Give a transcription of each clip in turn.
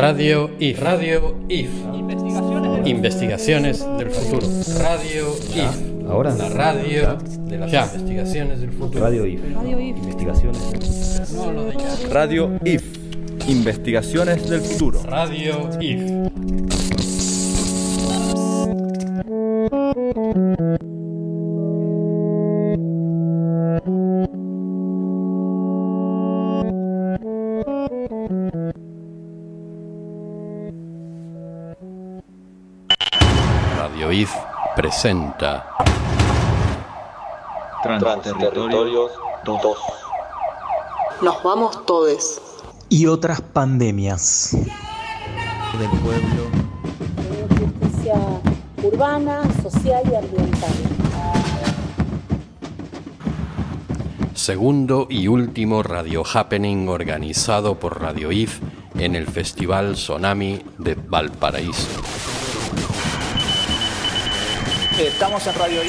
Radio IF. Radio IF. Investigaciones del futuro. Radio IF. Ahora. La radio de las Ya. investigaciones del futuro. Radio IF. Investigaciones. No lo de ya. Radio IF. Investigaciones del futuro. Radio IF. Presenta Transterritorios 2. Nos vamos todes. y otras pandemias. Del pueblo. justicia urbana, social y ambiental. segundo y último Radio Happening organizado por Radio IF en el Festival Tsunami de Valparaíso. Estamos en Radio I.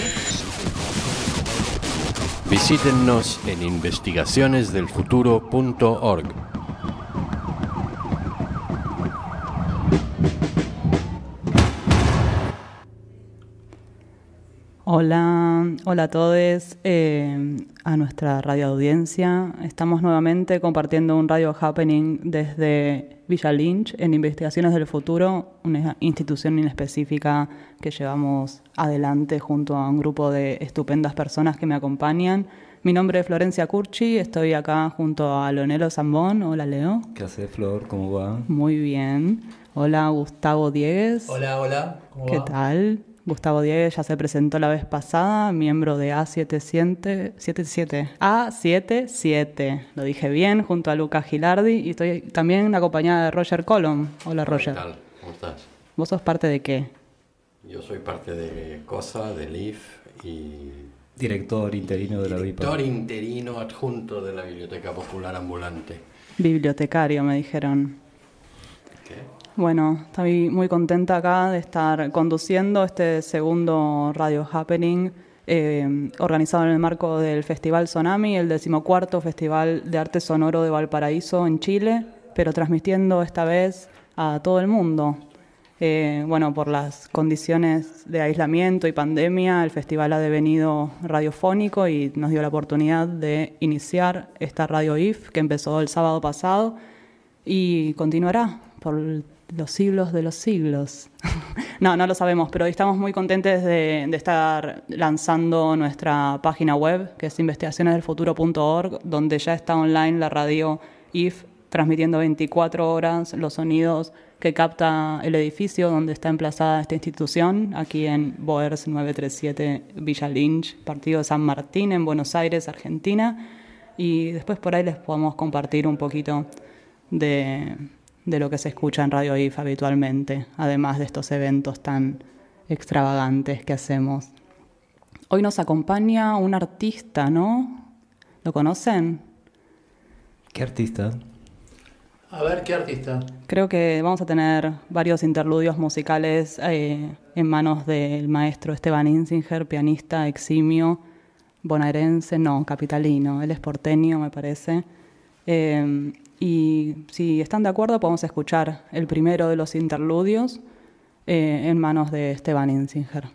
Visítennos en investigacionesdelfuturo.org. Hola, hola a todos, eh, a nuestra radio audiencia. Estamos nuevamente compartiendo un radio happening desde Villa Lynch en Investigaciones del Futuro, una institución inespecífica que llevamos adelante junto a un grupo de estupendas personas que me acompañan. Mi nombre es Florencia Curchi, estoy acá junto a Leonelo Zambón. Hola Leo. ¿Qué hace Flor? ¿Cómo va? Muy bien. Hola Gustavo Diegues. Hola, hola. ¿Cómo ¿Qué va? tal? Gustavo Diegues ya se presentó la vez pasada, miembro de A77, 77, A77, lo dije bien, junto a Lucas Gilardi y estoy también acompañada de Roger Colom. Hola Roger. ¿Qué tal? ¿Cómo estás? ¿Vos sos parte de qué? Yo soy parte de COSA, del IF y Director interino de la director VIPA. interino adjunto de la Biblioteca Popular Ambulante. Bibliotecario, me dijeron. Bueno, estoy muy contenta acá de estar conduciendo este segundo Radio Happening eh, organizado en el marco del Festival Tsunami, el decimocuarto Festival de Arte Sonoro de Valparaíso en Chile, pero transmitiendo esta vez a todo el mundo. Eh, bueno, por las condiciones de aislamiento y pandemia, el festival ha devenido radiofónico y nos dio la oportunidad de iniciar esta Radio IF que empezó el sábado pasado y continuará por los siglos de los siglos. no, no lo sabemos, pero estamos muy contentes de, estar lanzando nuestra página web, que es investigacionesdelfuturo.org, donde ya está online la radio IF, transmitiendo 24 horas los sonidos que capta el edificio donde está emplazada esta institución, aquí en Boers 937 Villa Lynch, partido de San Martín, en Buenos Aires, Argentina. Y después por ahí les podemos compartir un poquito de, de lo que se escucha en Radio IF habitualmente, además de estos eventos tan extravagantes que hacemos. Hoy nos acompaña un artista, ¿no? ¿Lo conocen? ¿Qué artista? A ver, ¿qué artista? Creo que vamos a tener varios interludios musicales eh, en manos del maestro Esteban Insinger, pianista eximio, bonaerense, no, capitalino, él es porteño, me parece. Eh, y si están de acuerdo, podemos escuchar el primero de los interludios eh, en manos de Esteban Insinger.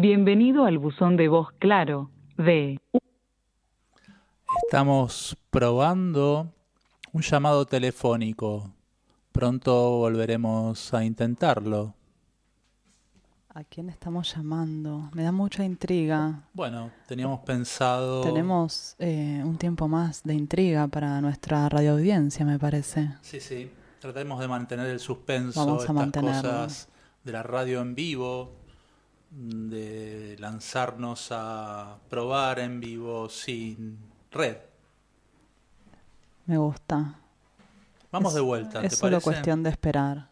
Bienvenido al buzón de voz claro de... Estamos probando un llamado telefónico. Pronto volveremos a intentarlo. ¿A quién estamos llamando? Me da mucha intriga. Bueno, teníamos pensado... Tenemos eh, un tiempo más de intriga para nuestra radioaudiencia, me parece. Sí, sí. Tratemos de mantener el suspenso, Vamos a estas mantenerlo. cosas de la radio en vivo, lanzarnos a probar en vivo sin red. Me gusta. Vamos Es- de vuelta, Es ¿te solo parece? cuestión de esperar.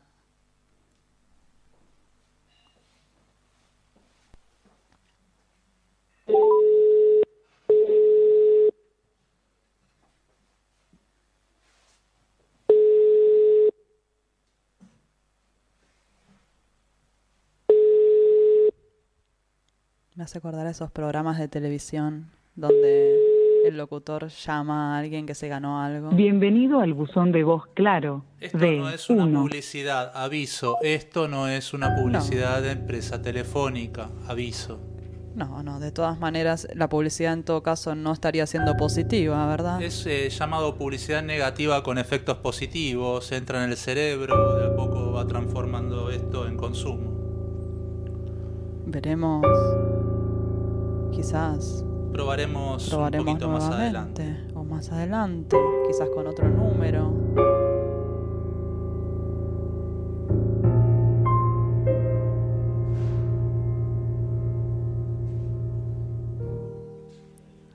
Hace acordar a esos programas de televisión donde el locutor llama a alguien que se ganó algo. Bienvenido al buzón de voz claro Esto de no es una 1. publicidad, aviso. Esto no es una publicidad de empresa telefónica, aviso. No, no, de todas maneras la publicidad en todo caso no estaría siendo positiva, ¿verdad? Es eh, llamado publicidad negativa con efectos positivos, entra en el cerebro, de a poco va transformando esto en consumo. Veremos. Quizás Probaremos, un probaremos poquito más adelante. O más adelante. Quizás con otro número.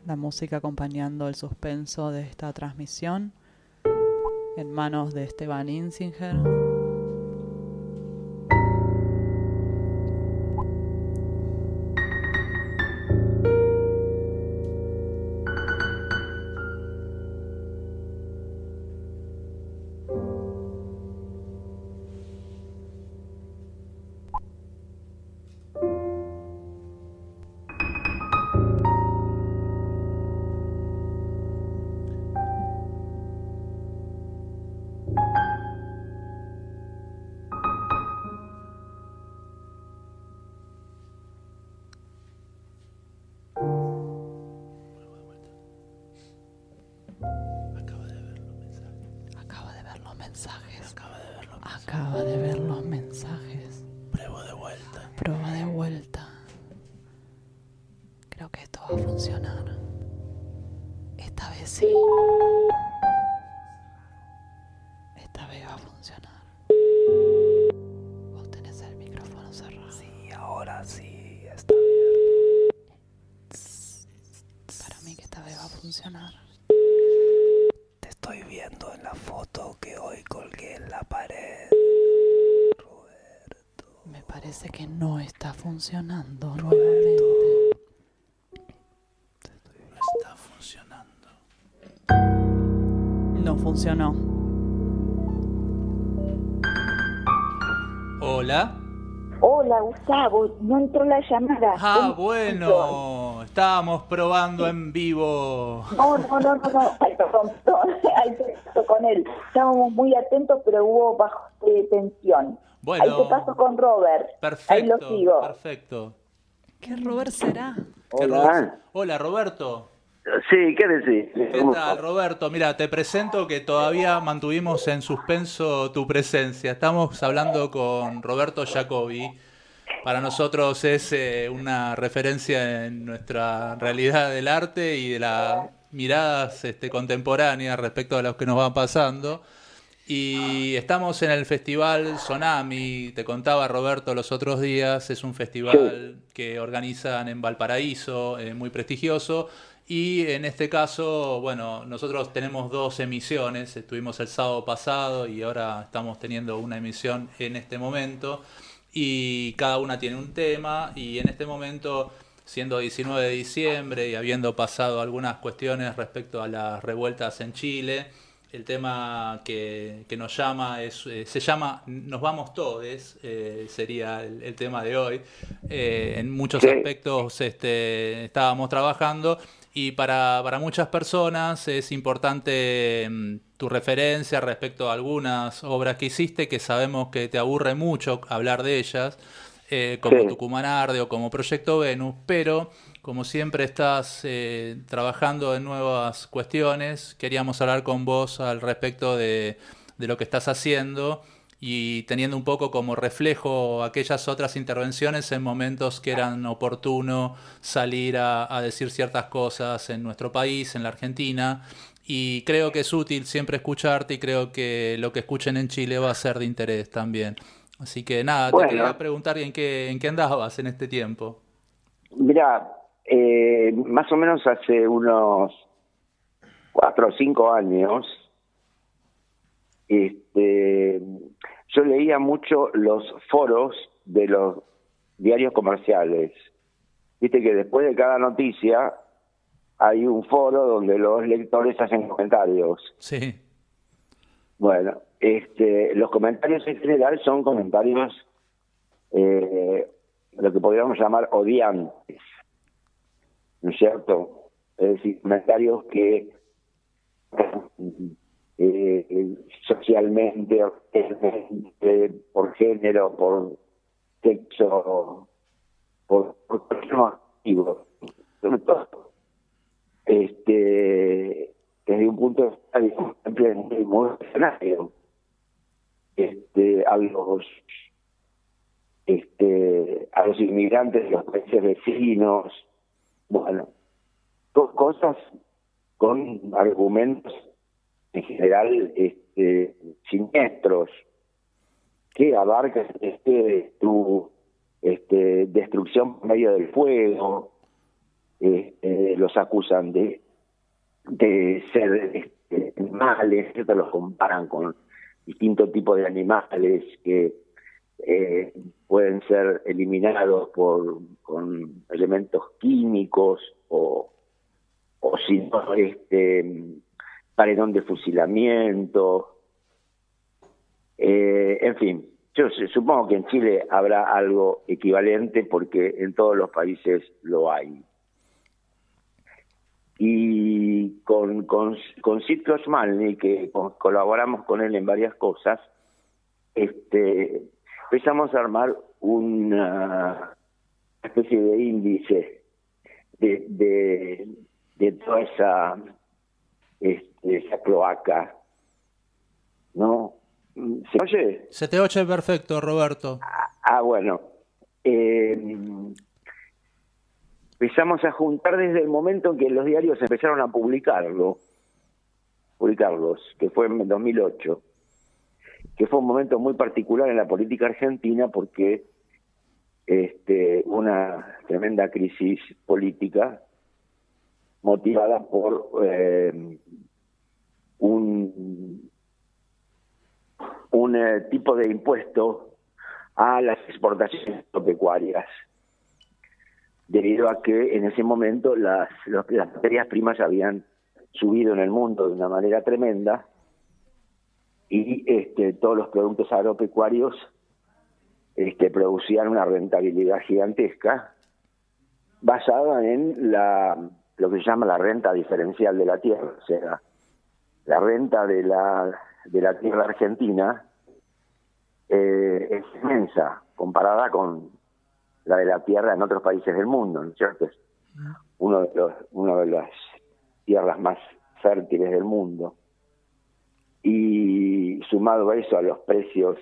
La música acompañando el suspenso de esta transmisión en manos de Esteban Insinger. Acaba de ver los mensajes. Acaba de ver los mensajes. Pruebo de vuelta. Prueba de vuelta. Creo que esto va a funcionar. Esta vez sí. Está funcionando nuevamente. No está funcionando. No funcionó. Hola. Hola, Gustavo, no entró la llamada. Ah, bueno. Estábamos probando en vivo. No, no, no, no, no. Ay, perdón, perdón. Ay, con él. Estábamos muy atentos, pero hubo bajo de tensión. Bueno. Ahí te paso con Robert. Perfecto. Ahí lo sigo. Perfecto. ¿Qué Robert será? ¿Qué Robert- Hola, Roberto. Sí, ¿qué decís? ¿Qué ¿Cómo tal, Roberto? Mira, te presento que todavía mantuvimos en suspenso tu presencia. Estamos hablando con Roberto Jacobi. Para nosotros es eh, una referencia en nuestra realidad del arte y de las miradas este, contemporáneas respecto a lo que nos va pasando. Y estamos en el festival Sonami, te contaba Roberto los otros días, es un festival que organizan en Valparaíso, eh, muy prestigioso. Y en este caso, bueno, nosotros tenemos dos emisiones, estuvimos el sábado pasado y ahora estamos teniendo una emisión en este momento. Y cada una tiene un tema y en este momento, siendo 19 de diciembre y habiendo pasado algunas cuestiones respecto a las revueltas en Chile, el tema que, que nos llama es, eh, se llama Nos vamos todes, eh, sería el, el tema de hoy. Eh, en muchos Sí. aspectos este, estábamos trabajando y para, para muchas personas es importante mm, tu referencia respecto a algunas obras que hiciste que sabemos que te aburre mucho hablar de ellas. como Sí. Tucumán Arde o como Proyecto Venus, pero como siempre estás eh, trabajando en nuevas cuestiones, queríamos hablar con vos al respecto de, de lo que estás haciendo y teniendo un poco como reflejo aquellas otras intervenciones en momentos que eran oportuno salir a, a decir ciertas cosas en nuestro país, en la Argentina. Y creo que es útil siempre escucharte y creo que lo que escuchen en Chile va a ser de interés también. Así que nada, Bueno. te quería preguntar en qué, en qué andabas en este tiempo. Mira, eh, más o menos hace unos cuatro o cinco años, este, yo leía mucho los foros de los diarios comerciales. Viste que después de cada noticia hay un foro donde los lectores hacen comentarios. Sí. Bueno, este, los comentarios en general son comentarios, eh, lo que podríamos llamar odiantes, ¿no es cierto? Es decir, comentarios que eh, socialmente, eh, por género, por sexo, por, cualquier motivo, sobre todo, este, desde un punto de vista digamos, muy, reaccionario, este, a los este, a los inmigrantes de los países vecinos, bueno, co- cosas con argumentos en general este, siniestros que abarcan este, tu este, destrucción por medio del fuego, este, los acusan de, de ser este, animales, ¿cierto? los comparan con distintos tipos de animales que eh, pueden ser eliminados con elementos químicos o, o si no, este, paredón de fusilamiento. Eh, en fin, yo su- supongo que en Chile habrá algo equivalente porque en todos los países lo hay. Y con, con, con que co- colaboramos con él en varias cosas, este, empezamos a armar una especie de índice de, de, de toda esa, este, esa cloaca. ¿No? ¿Se oye? Se te oye perfecto, Roberto. Ah, bueno. Eh, empezamos a juntar desde el momento en que los diarios empezaron a publicarlo, publicarlos, que fue en 2008, que fue un momento muy particular en la política argentina porque este, una tremenda crisis política motivada por eh, un, eh, tipo de impuesto a las exportaciones pecuarias, debido a que en ese momento las, las materias primas habían subido en el mundo de una manera tremenda y este, todos los productos agropecuarios este, producían una rentabilidad gigantesca basada en la lo que se llama la renta diferencial de la tierra, o sea, la renta de la de la tierra argentina eh, es inmensa comparada con la de la tierra en otros países del mundo, ¿no es cierto? Es uno de los una de las tierras más fértiles del mundo y sumado a eso a los precios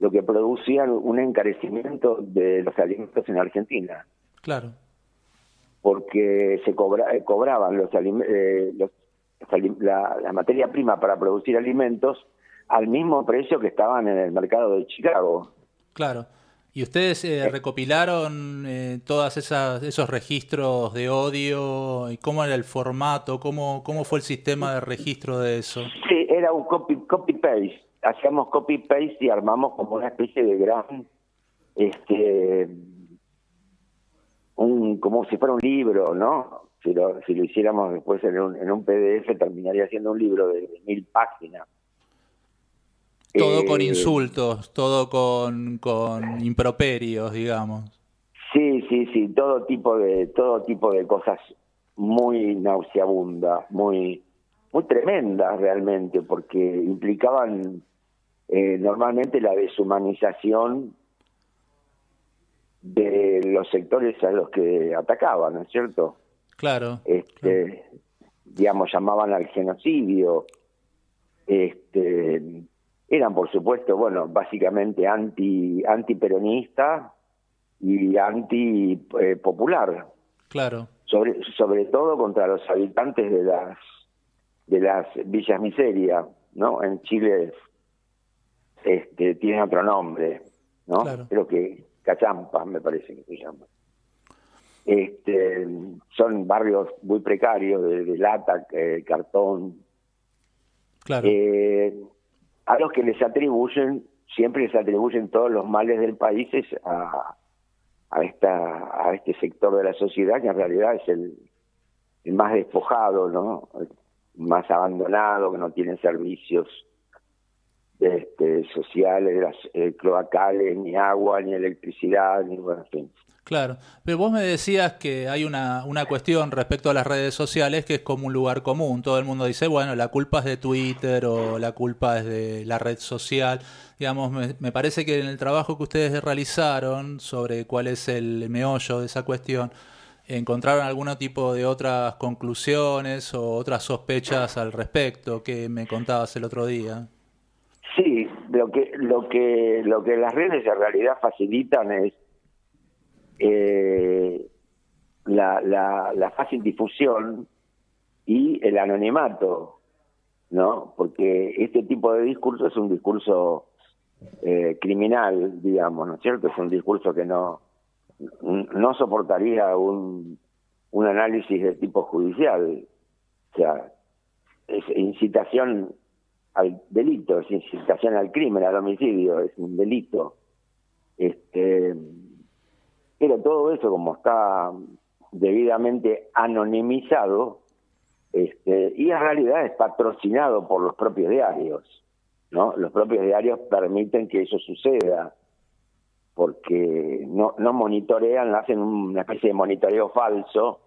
lo que producían un encarecimiento de los alimentos en Argentina Claro. porque se cobra, eh, cobraban los, eh, los- la, la materia prima para producir alimentos al mismo precio que estaban en el mercado de Chicago. Claro. ¿Y ustedes eh, recopilaron eh, todas esas esos registros de odio? ¿Y cómo era el formato? ¿Cómo, ¿Cómo fue el sistema de registro de eso? Sí, era un copy copy paste. Hacíamos copy paste y armamos como una especie de gran, este, un como si fuera un libro, ¿no? Si lo, si lo hiciéramos después en un, en un PDF terminaría siendo un libro de mil páginas. Todo con Eh, insultos, todo con, con improperios, digamos. Sí, sí, sí, todo tipo de todo tipo de cosas muy nauseabundas, muy muy tremendas realmente, porque implicaban eh, normalmente la deshumanización de los sectores a los que atacaban, ¿no es cierto? Claro. Este, digamos, llamaban al genocidio. Este, eran, por supuesto, bueno, básicamente anti antiperonista y anti eh, popular. Claro. Sobre sobre todo contra los habitantes de las de las villas miseria, ¿no? En Chile este tiene otro nombre, ¿no? Creo que Cachampa me parece que se llama. Este, son barrios muy precarios de, lata, eh, cartón. Claro. Eh, a los que les atribuyen, siempre les atribuyen todos los males del país a, a, esta, a este sector de la sociedad que en realidad es el, el más despojado, ¿no? El más abandonado, que no tiene servicios este, sociales, las, eh, cloacales, ni agua, ni electricidad, ni bueno, en fin. Claro, pero vos me decías que hay una, una cuestión respecto a las redes sociales que es como un lugar común. Todo el mundo dice, bueno, la culpa es de Twitter o la culpa es de la red social. Digamos, me, parece que en el trabajo que ustedes realizaron sobre cuál es el meollo de esa cuestión, encontraron algún tipo de otras conclusiones o otras sospechas al respecto que me contabas el otro día. Sí, lo que lo que lo que las redes en realidad facilitan es eh, la, la, la fácil difusión y el anonimato, ¿no? Porque este tipo de discurso es un discurso eh, criminal, digamos, ¿no es cierto? Es un discurso que no no soportaría un, un análisis de tipo judicial. O sea, es incitación al delito, es incitación al crimen, al homicidio, es un delito. Este, pero todo eso, como está debidamente anonimizado, este, y en realidad es patrocinado por los propios diarios, ¿no? Los propios diarios permiten que eso suceda, porque no, monitorean, hacen una especie de monitoreo falso,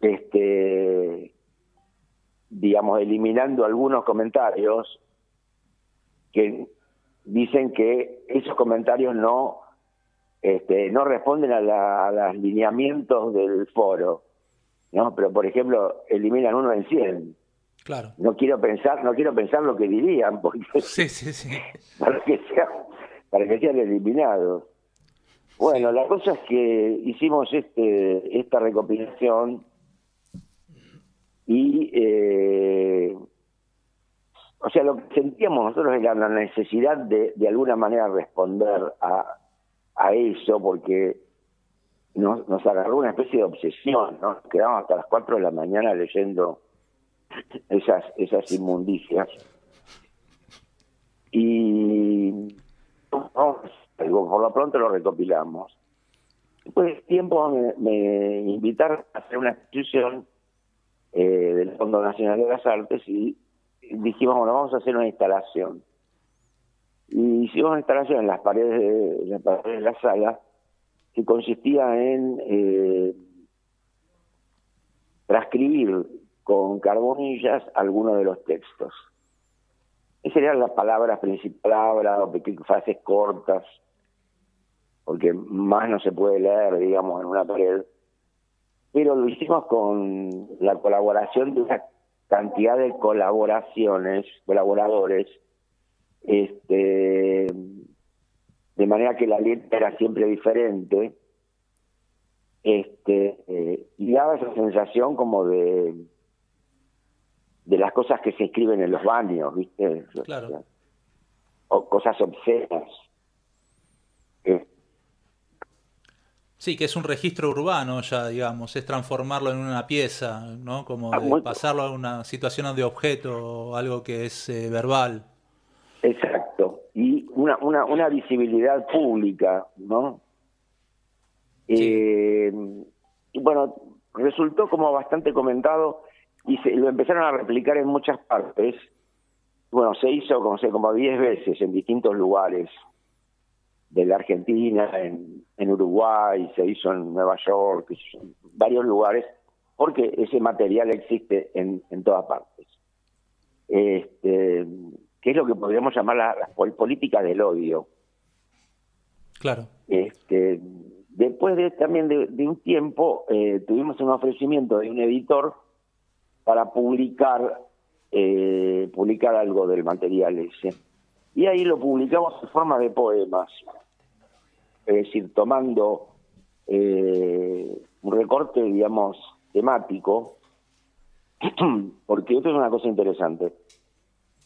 este, digamos, eliminando algunos comentarios que dicen que esos comentarios no este, no responden a, los lineamientos del foro, ¿no? Pero, por ejemplo, eliminan uno en 100. Claro. No quiero pensar, no quiero pensar lo que dirían, porque sí, sí, sí. para que sean, para que sean eliminados. Bueno, la cosa es que hicimos este esta recopilación y eh, o sea, lo que sentíamos nosotros era la necesidad de de alguna manera responder a a eso porque nos, agarró una especie de obsesión, ¿no? Quedábamos hasta las 4 de la mañana leyendo esas, esas inmundicias. Y por lo pronto lo recopilamos. Después de tiempo me, invitaron a hacer una exposición eh, del Fondo Nacional de las Artes y dijimos, bueno, vamos a hacer una instalación y hicimos instalación en las paredes de, la, paredes de la sala que consistía en eh, transcribir con carbonillas algunos de los textos. Esas eran las palabras principales, o frases cortas, porque más no se puede leer, digamos, en una pared. Pero lo hicimos con la colaboración de una cantidad de colaboraciones, colaboradores, este de manera que la letra era siempre diferente este eh, y daba esa sensación como de de las cosas que se escriben en los baños viste claro. o cosas obscenas eh. sí que es un registro urbano ya digamos es transformarlo en una pieza no como ah, pasarlo a una situación de objeto o algo que es eh, verbal una, una, una visibilidad pública, ¿no? Eh, y bueno, resultó como bastante comentado y se, lo empezaron a replicar en muchas partes. Bueno, se hizo como, sé, como 10 veces en distintos lugares de la Argentina, en, en Uruguay, se hizo en Nueva York, en varios lugares, porque ese material existe en, en todas partes. Este, que es lo que podríamos llamar la, política del odio. Claro. Este, después de también de, de un tiempo eh, tuvimos un ofrecimiento de un editor para publicar eh, publicar algo del material ese y ahí lo publicamos en forma de poemas es decir tomando eh, un recorte digamos temático porque esto es una cosa interesante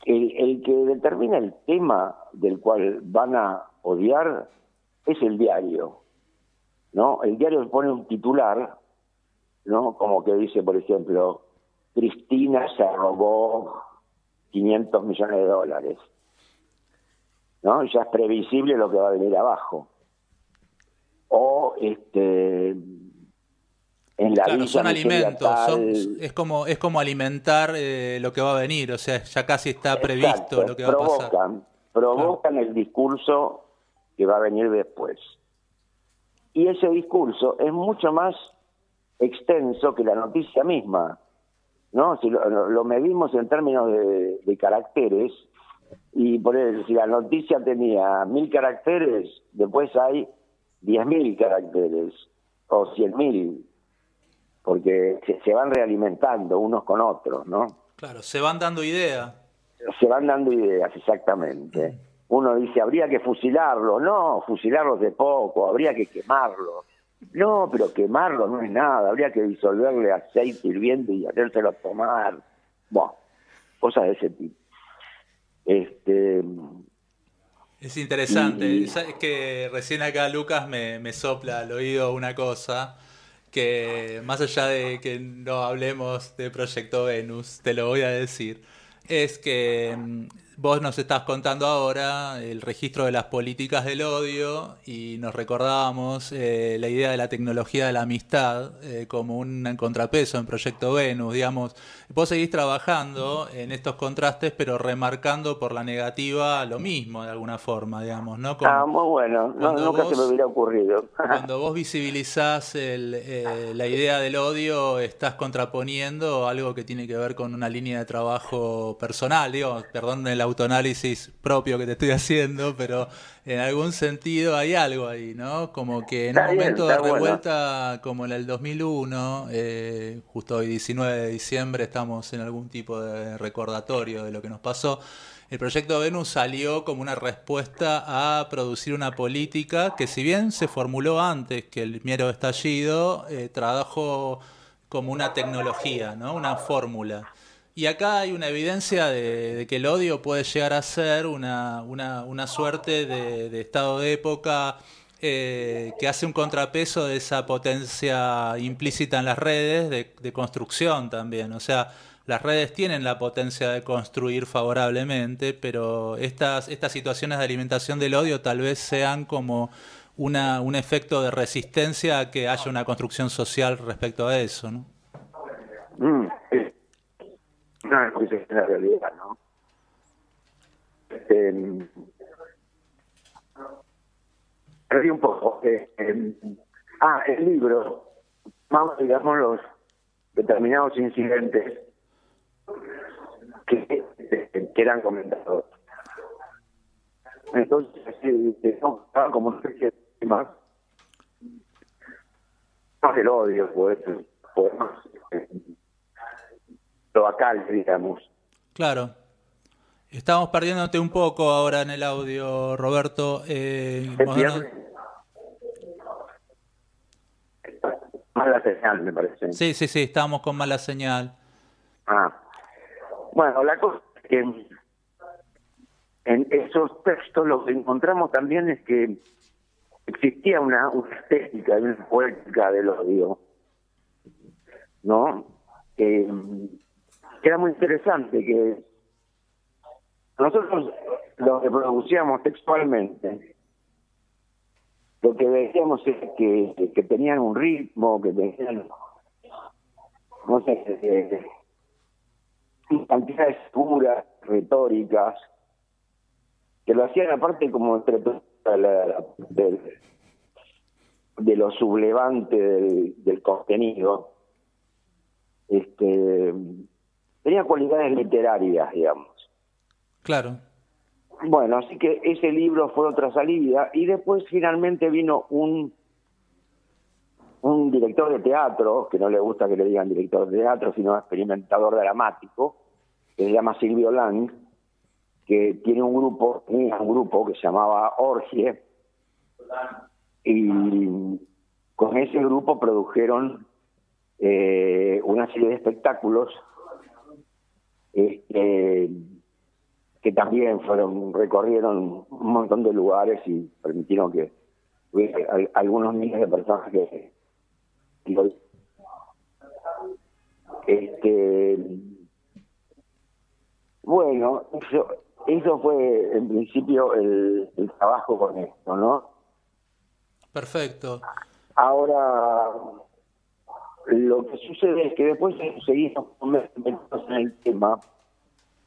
el, que determina el tema del cual van a odiar es el diario ¿no? El diario pone un titular, ¿no? Como que dice, por ejemplo, Cristina se robó 500 millones de dólares. ¿No? Ya es previsible lo que va a venir abajo. O este en la claro, son alimentos, son- es como es como alimentar eh, lo que va a venir, o sea, ya casi está previsto Exacto, lo que va a pasar. provocan, provocan el discurso que va a venir después. Y ese discurso es mucho más extenso que la noticia misma. ¿no? Si lo, lo- lo medimos en términos de, de caracteres, y por eso, si la noticia tenía mil caracteres, después hay diez mil caracteres, o cien mil, porque se, se van realimentando unos con otros, ¿no? Claro, se van dando idea. se van dando ideas, exactamente. Uno dice, habría que fusilarlos. No, fusilarlos de poco, habría que quemarlos. No, pero quemarlos no es nada, habría que disolverle aceite hirviendo y hacérselo tomar. Bueno, cosas de ese tipo. Este, Es interesante. Y- Sabes que recién acá Lucas me, me sopla al oído una cosa que más allá de que no hablemos de Proyecto Venus, te lo voy a decir, es que mm, vos nos estás contando ahora el registro de las políticas del odio y nos recordábamos eh, la idea de la tecnología de la amistad eh, como un contrapeso en Proyecto Venus, digamos. Vos seguís trabajando en estos contrastes, pero remarcando por la negativa lo mismo de alguna forma, digamos, ¿no? Como- ah, muy bueno, no, nunca se me hubiera ocurrido. cuando vos visibilizás el, eh, la idea del odio, estás contraponiendo algo que tiene que ver con una línea de trabajo personal, digo, perdón el autoanálisis propio que te estoy haciendo, pero en algún sentido hay algo ahí, ¿no? Como que en Está un bien, momento de está bueno. revuelta como en el 2001, eh, justo hoy 19 de diciembre, estamos en algún tipo de recordatorio de lo que nos pasó. El proyecto Venus salió como una respuesta a producir una política que si bien se formuló antes que el miedo estallido, eh, trajo como una tecnología, ¿no? una fórmula. Y acá hay una evidencia de, que el odio puede llegar a ser una, una, una suerte de, estado de época eh, que hace un contrapeso de esa potencia implícita en las redes de, de construcción también. O sea, las redes tienen la potencia de construir favorablemente, pero estas, estas situaciones de alimentación del odio tal vez sean como una, un efecto de resistencia a que haya una construcción social respecto a eso, ¿no? Mm, es una cosa que es la realidad, ¿no? Este, perdí un poco. eh, eh, ah, el libro, vamos, digamos, los determinados incidentes que, eh, que eran comentados. Entonces, no, como una especie de tema más del odio, pues, poemas eh, cloacales, digamos. Claro. Estamos perdiéndote un poco ahora en el audio, Roberto. Eh, Se no- mala señal, me parece. Sí, sí, sí, estamos con mala señal. Ah. Bueno, la cosa es que en esos textos lo que encontramos también es que existía una, una estética y una poética del odio, ¿no? Que, que era muy interesante, que nosotros lo reproducíamos textualmente. Lo que decíamos es que, que tenían un ritmo, que tenían, no sé, cantidades puras, retóricas, que lo hacían aparte como entre la- de lo sublevante del contenido. Este, tenía cualidades literarias, digamos. Claro. bueno, así que ese libro fue otra salida y después finalmente vino un un director de teatro, que no le gusta que le digan director de teatro, sino experimentador dramático, que se llama Silvio Lang, que tiene un grupo, tenía un grupo que se llamaba Orgie, y con ese grupo produjeron eh, una serie de espectáculos este, que también fueron recorrieron un montón de lugares y permitieron que hubiera al- algunos miles de personas que este bueno eso eso fue en principio el, el trabajo con esto no Perfecto. Ahora, lo que sucede es que después seguimos metidos en el tema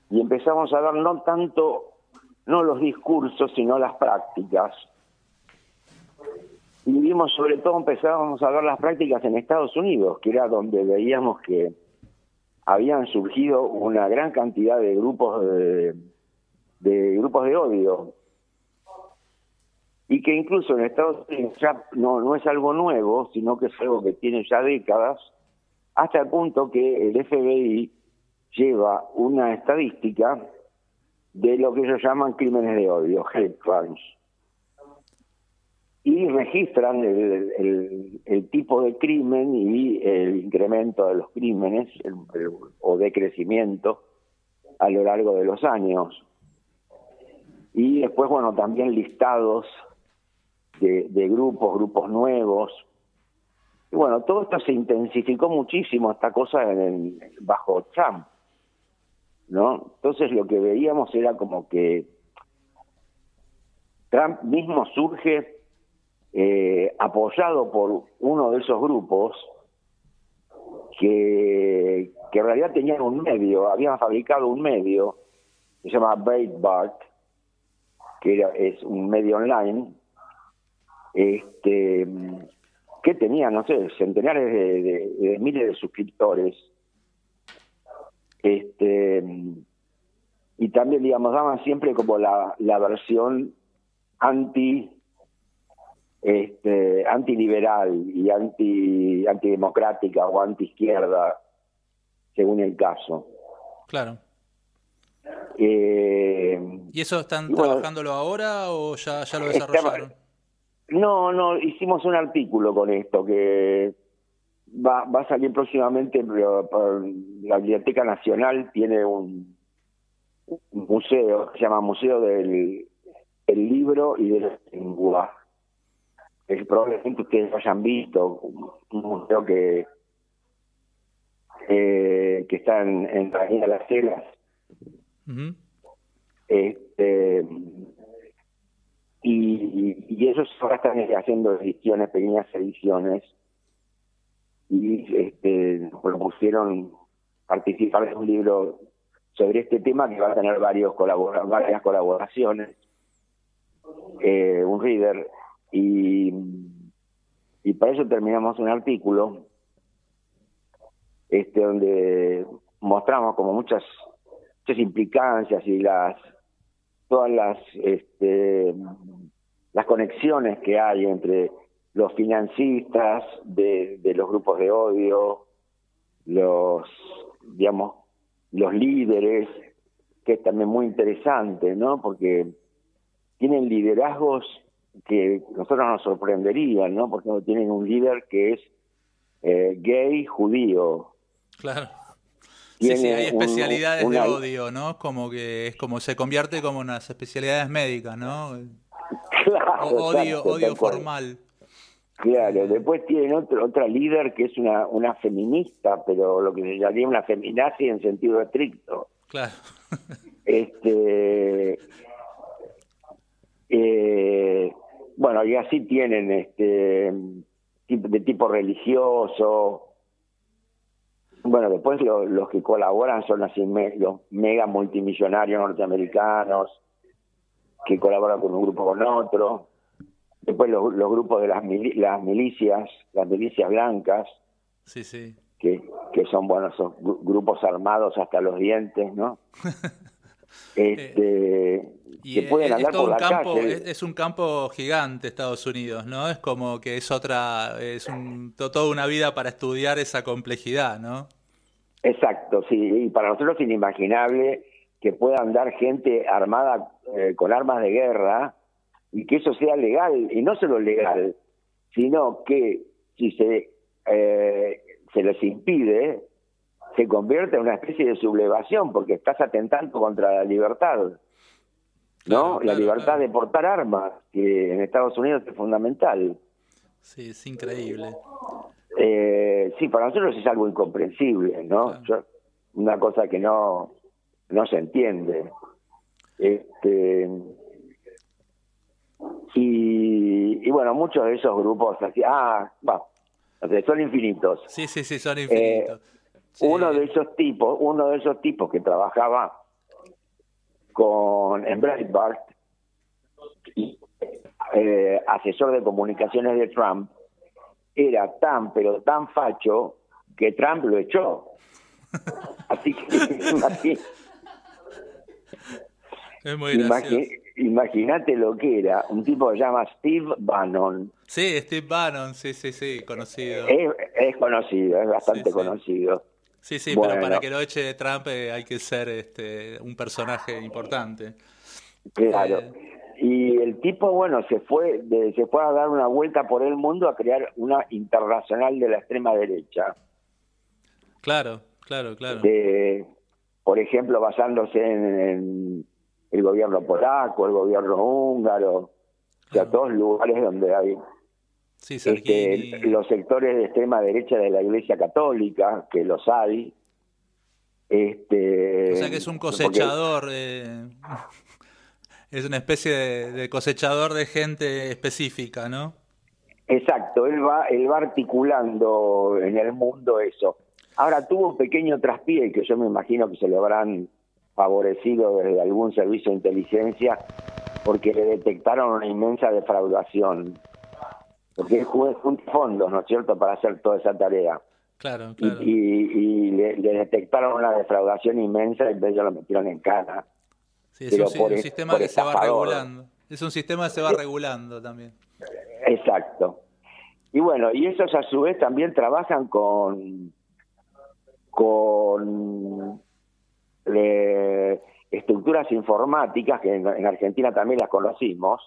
y empezamos a ver no tanto, no los discursos, sino las prácticas. Y vimos sobre todo, empezábamos a ver las prácticas en Estados Unidos, que era donde veíamos que habían surgido una gran cantidad de grupos de, de grupos de odio y que incluso en Estados Unidos ya no, no es algo nuevo, sino que es algo que tiene ya décadas, hasta el punto que el FBI lleva una estadística de lo que ellos llaman crímenes de odio, hate crimes, y registran el, el- tipo de crimen y el incremento de los crímenes o de crecimiento a lo largo de los años. Y después, bueno, también listados de, grupos, grupos nuevos. Y bueno, todo esto se intensificó muchísimo, esta cosa en el- bajo Trump, ¿no? Entonces lo que veíamos era como que Trump mismo surge eh, apoyado por uno de esos grupos que, que en realidad tenían un medio, habían fabricado un medio que se llama Breitbart, que es un medio online, este que tenía, no sé, centenares de, de- de miles de suscriptores. Este y también, digamos, daban siempre como la, la versión anti este antiliberal y anti antidemocrática o antiizquierda según el caso. Claro. Eh, ¿Y eso están bueno, trabajándolo ahora o ya, ya lo desarrollaron? No, no, hicimos un artículo con esto que va, va a salir próximamente, la Biblioteca Nacional tiene un, un museo, que se llama Museo del el Libro y de la Lengua. Es, probablemente ustedes lo hayan visto, un museo que eh, que está en, en la Avenida Las. Ujú. Este, y, y ellos ahora están haciendo ediciones, pequeñas ediciones, y este, nos propusieron participar en un libro sobre este tema que va a tener varios colabora- varias colaboraciones, eh, un reader, y, y para eso terminamos un artículo este donde mostramos como muchas muchas implicancias y las todas las este, las conexiones que hay entre los financistas de, los grupos de odio, los digamos los líderes, que es también muy interesante, ¿no? Porque tienen liderazgos que nosotros nos sorprenderían, ¿no? Porque tienen un líder que es eh, gay judío. Claro. Sí, sí, hay un- especialidades una- de odio, ¿no? Como que es como se convierte como unas especialidades médicas, ¿no? Claro, O- odio, odio formal. Claro, después tienen otro, otra líder que es una, una feminista, pero lo que se llamaría una feminazi en sentido estricto. Claro. Este, eh, bueno, y así tienen este de tipo religioso. Bueno, después lo- los que colaboran son así me- los mega multimillonarios norteamericanos que colaboran con un grupo con otro. Después los, los grupos de las, mili- las milicias, las milicias blancas, Sí, sí. que, que son, bueno, son gru- grupos armados hasta los dientes, ¿no? este, Y que pueden es, es andar todo por la campo, calle. es, es un campo gigante Estados Unidos, ¿no? Es como que es otra, es un, to- toda una vida para estudiar esa complejidad, ¿no? Exacto, sí, y para nosotros es inimaginable que pueda andar gente armada eh, con armas de guerra y que eso sea legal, y no solo legal, sino que si se, eh, se les impide, se convierte en una especie de sublevación, porque estás atentando contra la libertad, ¿no? la libertad de portar armas, que en Estados Unidos es fundamental. Sí, es increíble. Eh, sí, para nosotros es algo incomprensible, ¿no? Yo- una cosa que no, no se entiende. Este, y, y bueno, muchos de esos grupos así, ah, bueno, son infinitos. Sí, sí, sí, son Eh, Uno de esos tipos, uno de esos tipos que trabajaba con en Breitbart, y, eh, asesor de comunicaciones de Trump, era tan pero tan facho que Trump lo echó. Así que imagínate lo que era un tipo que se llama Steve Bannon. Sí, Steve Bannon, sí, sí, sí, conocido. Es, es conocido, es bastante conocido. Sí, sí, Bueno. pero para que lo eche Trump eh, hay que ser este, un personaje importante. Claro. Eh. Y el tipo, bueno, se fue, de- se fue a dar una vuelta por el mundo a crear una internacional de la extrema derecha. Claro, claro, claro. De, por ejemplo, basándose en, en el gobierno polaco, el gobierno húngaro, o sea, todos lugares donde hay Sí, este, los sectores de extrema derecha de la Iglesia Católica, que los hay. Este, O sea que es un porque- cosechador, eh, es una especie de, de cosechador de gente específica, ¿no? Exacto, él va, él va articulando en el mundo eso. Ahora tuvo un pequeño traspié que yo me imagino que se lo habrán favorecido desde algún servicio de inteligencia porque le detectaron una inmensa defraudación. Porque junta fondos, ¿no es cierto?, para hacer toda esa tarea. Claro, claro. y- y le, le detectaron una defraudación inmensa y entonces lo metieron en cana. Sí, es pero un, si- por un sistema por que se va regulando. Es un sistema que se va regulando también. Exacto. Y bueno, y esos a su vez también trabajan con con eh, estructuras informáticas que en, en Argentina también las conocimos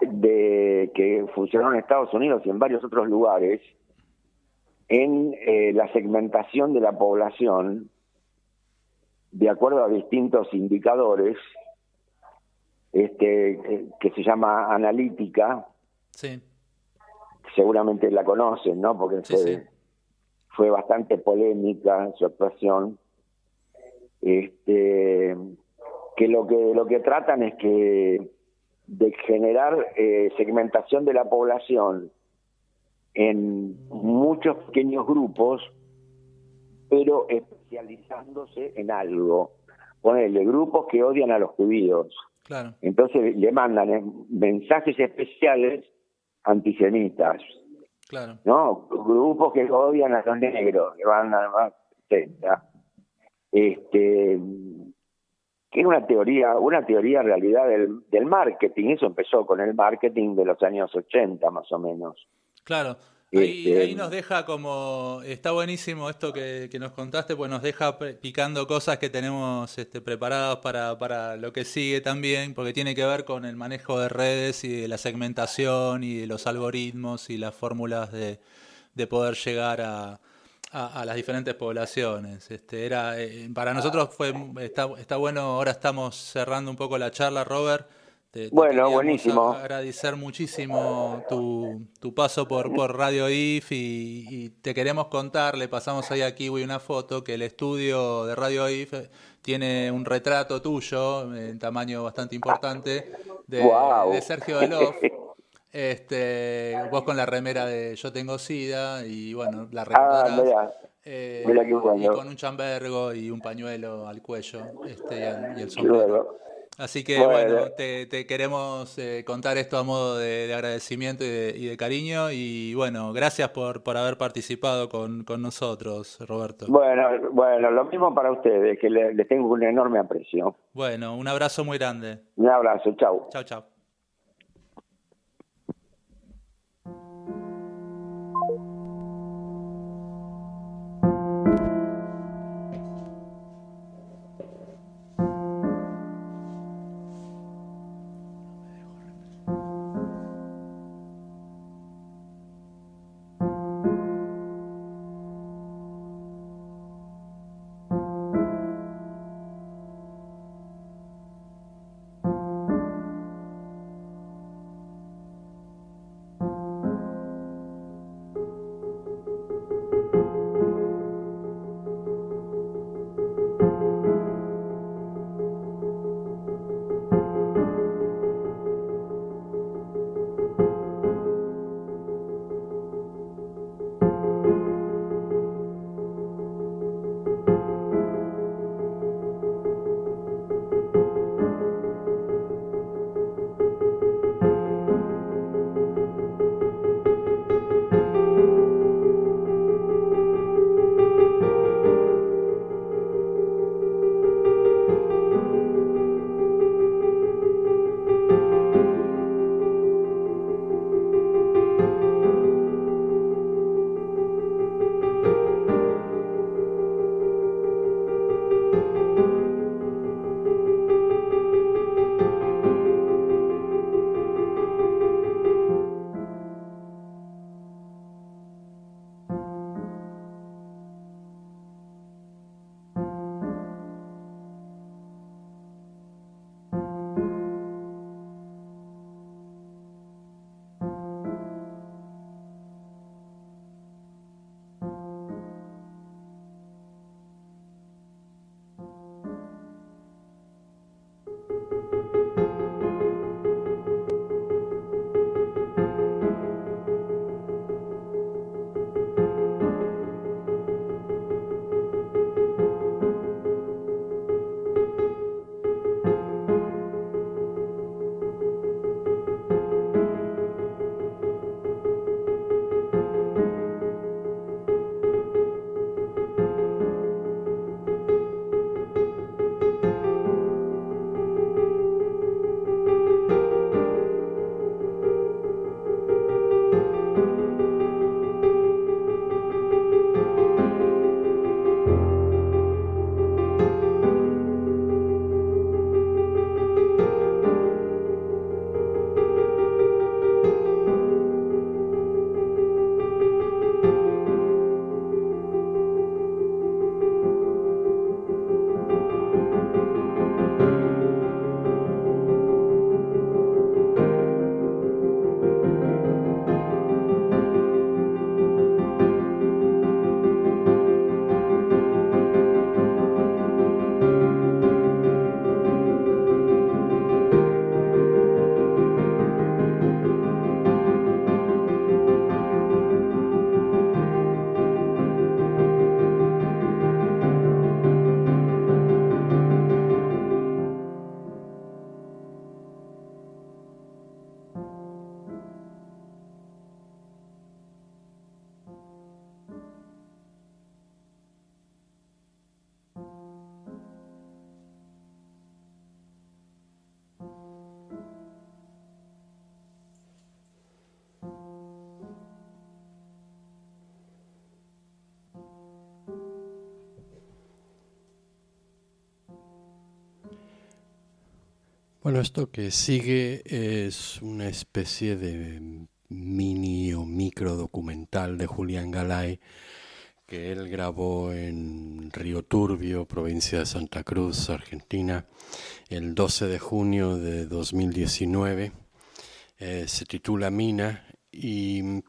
de que funcionaron en Estados Unidos y en varios otros lugares en eh, la segmentación de la población de acuerdo a distintos indicadores este que- se llama analítica Sí, seguramente la conocen, ¿no? Porque Sí, fue, sí. fue bastante polémica su actuación. Este, que lo que lo que tratan es que de generar eh, segmentación de la población en muchos pequeños grupos, pero especializándose en algo. Ponele grupos que odian a los judíos. claro. Entonces le mandan eh, mensajes especiales antisemitas, Claro. ¿no? Grupos que odian a los negros, que van a. Este que es una teoría, una teoría en realidad del, del marketing, eso empezó con el marketing de los años 80 más o menos. Claro. Ahí, Este, ahí nos deja como, está buenísimo esto que, que nos contaste, pues nos deja picando cosas que tenemos este, preparadas para, para lo que sigue también, porque tiene que ver con el manejo de redes y de la segmentación y de los algoritmos y las fórmulas de, de poder llegar a, a, a las diferentes poblaciones. Este, era, eh, para nosotros fue, está, está bueno, ahora estamos cerrando un poco la charla, Robert. Te- Bueno, buenísimo. agradecer muchísimo tu, tu paso por, por Radio IF y, y te queremos contar, le pasamos ahí a Kiwi una foto, que el estudio de Radio IF tiene un retrato tuyo en tamaño bastante importante de, de Sergio Delof. Este, vos con la remera de Yo tengo SIDA y bueno, la Ah, recordarás. Eh, y con un chambergo y un pañuelo al cuello este, y el, y el Qué sombrero. Así que Bueno. bueno, te, te queremos eh, contar esto a modo de, de agradecimiento y de, y de cariño. Y bueno, gracias por, por haber participado con, con nosotros, Roberto. Bueno, bueno, lo mismo para ustedes, que le- les tengo un enorme aprecio. Bueno, un abrazo muy grande. Un abrazo, chau. Chao, chao. Bueno, esto que sigue es una especie de mini o micro documental de Julián Galay que él grabó en Río Turbio, provincia de Santa Cruz, Argentina, el 12 de junio de 2019. Eh, se titula Mina y,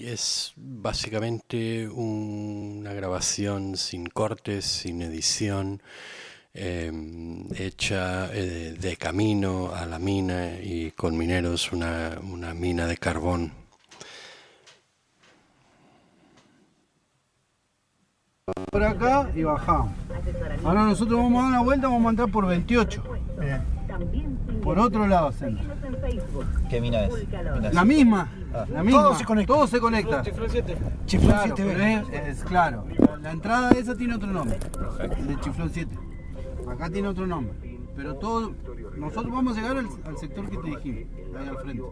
es básicamente un- una grabación sin cortes, sin edición, eh, hecha eh, de camino a la mina y con mineros, una, una mina de carbón. por acá y bajamos. Ahora nosotros vamos a dar una vuelta, vamos a entrar por 28. Por otro lado, centro. ¿Qué mina es? Mina La misma, Ah. la misma. Todo se conecta. Todo se conecta. Chiflón 7. Chiflón Claro, 7 pero es, es claro. La, la entrada esa tiene otro nombre. El de Chiflón 7. Acá tiene otro nombre. Pero todo. Nosotros vamos a llegar al, al sector que te dijimos, ahí al frente.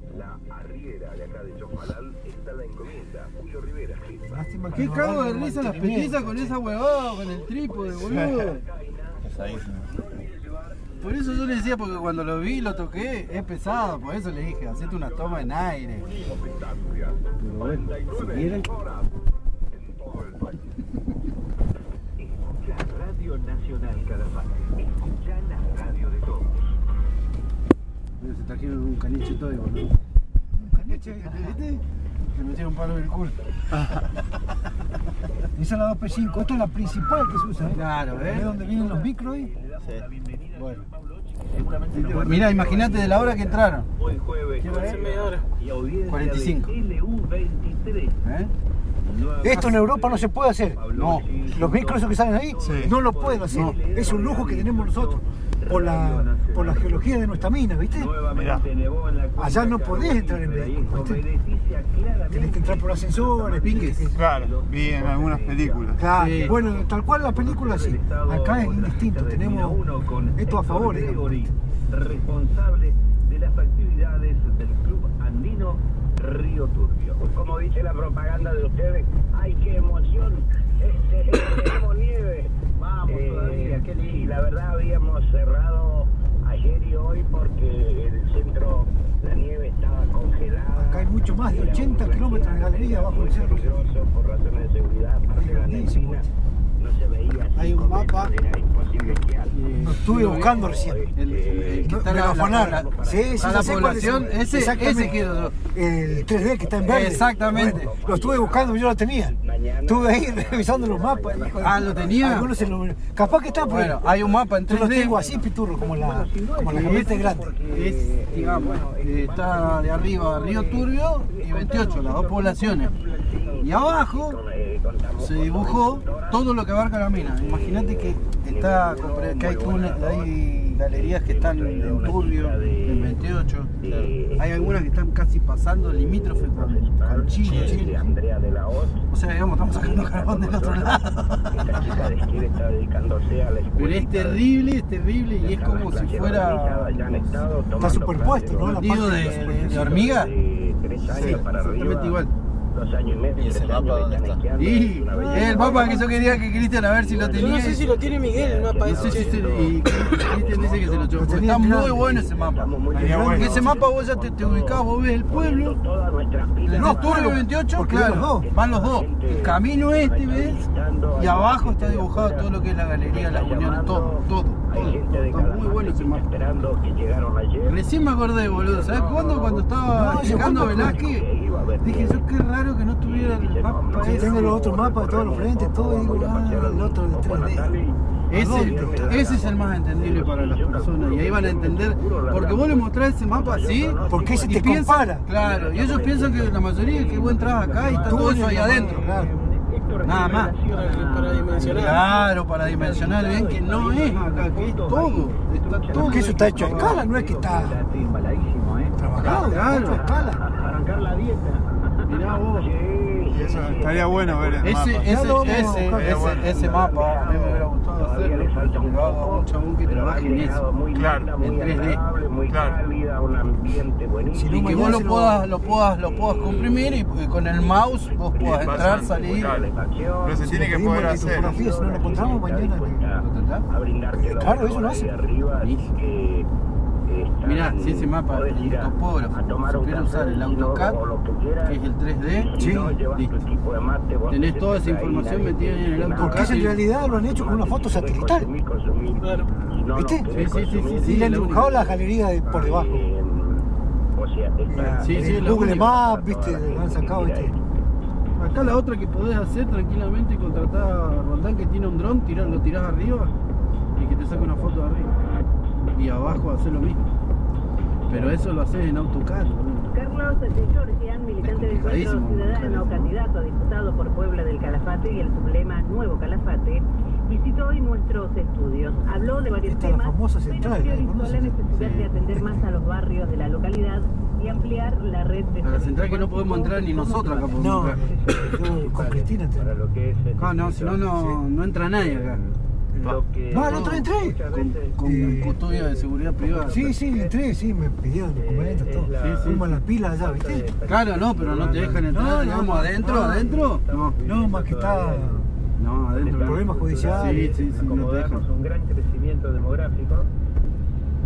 Lástima ¿Qué no cago de hagan risa las petizas con esa huevada, con el trípode, boludo? Por eso yo le decía, porque cuando lo vi, lo toqué, es pesado, por eso le dije, hacete una toma en aire. Pero bueno, si quieren. Radio Nacional Calafate. Escucha la radio de todos. Mira, se trajeron un caniche todo, boludo. ¿Un caniche? ¿Viste? Se metieron un palo en el culo. Esa es la 2P5, esta es la principal que se usa. ¿eh? Claro, ¿eh? ¿Ves dónde vienen los micros ahí? Bueno. Mira, imagínate de la hora que entraron. Hoy jueves. Media hora. Y audiencia 45. de LU23. ¿Eh? Esto en Europa no se puede hacer. No. Los micros esos que salen ahí no lo pueden hacer. Es un lujo que tenemos nosotros por la, por la geología de nuestra mina, ¿viste? Allá no podés entrar en vehículo, ¿viste? Tenés que entrar por ascensores, piques. Claro, vi en algunas películas. Claro, Sí. bueno, tal cual la película sí. Acá es indistinto, tenemos esto a favor. digamos. Gregory, responsable de las actividades del Club Andino Río Turbio. Como dice la propaganda de ustedes, ¡ay qué emoción! Este, tenemos nieve. Vamos todavía, qué lindo. Y la verdad habíamos cerrado ayer y hoy porque el centro, la nieve estaba congelada. Acá hay mucho más de 80 kilómetros de galería abajo del cerro. Por razones de seguridad, aparte la neblina, no se veía. Hay un mapa. Era imposible esquiar. Lo estuve buscando recién. El, el que está Me la, la- Sí, sí, la es. población. Ese, ese quiero yo. El 3D que está en verde. Exactamente. Bueno, lo estuve buscando, yo lo tenía. Estuve ahí revisando los mapas. hijo Ah, ¿lo tenía? Algunos se lo- Capaz que está por Bueno, hay un mapa en Yo lo 3D. tengo así, piturro, como la, como la camioneta grande. Es, digamos, eh, está de arriba Río Turbio y 28, las dos poblaciones. Y abajo se dibujó todo lo que abarca la mina. Imagínate que está que hay, túnel- hay galerías que están en Turbio, en 28. Hay algunas que están casi pasando limítrofe con, con Chile. O sea, digamos, estamos sacando carbón del otro lado. De Pero es terrible, es terrible y es como si fuera Está superpuesto, ¿no? La nido parte de, de hormiga. Sí, exactamente igual. Dos años y medio. ¿Y ese mapa dónde está? Y el mapa que yo quería que Cristian a ver si lo tenía. Yo no sé si lo tiene Miguel el mapa No sé si se- y Cristian dice que se lo echó. porque Está muy bueno ese mapa. Porque ese mapa vos ya te, te ubicás, vos ves el pueblo. No, Turbio claro, 28, porque van claro, los dos. van los dos. El camino este, ¿ves? Y abajo está dibujado todo lo que es la galería, las uniones, todo, todo, todo. Está muy bueno ese mapa. Recién me acordé, boludo. ¿Sabes cuándo? Cuando estaba llegando Velázquez, dije yo qué raro que no tuviera el mapa Sí, ese. tengo los otros mapas de todos los frentes, todo, y digo, ah, el otro de 3D. Ese, ese es el más entendible para las personas y ahí van a entender, porque vos le mostrás ese mapa así, Porque ese y te piensan- compara. Claro, y ellos piensan que la mayoría que vos entras acá y está todo eso ahí adentro. Nada más. Para dimensionar. Claro, para dimensionar bien que no es acá, que es todo. Está todo. Porque eso está hecho a escala, no es que está trabajado, Claro. hecho a escala. Arrancar la dieta. Mirá vos. Eso estaría bueno ver el Ese, mapa. ese, vamos ese, ese, ese mapa a mí me hubiera gustado hacerlo, lo haga un chabón que trabaje en eso. Muy Claro. linda, muy En 3D. agradable, muy Claro. cálida, un ambiente buenísimo. Y que vos lo puedas, lo puedas, lo puedas comprimir y con el mouse vos puedas entrar, salir. Claro. Pero se tiene que poder hacer. si no lo encontramos mañana. a brindarte la Claro, eso lo hace. arriba, que están- Mirá, si ese mapa, el topógrafo, supiera café, usar el si AutoCAD, que quieras, que es el 3D, si no, llevas tu listo. de mate, Tenés te toda esa información metida en el nada. Porque eso en realidad lo han hecho con una foto satelital. Claro. Si ¿Viste? Sí, sí, sí, sí, sí, Y le han dibujado única. la galería de por debajo. o sea, está- Sí, sí, En la Google. Maps, viste, lo han sacado, viste. Acá la otra que podés hacer tranquilamente y contratar a Roldán que tiene un dron, lo tirás arriba y que te saque una foto de arriba. Y abajo hacer lo mismo. Pero eso lo haces en AutoCAD. boludo. Carlos Georgian, militante del Encuentro Complicadísimo, Ciudadano, candidato a diputado por Puebla del Calafate y el sublema Nuevo Calafate, visitó hoy nuestros estudios. Habló de varios Está la temas, famosa pero central, priorizó ¿no? la necesidad de atender más a los barrios de la localidad y ampliar la red de A la central que no podemos entrar ni nosotros acá podemos No, entrar. yo con Cristina entré. Para lo que es el Ah, no, si no, no, no entra nadie acá. Lo que No, el otro entré. Con, con Eh, custodia de seguridad privada. Sí, sí, entré, sí, me pidieron documentos, todo. Sí, sí. Fuimos a la pila allá, ¿viste? Claro, no, pero no te dejan entrar, No, no, digamos, no, adentro, no. adentro. No, No, más que está no, adentro. problemas Sí, judiciales. sí, sí, dejan. acomodarnos un gran crecimiento demográfico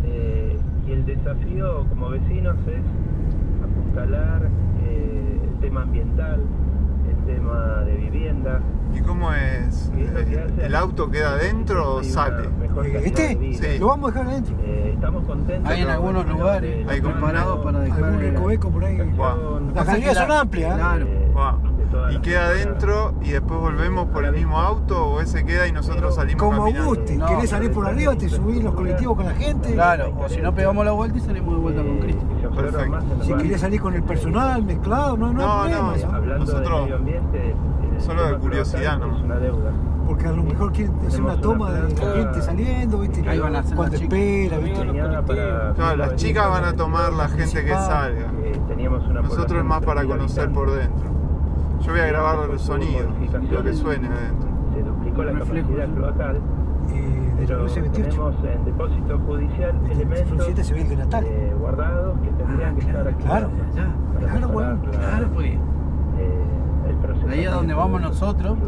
eh, y el desafío como vecinos es apuntalar eh, el tema ambiental, tema de vivienda. ¿Y cómo es? Y Eh, ¿El auto queda adentro o sale? Eh, ¿Este? Sí. Lo vamos a dejar adentro. Eh, estamos contentos. Hay en algunos lugares Hay preparados para dejar. Algún eh, recoveco por ahí. Las galerías son amplias. ¿eh? Claro. ¿Y queda adentro y después volvemos por el mismo auto o ese queda y nosotros salimos Como caminando? guste, No, querés salir por arriba, te subís los colectivos con la gente. Claro, o si no pegamos la vuelta y salimos de vuelta con Cristo. Y se observa Perfecto. los Si querés salir con el personal mezclado, no, no, No, hay problema. no, eso. Hablando Nosotros- de medio ambiente, el solo de curiosidad, ¿no? Es una deuda. Porque a lo mejor quieren hacer una toma de la gente saliendo, ¿viste? Ahí van a hacer Cuando espera, ¿viste? Claro, las chicas van a tomar la gente que salga. Eh, teníamos una Nosotros es más para de 3.000 conocer por dentro. Yo voy a grabar el sonido, lo que suene adentro. Se duplicó la capacidad cloacal, Eh, pero la 28. tenemos en depósito judicial elementos el de Natal. eh, guardados que tendrían que estar aquí Claro, para claro, bueno, la- Claro, pues. eh, el Ahí a donde vamos nosotros,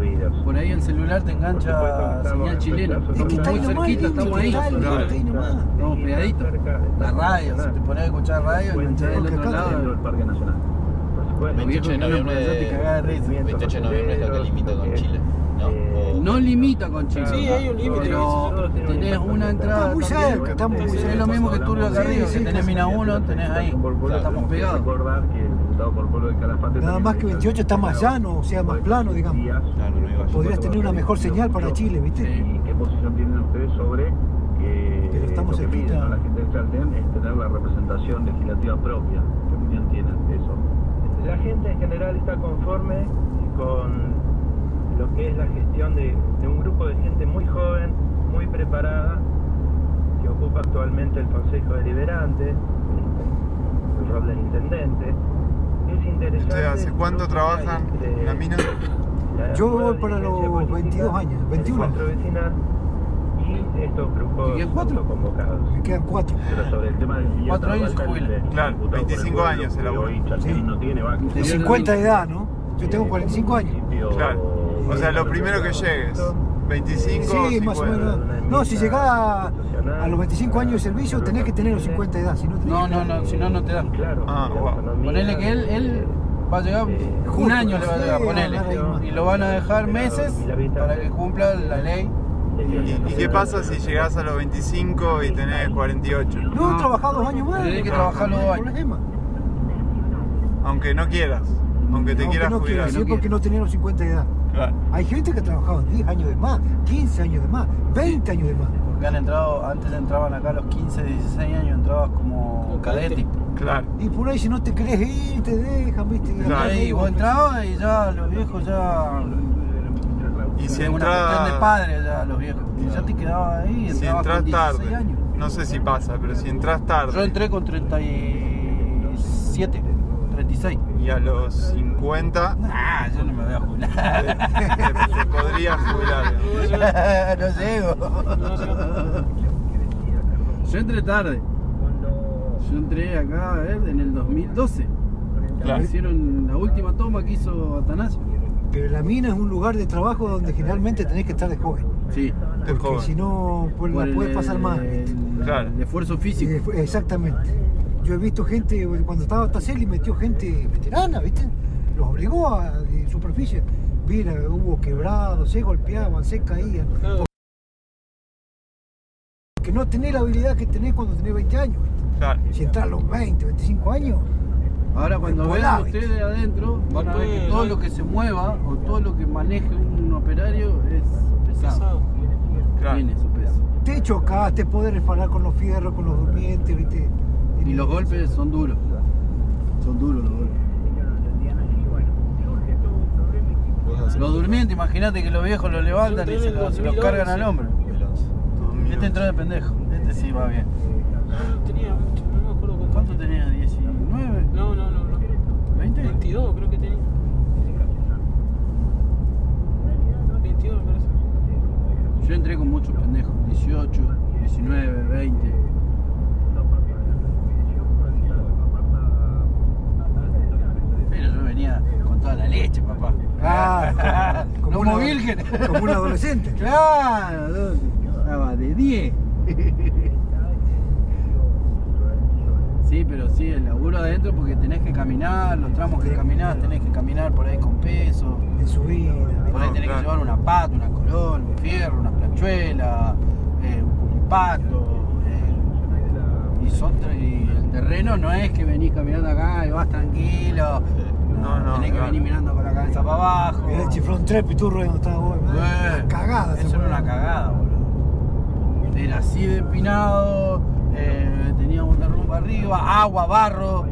por ahí el celular te engancha señal chilena. Es que está ahí muy nomás, cerquita, estamos ahí. total, Claro. está ahí nomás. Estamos pegaditos. La radio, si te pones a escuchar radio, enganchás del otro lado. Parque Nacional. Por supuesto. Los viejos 28 de noviembre, cagás de risa. 28 de noviembre es lo que limita con Chile. ¿No? O- No limita con Chile. Sí, hay un límite. Pero tenés una entrada. Está muy cerca, está muy Es lo mismo que arriba, sí, que tenés mina 1, tenés ahí. Estamos pegados. Nada más que me 28 está más llano, o sea, más plano, digamos. Podrías tener una mejor señal para Chile, ¿viste? ¿Y qué posición tienen ustedes sobre que Pero estamos lo que piden la gente de Chaltén es tener la representación legislativa propia? ¿Qué opinión tienen de eso? La gente en general está conforme con lo que es la gestión de, de un grupo de gente muy joven, muy preparada, que ocupa actualmente el Consejo Deliberante, el rol del intendente. Es interesante. ¿Ustedes hace cuánto trabajan entre en la mina? la Yo voy para los política, 22 años, el 21 años. y estos grupos ¿Y qué, cuatro? autoconvocados. Me quedan cuatro. Pero sobre el tema del Cuatro años se Balcán, jubila. el Claro, diputado por el 25 pueblo, años el abuelo. Sí. no tiene vaca. De 50 de edad, ¿no? Yo tengo 45 años. Claro. O sea, lo primero que llegues. 25 o Sí, más o 50. menos. No, si llegás a, a los 25 años de servicio, tenés que tener los 50 de edad. Si no, tenés No, no, no, si no, no te dan. Claro, Ah, wow. Ponele que él, él va a llegar, Justo, un año le va a llegar, ponele. Y lo van a dejar meses para que cumpla la ley. ¿Y, y qué pasa si llegás a los 25 y tenés 48? No, he trabajado dos años más. Tenés que trabajar los no dos años. Aunque no quieras. Aunque te Aunque quieras no jubilar. quiero, sí, porque no tenía los 50 de edad. Claro. Hay gente que ha trabajado 10 años de más, 15 años de más, 20 años de más. Porque han entrado, antes entraban acá a los 15, 16 años, entrabas como cadete. Claro. Y por ahí si no te querés ir, te dejan, viste. Y Claro. Y vos entrabas y ya los viejos ya. Y si cuestión de entras. padre ya los viejos. Y ya te quedabas ahí Si entrabas entras con 16 tarde. años. No sé si pasa, pero si entras Yo tarde entré con 37, 36. y a los 50 Ah, yo no me voy a jubilar. te- te podrías jubilar. no llego. Yo entré tarde. Yo entré acá, a ver, en el 2012. Claro. Hicieron la última toma que hizo Atanasio. Pero la mina es un lugar de trabajo donde generalmente tenés que estar de joven. Sí. De Porque si no, pues la puedes pasar mal. el- Claro. el esfuerzo físico. Eh, Exactamente. Yo he visto gente, cuando estaba Taceli, metió gente veterana, ¿viste? Los obligó a de superficie. Mira, hubo quebrados, se golpeaban, se caían. Porque no tenés la habilidad que tenés cuando tenés 20 años. ¿viste? Claro. Si entras a los 20, 25 años, Ahora cuando vean ustedes adentro, van a ver que todo lo que se mueva o todo lo que maneje un operario es pesado. Claro. Tiene su peso. te chocás, te podés resbalar con los fierros, con los durmientes, ¿viste? Y los golpes son duros. Son duros los golpes. Los durmientes, imagínate que los viejos los levantan y se los, se los cargan al hombro. Este entró de pendejo. Este sí va bien. Tenía mucho, no me acuerdo cuánto. ¿Cuánto tenía? ¿19? No, no, no, no. ¿20? 22 creo que tenía. 22 me parece. Yo entré con muchos pendejos. 18, 19, 20. Pero yo venía con toda la leche, papá. Ah, como como una- virgen. como un adolescente. Claro, estaba de 10. Sí, pero sí, el laburo adentro porque tenés que caminar, los tramos que caminás, tenés que caminar por ahí con peso. En su vida. Por ahí tenés que llevar una pata, una colón, un fierro, una planchuela, eh, un culipato. eh, y, son tra- y el terreno no es que venís caminando acá y vas tranquilo. No, no, tenés que claro. venir mirando con la cabeza para abajo. Era el chiflón trepiturro donde estaba vos. Eh, Una cagada. Eso era una cagada, boludo. Era así de empinado, eh, teníamos derrumbe arriba, agua, barro,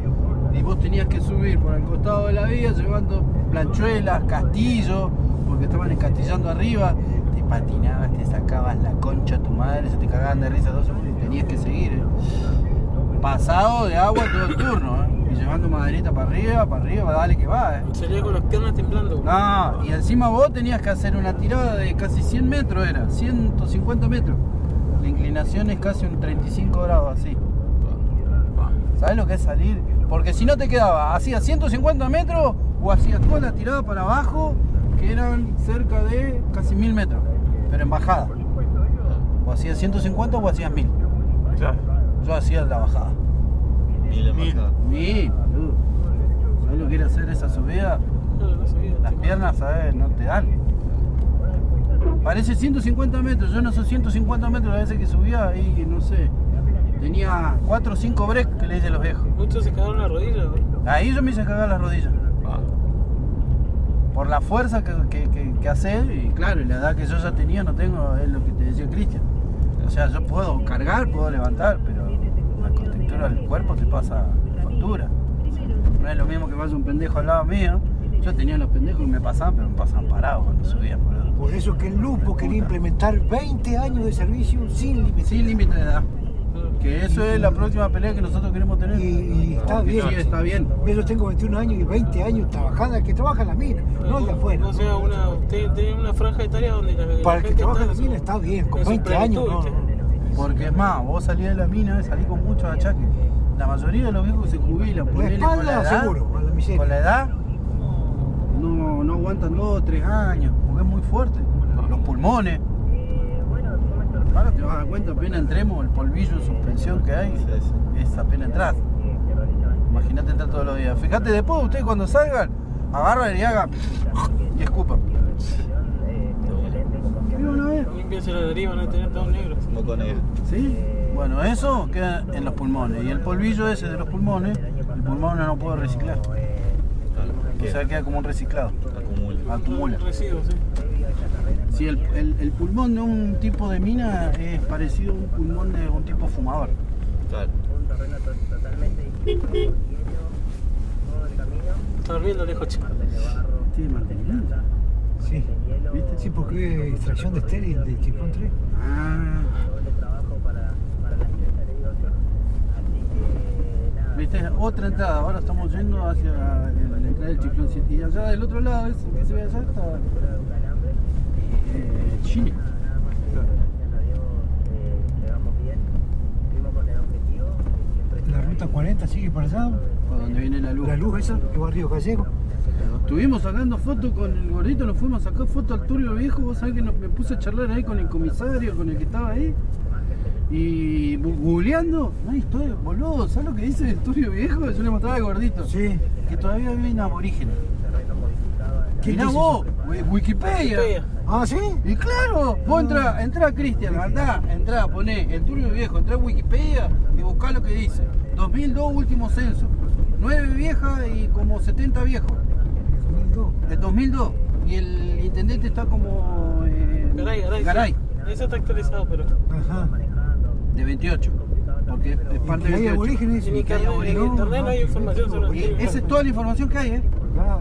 y vos tenías que subir por el costado de la vía llevando planchuelas, castillos, porque estaban encastillando arriba, te patinabas, te sacabas la concha a tu madre, se te cagaban de risa dos segundos y tenías que seguir. eh. Pasado de agua todo el turno, eh, y llevando maderita para arriba, para arriba, dale que va. Eh. Salía con las piernas temblando. No, y encima vos tenías que hacer una tirada de casi 100 metros, era 150 metros. La inclinación es casi un 35 grados así. ¿Sabes lo que es salir? Porque si no te quedaba, hacías 150 metros o hacías toda la tirada para abajo, que eran cerca de casi 1000 metros, pero en bajada. O hacías 150 o hacías 1000. Yo hacía la bajada. Mil. Mil, boludo. ¿Sabes lo que era hacer esa subida? Las piernas, ¿sabes? No te dan. Parece 150 metros, yo no sé 150 metros la veces que subía y no sé. Tenía 4 o 5 breaks que le hice a los viejos. Muchos se cagaron la rodilla, güey. Ahí yo me hice cagar las rodillas. Por la fuerza que, que, que, que hace, y claro, y la edad que yo ya tenía no tengo, es lo que te decía Cristian. O sea, yo puedo cargar, puedo levantar, pero contextura del cuerpo te pasa factura. No es lo mismo que vaya un pendejo al lado mío. Yo tenía los pendejos y me pasaban, pero me pasaban parados cuando subían, boludo. Por eso que el Lupo quería implementar 20 años de servicio sin límite. Sin límite de edad. Que eso es la próxima pelea que nosotros queremos tener. Y, y está Sí, bien. está bien. Yo tengo 21 años y 20 años trabajando, el que trabaja en la mina, no el de afuera. O sea, una, usted tiene una franja etaria donde la, la Para el que trabaja en la mina está bien, con en su 20 años no. Porque es más, vos salís de la mina, salís con muchos achaques. La mayoría de los viejos se jubilan, La ponele con espalda la edad, seguro, a la miseria. con la edad, no, no aguantan dos o tres años, porque es muy fuerte. Los pulmones. Ahora te vas a dar cuenta, apenas entremos, el polvillo en suspensión que hay, es apenas entrar. Imagínate entrar todos los días. Fíjate, después ustedes cuando salgan, agarran y hagan y escupan. ¿Vio una vez? Limpiarse la a tener todos negros. Moco negro. ¿Sí? Bueno, eso queda en los pulmones. Y el polvillo ese de los pulmones, el pulmón no lo puede reciclar. O sea, queda como un reciclado. Acumula. Acumula. Residuos, sí. Sí, el, el- el pulmón de un tipo de mina es parecido a un pulmón de un tipo fumador. Claro. Está durmiendo lejos, chico. Tiene mantenimiento. Sí, ¿viste? Sí, porque es extracción de estéril de chiflón 3. Ah. ¿Viste? Otra entrada. Ahora estamos yendo hacia la entrada del Chiflón 7. Y allá del otro lado, ese que se ve allá, está eh, Chile. La ruta 40 sigue para allá. Por donde viene la luz. La luz esa, que va a Río Gallego. Estuvimos sacando fotos con el gordito, nos fuimos a sacar fotos al Turio Viejo. Vos sabés que nos- me puse a charlar ahí con el comisario, con el que estaba ahí. Y googleando, no hay historia, boludo, ¿sabes lo que dice el Turio Viejo? Yo le mostraba al gordito. Sí. Que todavía viven aborígenes. ¿Quién Mirá vos, Wi- Wikipedia. Wikipedia. Ah, ¿sí? Y claro, vos entrá, entrá Cristian, andá, entrá, poné el Turio Viejo, entrá a Wikipedia y buscá lo que dice. 2002 último censo. 9 viejas y como 70 viejos. 2002. El 2002. Y el intendente está como. eh, Garay, Garay. Garay, sí. Eso está actualizado, pero. Ajá. de 28. porque es, parte 28. aborígenes. En Y que hay internet, en aborígenes. internet no hay información sobre Y esa es toda la información que hay, ¿eh?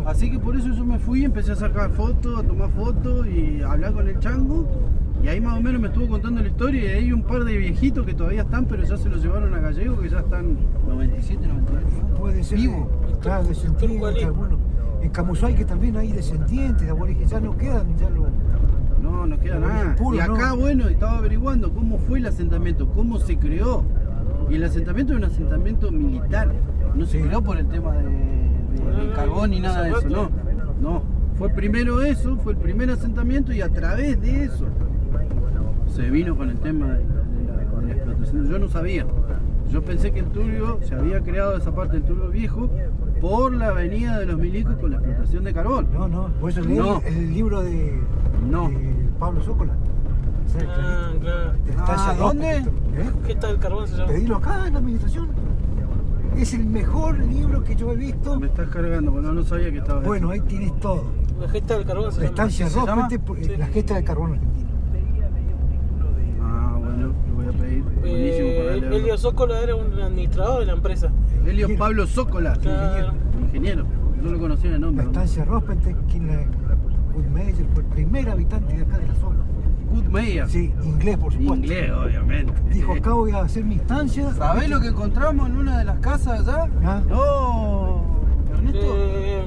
Así que por eso yo me fui, empecé a sacar fotos, a tomar fotos y a hablar con el chango. Y ahí más o menos me estuvo contando la historia y hay un par de viejitos que todavía están, pero ya se los llevaron a Gallego, que ya están 97, 98. Puede ser. Vivo. Claro, descendientes, algunos. En Camusuay que también hay descendientes de aborígenes, ya no quedan, ya lo. No, no queda nada. puro, y acá, ¿no? bueno, estaba averiguando cómo fue el asentamiento, cómo se creó. Y el asentamiento es un asentamiento militar. No se creó por el tema de, carbón ni nada de eso, no. No. Fue primero eso, fue el primer asentamiento y a través de eso se vino con el tema de, de la, de la explotación. Yo no sabía. Yo pensé que el turbio se había creado esa parte del turbio viejo por la avenida de los milicos con la explotación de carbón. No, no, por eso leí No. el, el libro de, No. de Pablo Zócola. Ah, claro. Ah, ¿dónde? ¿Qué está el carbón se llama? Pedilo acá en la administración. Es el mejor libro que yo he visto. Me estás cargando, bueno, no sabía que estaba Bueno, ahí tienes todo. La gesta del carbón se La llama. estancia ¿Se llama? Rópete, por- la gesta de carbón argentino. Ah, bueno, voy a pedir. Buenísimo para Eh, leerlo. Elio Zócola era un administrador de la empresa. Elio Pablo Zócola, Claro. ingeniero. No lo conocía de La nombre. estancia Rópete, quien la Meyer fue el primer habitante de acá de la zona. Good Meyer. Sí, inglés por supuesto. Inglés, obviamente. Dijo, acá voy a hacer mi estancia. ¿Sabés lo que encontramos en una de las casas allá? Ah. No, Ernesto. Eh,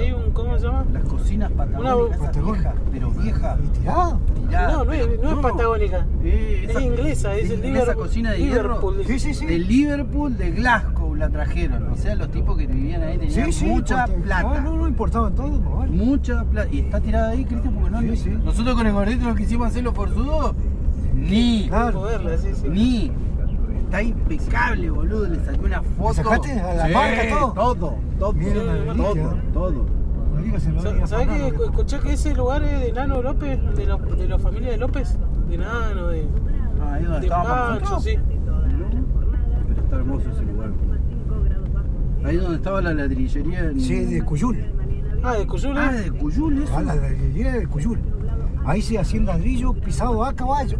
hay un, ¿cómo se llama? Las cocinas patagónicas, esas viejas, pero viejas. tirada? Tirada. No, no es, no es patagónica. Eh, es esa- inglesa, es el esa Liverpool. cocina de Liverpool. hierro. De Liverpool, de Glasgow la trajeron. O sea, los tipos que vivían ahí tenían Sí, sí, mucha porque- plata. No, no importaban todo, no, vale. Mucha plata. Y está tirada ahí, Cristian, porque no. Sí, sí. Nosotros con el gordito lo quisimos hacer los forzudos. Ni. Claro. Sí, sí. Ni. Está impecable, boludo. Le saqué una foto. sacaste a la Sí, marca todo? Todo, todo. Mira la todo, todo. ¿Sabes Fernando, que escuché que ese lugar es de Nano López? De la, de la familia de López. De Nano, de, Ah, ahí donde de estábamos Pancho, sí. Pero está hermoso ese lugar. Ahí donde estaba la ladrillería. En... Sí, de Cuyul. Ah, de Cuyul. Ah, ¿eh? de Cuyul, eso. Ah, la ladrillería de Cuyul. Ahí se hacía el ladrillo pisado a caballo.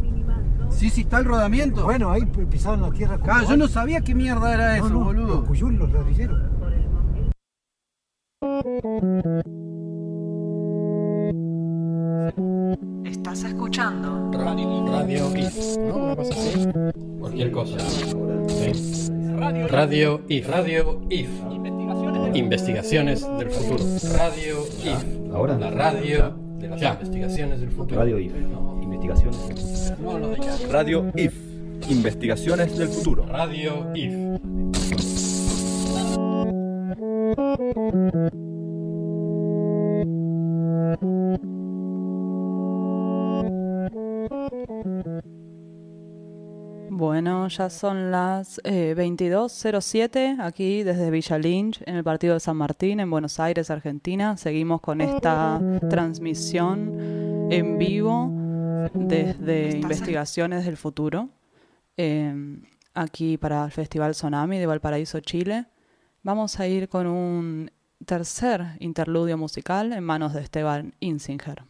Sí, sí, está el rodamiento. Bueno, ahí pisaban la tierra Ah, yo no sabía qué mierda era eso, No, boludo. Los Cuyul, los ladrilleros. Estás escuchando Radio, radio IF, ¿no? Una cosa así. Cualquier cosa. Sí. Radio IF. Radio IF. Investigaciones del futuro. Radio IF. Ahora. La radio de las investigaciones del futuro. Radio IF. No Radio IF. Investigaciones del futuro. Radio IF. Bueno, ya son las eh, 22.07 aquí desde Villa Lynch, en el partido de San Martín, en Buenos Aires, Argentina. Seguimos con esta transmisión en vivo desde Investigaciones del Futuro, eh, aquí para el Festival Tsunami de Valparaíso, Chile. Vamos a ir con un tercer interludio musical en manos de Esteban Insinger.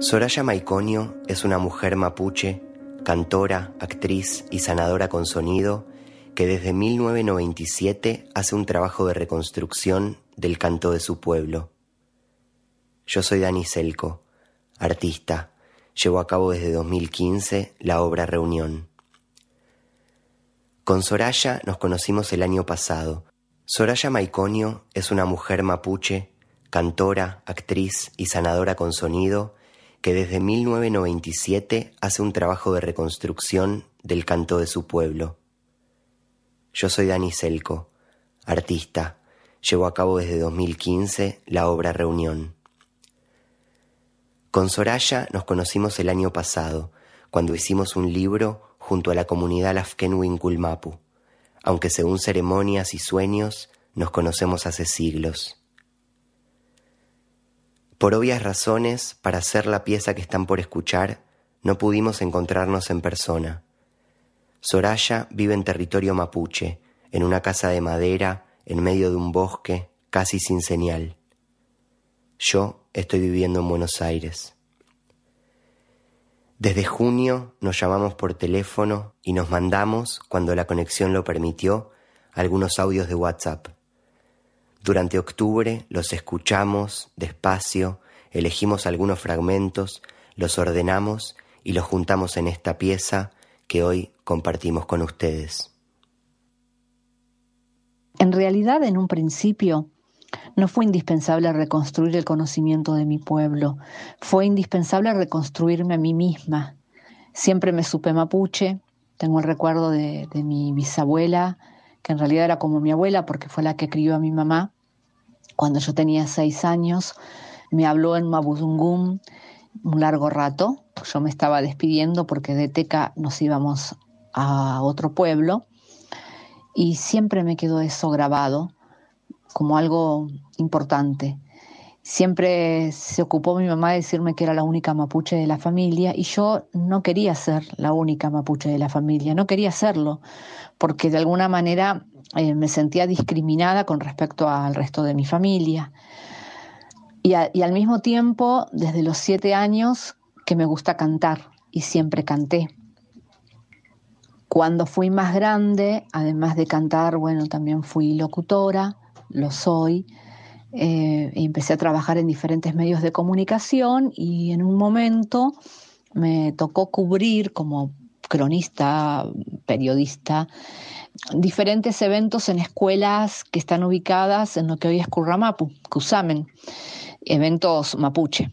Soraya Maiconio es una mujer mapuche, cantora, actriz y sanadora con sonido que desde 1997 hace un trabajo de reconstrucción del canto de su pueblo. Yo soy Dani Selco, artista. Llevo a cabo desde 2015 la obra Reunión. Con Soraya nos conocimos el año pasado. Soraya Maiconio es una mujer mapuche, cantora, actriz y sanadora con sonido que desde 1997 hace un trabajo de reconstrucción del canto de su pueblo. Yo soy Dani Selco, artista. Llevo a cabo desde 2015 la obra Reunión. Con Soraya nos conocimos el año pasado, cuando hicimos un libro junto a la comunidad Lafkenwin Kulmapu, aunque según ceremonias y sueños nos conocemos hace siglos. Por obvias razones, para hacer la pieza que están por escuchar, no pudimos encontrarnos en persona. Soraya vive en territorio mapuche, en una casa de madera, en medio de un bosque, casi sin señal. Yo estoy viviendo en Buenos Aires. Desde junio nos llamamos por teléfono y nos mandamos, cuando la conexión lo permitió, algunos audios de WhatsApp. Durante octubre los escuchamos despacio, elegimos algunos fragmentos, los ordenamos y los juntamos en esta pieza que hoy compartimos con ustedes. En realidad, en un principio, no fue indispensable reconstruir el conocimiento de mi pueblo, fue indispensable reconstruirme a mí misma. Siempre me supe mapuche, tengo el recuerdo de, de mi bisabuela, que en realidad era como mi abuela porque fue la que crió a mi mamá. Cuando yo tenía seis años, me habló en Mabuzungum un largo rato. Yo me estaba despidiendo porque de Teca nos íbamos a otro pueblo y siempre me quedó eso grabado como algo importante. Siempre se ocupó mi mamá de decirme que era la única mapuche de la familia y yo no quería ser la única mapuche de la familia, no quería serlo, porque de alguna manera eh, me sentía discriminada con respecto al resto de mi familia. Y, al mismo tiempo, desde los siete años, que me gusta cantar y siempre canté. Cuando fui más grande, además de cantar, bueno, también fui locutora, lo soy, eh, empecé a trabajar en diferentes medios de comunicación y en un momento me tocó cubrir como cronista, periodista, diferentes eventos en escuelas que están ubicadas en lo que hoy es Curramapu, Cusamen, eventos mapuche.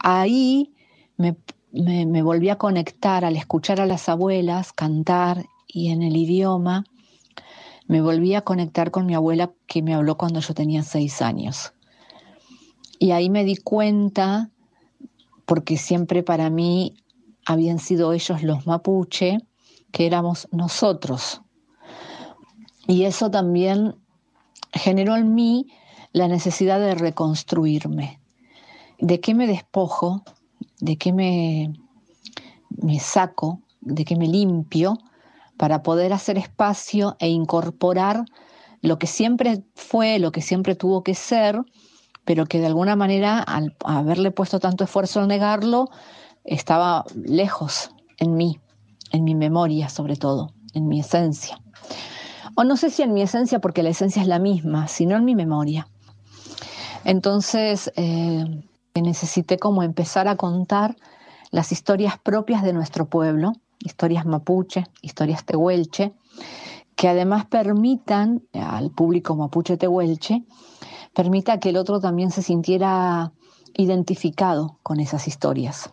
Ahí me, me volví a conectar al escuchar a las abuelas cantar y en el idioma me volví a conectar con mi abuela que me habló cuando yo tenía seis años. Y ahí me di cuenta, porque siempre para mí habían sido ellos los mapuche, que éramos nosotros. Y eso también generó en mí la necesidad de reconstruirme. ¿De qué me despojo? ¿De qué me, saco? ¿De qué me limpio? Para poder hacer espacio e incorporar lo que siempre fue, lo que siempre tuvo que ser, pero que de alguna manera, al haberle puesto tanto esfuerzo al negarlo, estaba lejos en mí, en mi memoria sobre todo, en mi esencia. O no sé si en mi esencia, porque la esencia es la misma, sino en mi memoria. Entonces, eh, necesité como empezar a contar las historias propias de nuestro pueblo, historias mapuche, historias tehuelche, que además permitan al público mapuche tehuelche, permita que el otro también se sintiera identificado con esas historias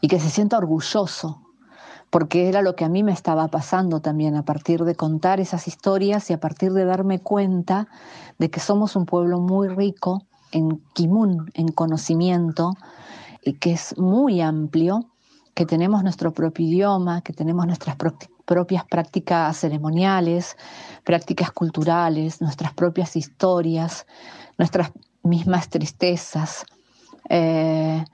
y que se sienta orgulloso, porque era lo que a mí me estaba pasando también a partir de contar esas historias y a partir de darme cuenta de que somos un pueblo muy rico en kimun, en conocimiento, y que es muy amplio que tenemos nuestro propio idioma, que tenemos nuestras propias prácticas ceremoniales, prácticas culturales, nuestras propias historias, nuestras mismas tristezas, eh,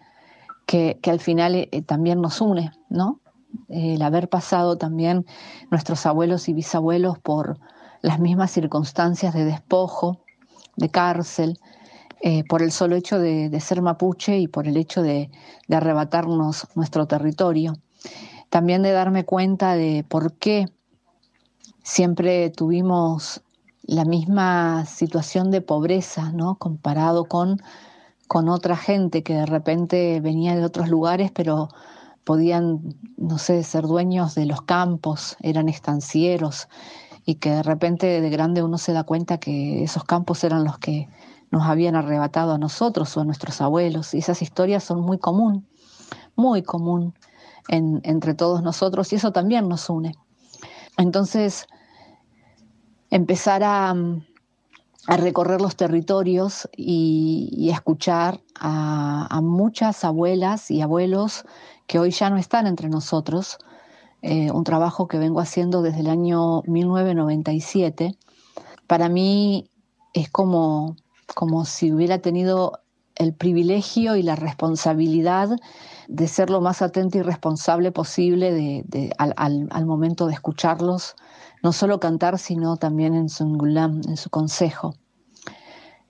que, que, al final eh, también nos une, ¿no? El haber pasado también nuestros abuelos y bisabuelos por las mismas circunstancias de despojo, de cárcel, eh, por el solo hecho de, ser mapuche y por el hecho de, de arrebatarnos nuestro territorio. También de darme cuenta de por qué siempre tuvimos la misma situación de pobreza, ¿no? Comparado con, con otra gente que de repente venía de otros lugares, pero podían, no sé, ser dueños de los campos, eran estancieros, y que de repente de grande uno se da cuenta que esos campos eran los que nos habían arrebatado a nosotros o a nuestros abuelos. Y esas historias son muy común, muy común en, entre todos nosotros, y eso también nos une. Entonces, empezar a, a recorrer los territorios y, y escuchar a, a, muchas abuelas y abuelos que hoy ya no están entre nosotros, eh, un trabajo que vengo haciendo desde el año 1997, para mí es como, como si hubiera tenido el privilegio y la responsabilidad de ser lo más atento y responsable posible al, momento de escucharlos no solo cantar, sino también en su ngulam, en su consejo,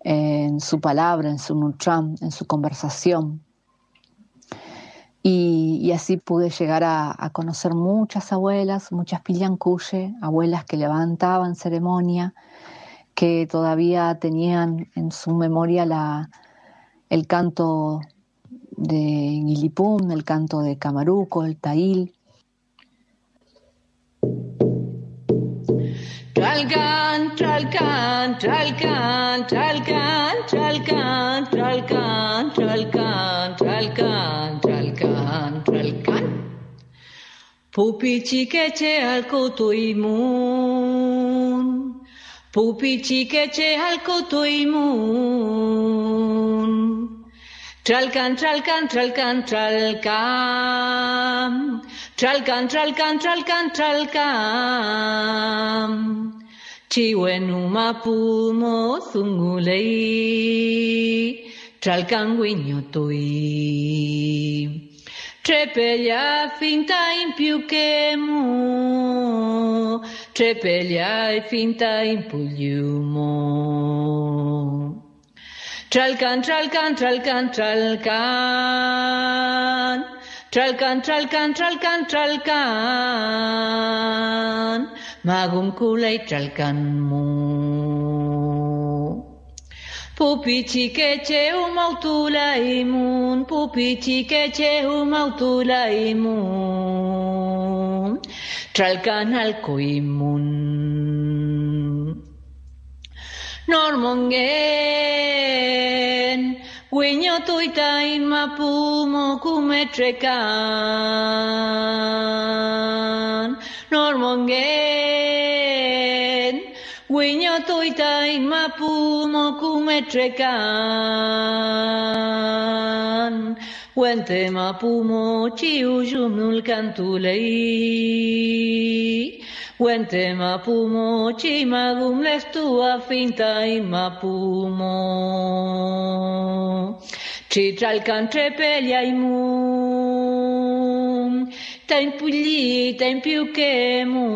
en su palabra, en su nutram, en su conversación. Y, así pude llegar a, a, conocer muchas abuelas, muchas pillancuye, abuelas que levantaban ceremonia, que todavía tenían en su memoria la, el canto de Guilipum, el canto de Camaruco, el Tail. Tralcan, tralcan, tralcan, tralcan, tralcan, tralcan, tralcan, tralcan, tralcan, tralcan. Pupi chiqueche al cotoimun. Pupi chiqueche al cotoimun. Tralcan, tralcan, tralcan, tralcan. Tralcan, tralcan, tralcan, tralcan. Chiwenu mapumo zungulei. Tralcan guiñotoi. Trepella finta impiuquemu, trepella y finta impullumo. Tralcan, tralcan, tralcan, tralcan. Tralcan, tralcan, tralcan, tralcan. Magum culei tralcan mu. Pupiti que te uma altura imun, pupiti que te uma altura imun, tralcan imun. Normongen, guiño tuita in mapumo cume trecan. Normongen, Huiñotuitain mapumokumetrekan, huente mapumo chiuyumnul cantulei, huente mapumo chimagum lestua fintain mapumo. Chitralcan trepeliaimu, tain pulli, tain piuquemu,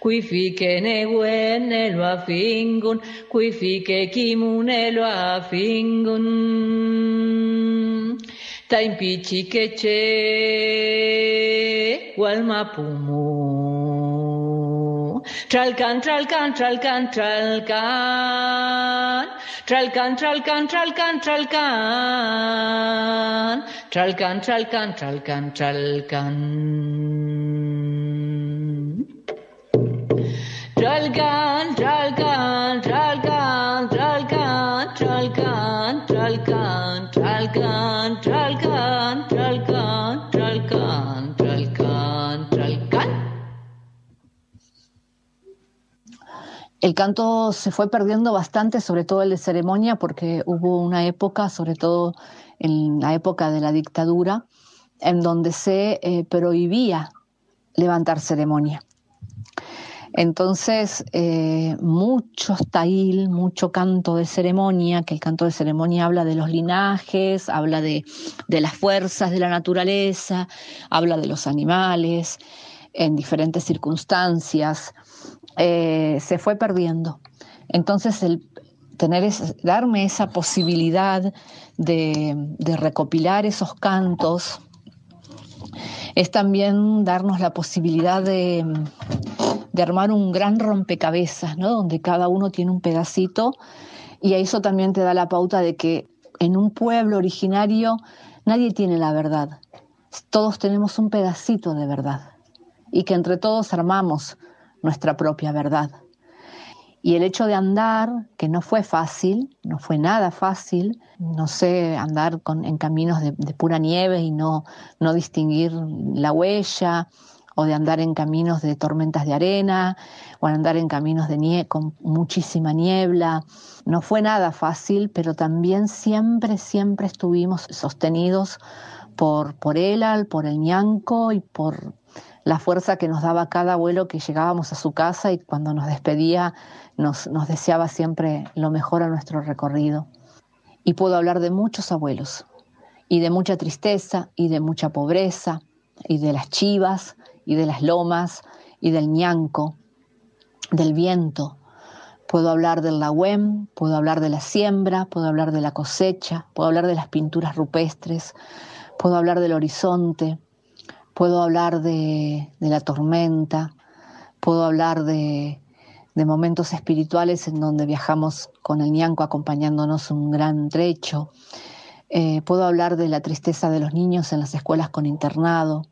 Qui fiche ne guenne lo affingun, qui fiche chimune lo affingun. Ta impicci che c'è, qual mapumu. Tralcan, tralcan, tralcan, tralcan. Tralcan, tralcan, tralcan, tralcan. Tralcan, tralcan, tralcan, tralcan. El canto se fue perdiendo bastante, sobre todo el de ceremonia, porque hubo una época, sobre todo en la época de la dictadura, en donde se eh, prohibía levantar ceremonia. Entonces, eh, mucho tail, mucho canto de ceremonia, que el canto de ceremonia habla de los linajes, habla de, las fuerzas de la naturaleza, habla de los animales en diferentes circunstancias, eh, se fue perdiendo. Entonces, el tener darme esa posibilidad de recopilar esos cantos es también darnos la posibilidad de, armar un gran rompecabezas, ¿no? donde cada uno tiene un pedacito y eso también te da la pauta de que en un pueblo originario nadie tiene la verdad, todos tenemos un pedacito de verdad y que entre todos armamos nuestra propia verdad. Y el hecho de andar, que no fue fácil, no fue nada fácil, no sé, andar con, en caminos de, de pura nieve y no, no distinguir la huella, o de andar en caminos de tormentas de arena, o andar en caminos de nie con muchísima niebla. No fue nada fácil, pero también siempre, siempre estuvimos sostenidos por, por Elal, por el ñanco y por la fuerza que nos daba cada abuelo que llegábamos a su casa y cuando nos despedía nos, nos deseaba siempre lo mejor a nuestro recorrido. Y puedo hablar de muchos abuelos, y de mucha tristeza, y de mucha pobreza, y de las chivas, y de las lomas, y del ñanco, del viento. Puedo hablar del lahuem, puedo hablar de la siembra, puedo hablar de la cosecha, puedo hablar de las pinturas rupestres, puedo hablar del horizonte, puedo hablar de, la tormenta, puedo hablar de, de momentos espirituales en donde viajamos con el ñanco acompañándonos un gran trecho. Eh, puedo hablar de la tristeza de los niños en las escuelas con internado.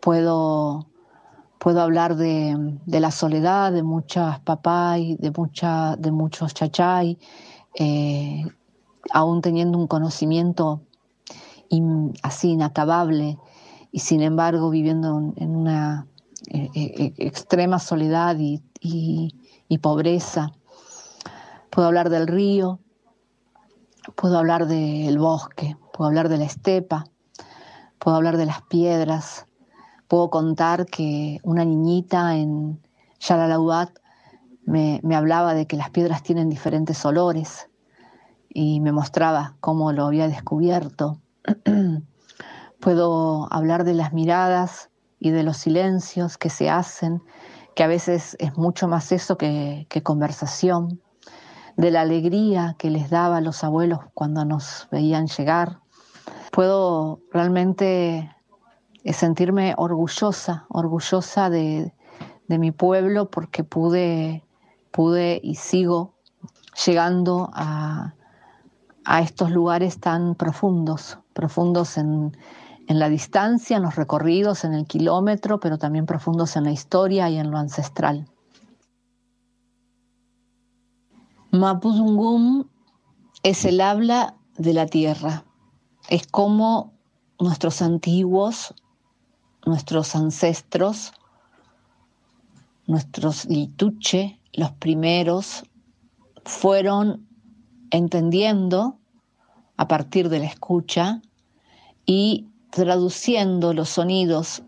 Puedo, puedo hablar de, de la soledad de muchas papay, de, mucha, de muchos chachay, eh, aún teniendo un conocimiento así inacabable y sin embargo viviendo en- una eh, eh, extrema soledad y- y pobreza. Puedo hablar del río, puedo hablar del bosque, puedo hablar de la estepa, puedo hablar de las piedras, puedo contar que una niñita en Yalalaubat me, me hablaba de que las piedras tienen diferentes olores y me mostraba cómo lo había descubierto. Puedo hablar de las miradas y de los silencios que se hacen, que a veces es mucho más eso que, que conversación, de la alegría que les daba a los abuelos cuando nos veían llegar. Puedo realmente eh, sentirme orgullosa, orgullosa de, de mi pueblo porque pude, pude y sigo llegando a, a estos lugares tan profundos, profundos en, en la distancia, en los recorridos, en el kilómetro, pero también profundos en la historia y en lo ancestral. Mapudungum es el habla de la tierra, es como nuestros antiguos, nuestros ancestros, nuestros lituche, los primeros, fueron entendiendo a partir de la escucha y traduciendo los sonidos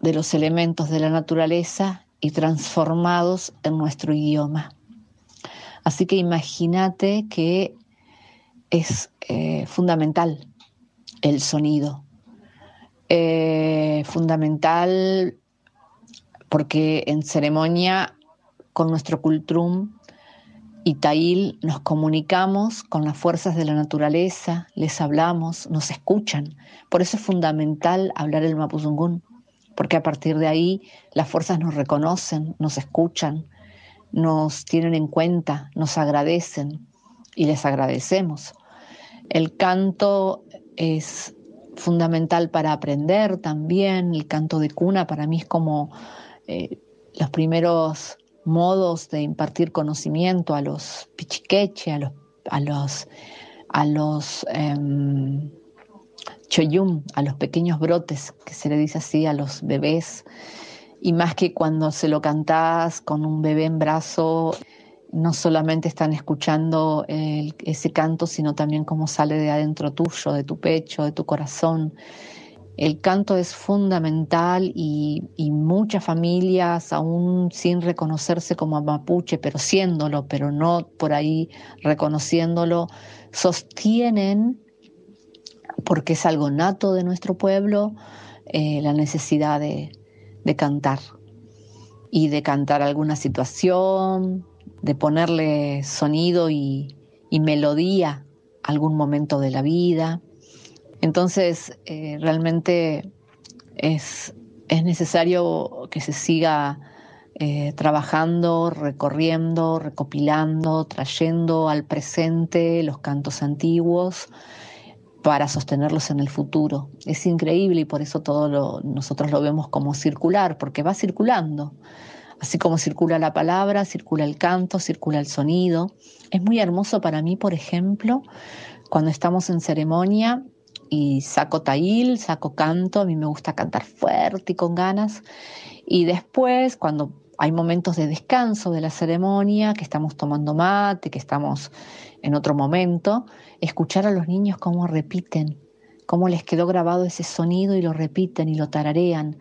de los elementos de la naturaleza y transformados en nuestro idioma. Así que imagínate que es eh, fundamental el sonido. Eh, fundamental porque en ceremonia con nuestro cultrum y Tail nos comunicamos con las fuerzas de la naturaleza, les hablamos, nos escuchan. Por eso es fundamental hablar el mapuzungún, porque a partir de ahí las fuerzas nos reconocen, nos escuchan, nos tienen en cuenta, nos agradecen y les agradecemos. El canto es fundamental para aprender también, el canto de cuna para mí es como eh, los primeros modos de impartir conocimiento a los pichiqueche, a los, a los, a los em, choyum, a los pequeños brotes, que se le dice así a los bebés, y más que cuando se lo cantás con un bebé en brazo, no solamente están escuchando ese canto, sino también cómo sale de adentro tuyo, de tu pecho, de tu corazón. El canto es fundamental y, y muchas familias, aún sin reconocerse como mapuche, pero siéndolo, pero no por ahí reconociéndolo, sostienen, porque es algo nato de nuestro pueblo, eh, la necesidad de, de cantar y de cantar alguna situación, de ponerle sonido y, melodía algún momento de la vida. Entonces, eh, realmente es, es, necesario que se siga eh, trabajando, recorriendo, recopilando, trayendo al presente los cantos antiguos para sostenerlos en el futuro. Es increíble y por eso todo lo, nosotros lo vemos como circular, porque va circulando. Así como circula la palabra, circula el canto, circula el sonido. Es muy hermoso para mí, por ejemplo, cuando estamos en ceremonia y saco tail, saco canto, a mí me gusta cantar fuerte y con ganas. Y después, cuando hay momentos de descanso de la ceremonia, que estamos tomando mate, que estamos en otro momento, escuchar a los niños cómo repiten, cómo les quedó grabado ese sonido y lo repiten y lo tararean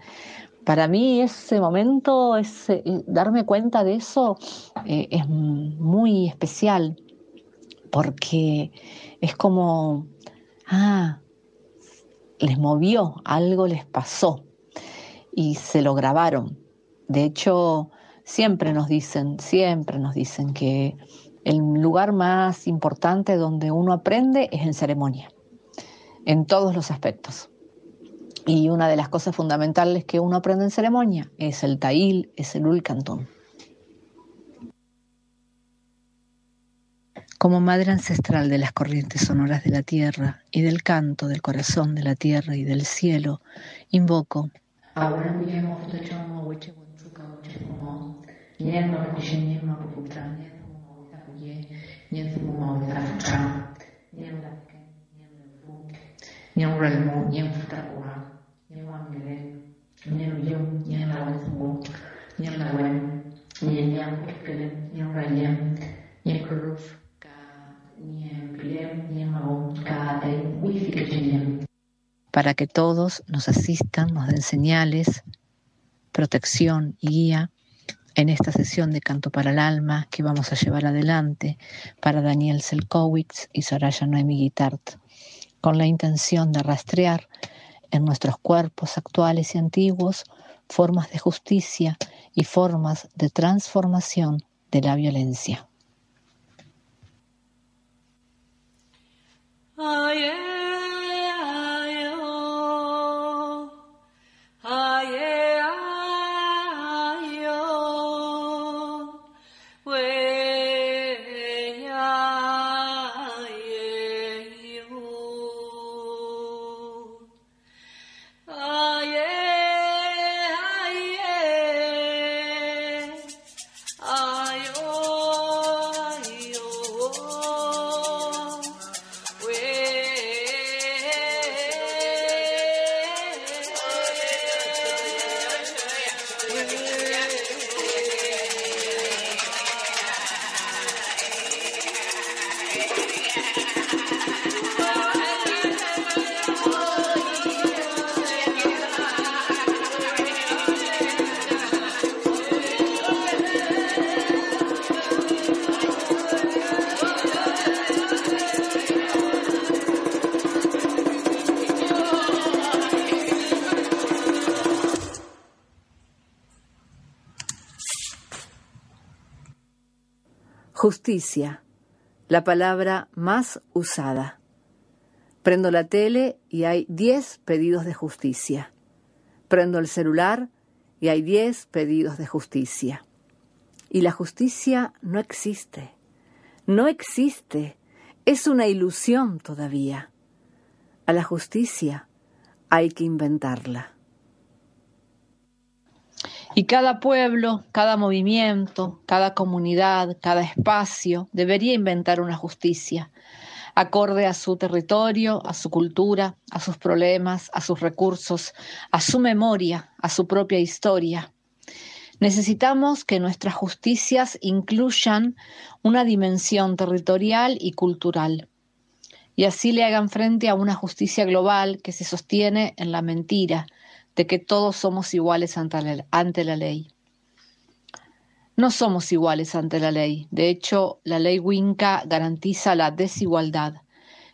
para mí ese momento, ese, darme cuenta de eso eh, es muy especial porque es como, ah, les movió, algo les pasó y se lo grabaron. De hecho, siempre nos dicen, siempre nos dicen que el lugar más importante donde uno aprende es en ceremonia, en todos los aspectos. Y una de las cosas fundamentales que uno aprende en ceremonia es el tail, es el ulcantón. Como madre ancestral de las corrientes sonoras de la tierra y del canto del corazón de la tierra y del cielo, invoco. Para que todos nos asistan, nos den señales, protección y guía en esta sesión de Canto para el Alma que vamos a llevar adelante para Daniel Selkowitz y Soraya Noemi Guitart, con la intención de rastrear en nuestros cuerpos actuales y antiguos formas de justicia y formas de transformación de la violencia. Justicia, la palabra más usada. Prendo la tele y hay 10 pedidos de justicia. Prendo el celular y hay 10 pedidos de justicia. Y la justicia no existe. No existe. Es una ilusión todavía. A la justicia hay que inventarla. Y cada pueblo, cada movimiento, cada comunidad, cada espacio debería inventar una justicia, acorde a su territorio, a su cultura, a sus problemas, a sus recursos, a su memoria, a su propia historia. Necesitamos que nuestras justicias incluyan una dimensión territorial y cultural, y así le hagan frente a una justicia global que se sostiene en la mentira, de que todos somos iguales ante la, ley. No somos iguales ante la ley. De hecho, la ley Winca garantiza la desigualdad.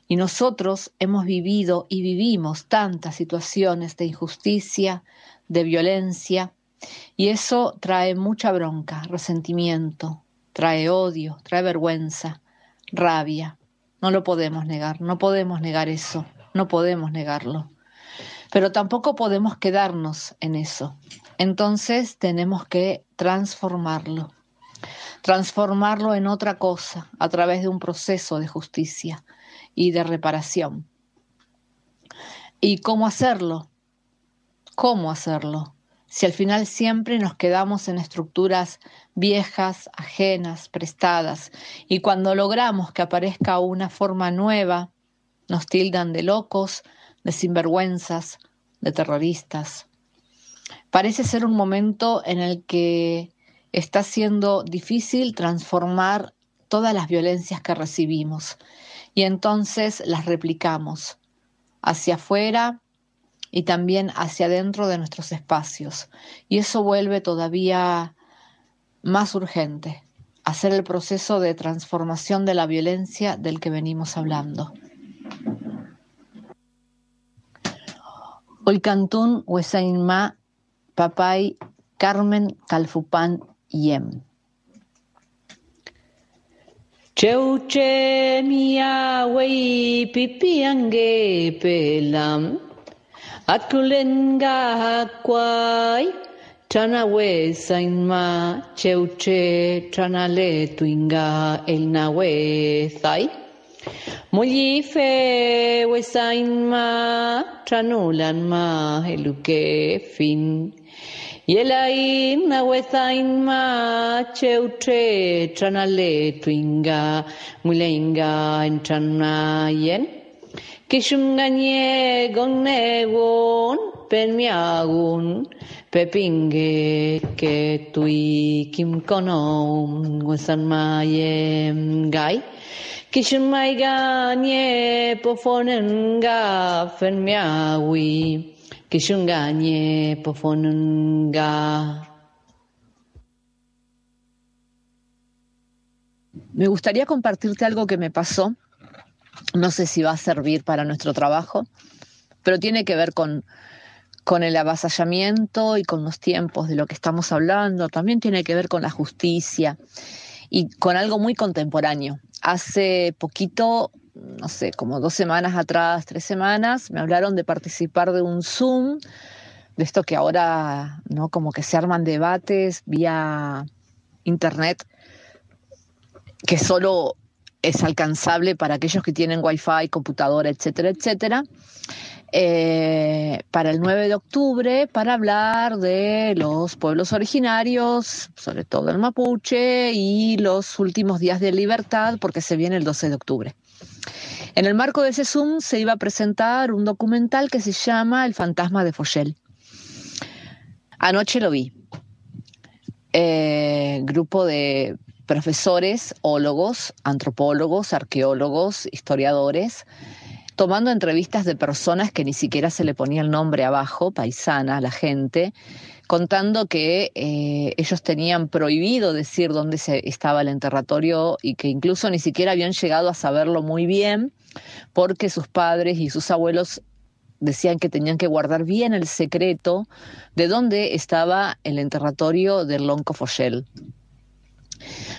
Y nosotros hemos vivido y vivimos tantas situaciones de injusticia, de violencia, y eso trae mucha bronca, resentimiento, trae odio, trae vergüenza, rabia. No lo podemos negar, no podemos negar eso, no podemos negarlo. Pero tampoco podemos quedarnos en eso. Entonces tenemos que transformarlo, transformarlo en otra cosa a través de un proceso de justicia y de reparación. ¿Y cómo hacerlo? ¿Cómo hacerlo? Si al final siempre nos quedamos en estructuras viejas, ajenas, prestadas, y cuando logramos que aparezca una forma nueva, nos tildan de locos, de sinvergüenzas, de terroristas. Parece ser un momento en el que está siendo difícil transformar todas las violencias que recibimos y entonces las replicamos hacia afuera y también hacia adentro de nuestros espacios. Y eso vuelve todavía más urgente, hacer el proceso de transformación de la violencia del que venimos hablando. Olcantún Huesainma Papay Carmen Calfupán Yem. Cheuche mia wei pipiange pelam. Atkulenga kwai Tana we sainma cheuche tana le tuinga el na we thai Mulli fe we sainma tranulan ma eluke fin. Yelain na wezain ma cheutre tranale twinga mulenga entranayen Kishunganye gonne won penmiagun pepinge ke tui kim kono wesan ma yem fenmiawi Kishunganye pofonenga. Me gustaría compartirte algo que me pasó. No sé si va a servir para nuestro trabajo, pero tiene que ver con, con el avasallamiento y con los tiempos de lo que estamos hablando. También tiene que ver con la justicia y con algo muy contemporáneo. Hace poquito no sé, como dos semanas atrás, tres semanas, me hablaron de participar de un Zoom, de esto que ahora, ¿no? Como que se arman debates vía internet, que solo es alcanzable para aquellos que tienen wifi, computadora, etcétera, etcétera. Eh, para el 9 de octubre para hablar de los pueblos originarios, sobre todo el mapuche, y los últimos días de libertad, porque se viene el 12 de octubre. En el marco de ese Zoom se iba a presentar un documental que se llama El fantasma de Fochel. Anoche lo vi. Eh, grupo de profesores, ólogos, antropólogos, arqueólogos, historiadores, tomando entrevistas de personas que ni siquiera se le ponía el nombre abajo, paisana, la gente, contando que eh, ellos tenían prohibido decir dónde se estaba el enterratorio y que incluso ni siquiera habían llegado a saberlo muy bien porque sus padres y sus abuelos decían que tenían que guardar bien el secreto de dónde estaba el enterratorio del Lonco Fochel.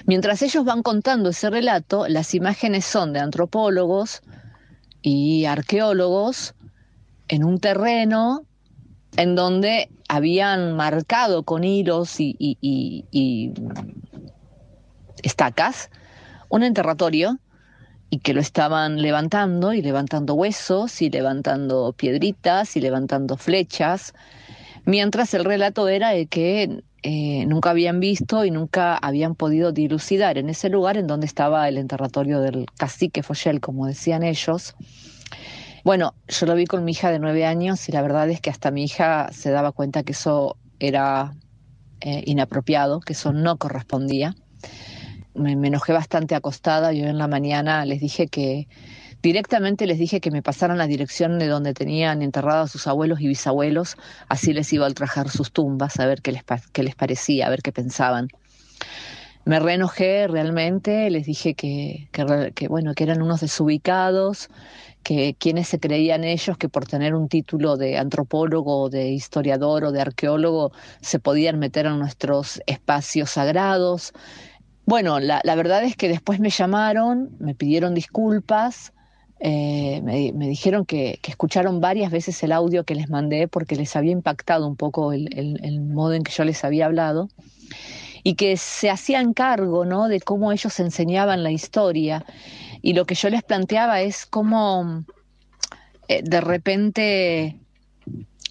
Mientras ellos van contando ese relato, las imágenes son de antropólogos y arqueólogos en un terreno en donde habían marcado con hilos y, estacas un enterratorio y que lo estaban levantando y levantando huesos y levantando piedritas y levantando flechas, mientras el relato era de que eh, nunca habían visto y nunca habían podido dilucidar en ese lugar en donde estaba el enterratorio del cacique Fochel, como decían ellos, bueno, yo lo vi con mi hija de nueve años y la verdad es que hasta mi hija se daba cuenta que eso era eh, inapropiado, que eso no correspondía. Me, enojé bastante acostada. Yo en la mañana les dije que directamente les dije que me pasaran la dirección de donde tenían enterrados sus abuelos y bisabuelos, así les iba a ultrajar sus tumbas, a ver qué les, qué les parecía, a ver qué pensaban. Me reenojé realmente, les dije que, que, bueno, que eran unos desubicados, que quienes se creían ellos que por tener un título de antropólogo, de historiador o de arqueólogo se podían meter en nuestros espacios sagrados. Bueno, la, la verdad es que después me llamaron, me pidieron disculpas, eh, me, me dijeron que, que escucharon varias veces el audio que les mandé porque les había impactado un poco el, el- modo en que yo les había hablado y que se hacían cargo ¿no? de cómo ellos enseñaban la historia. Y lo que yo les planteaba es cómo eh, de repente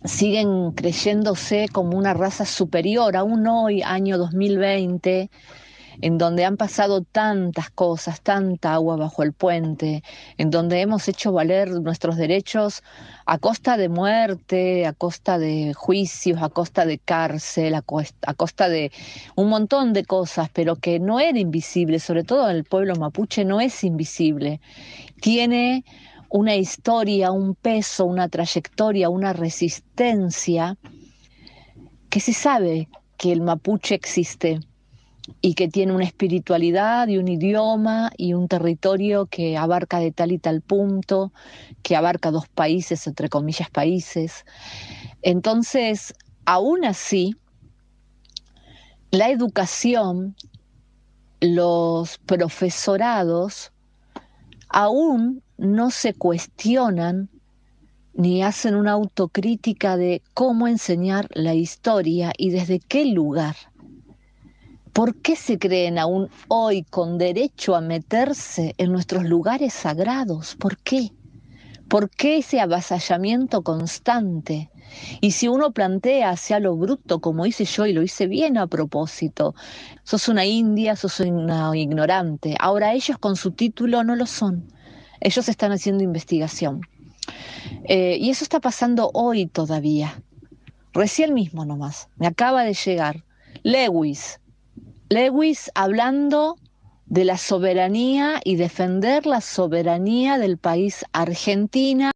siguen creyéndose como una raza superior, aún hoy, año 2020, en donde han pasado tantas cosas, tanta agua bajo el puente, en donde hemos hecho valer nuestros derechos a costa de muerte, a costa de juicios, a costa de cárcel, a, costa de un montón de cosas, pero que no era invisible, sobre todo el pueblo mapuche no es invisible. Tiene una historia, un peso, una trayectoria, una resistencia que se sabe que el mapuche existe y que tiene una espiritualidad y un idioma y un territorio que abarca de tal y tal punto, que abarca dos países, entre comillas, países. Entonces, aún así, la educación, los profesorados, aún no se cuestionan ni hacen una autocrítica de cómo enseñar la historia y desde qué lugar. ¿Por qué se creen aún hoy con derecho a meterse en nuestros lugares sagrados? ¿Por qué? ¿Por qué ese avasallamiento constante? Y si uno plantea hacia lo bruto, como hice yo y lo hice bien a propósito, sos una india, sos una ignorante. Ahora ellos con su título no lo son. Ellos están haciendo investigación. Eh, y eso está pasando hoy todavía. Recién mismo nomás. Me acaba de llegar Lewis. Lewis hablando de la soberanía y defender la soberanía del país Argentina.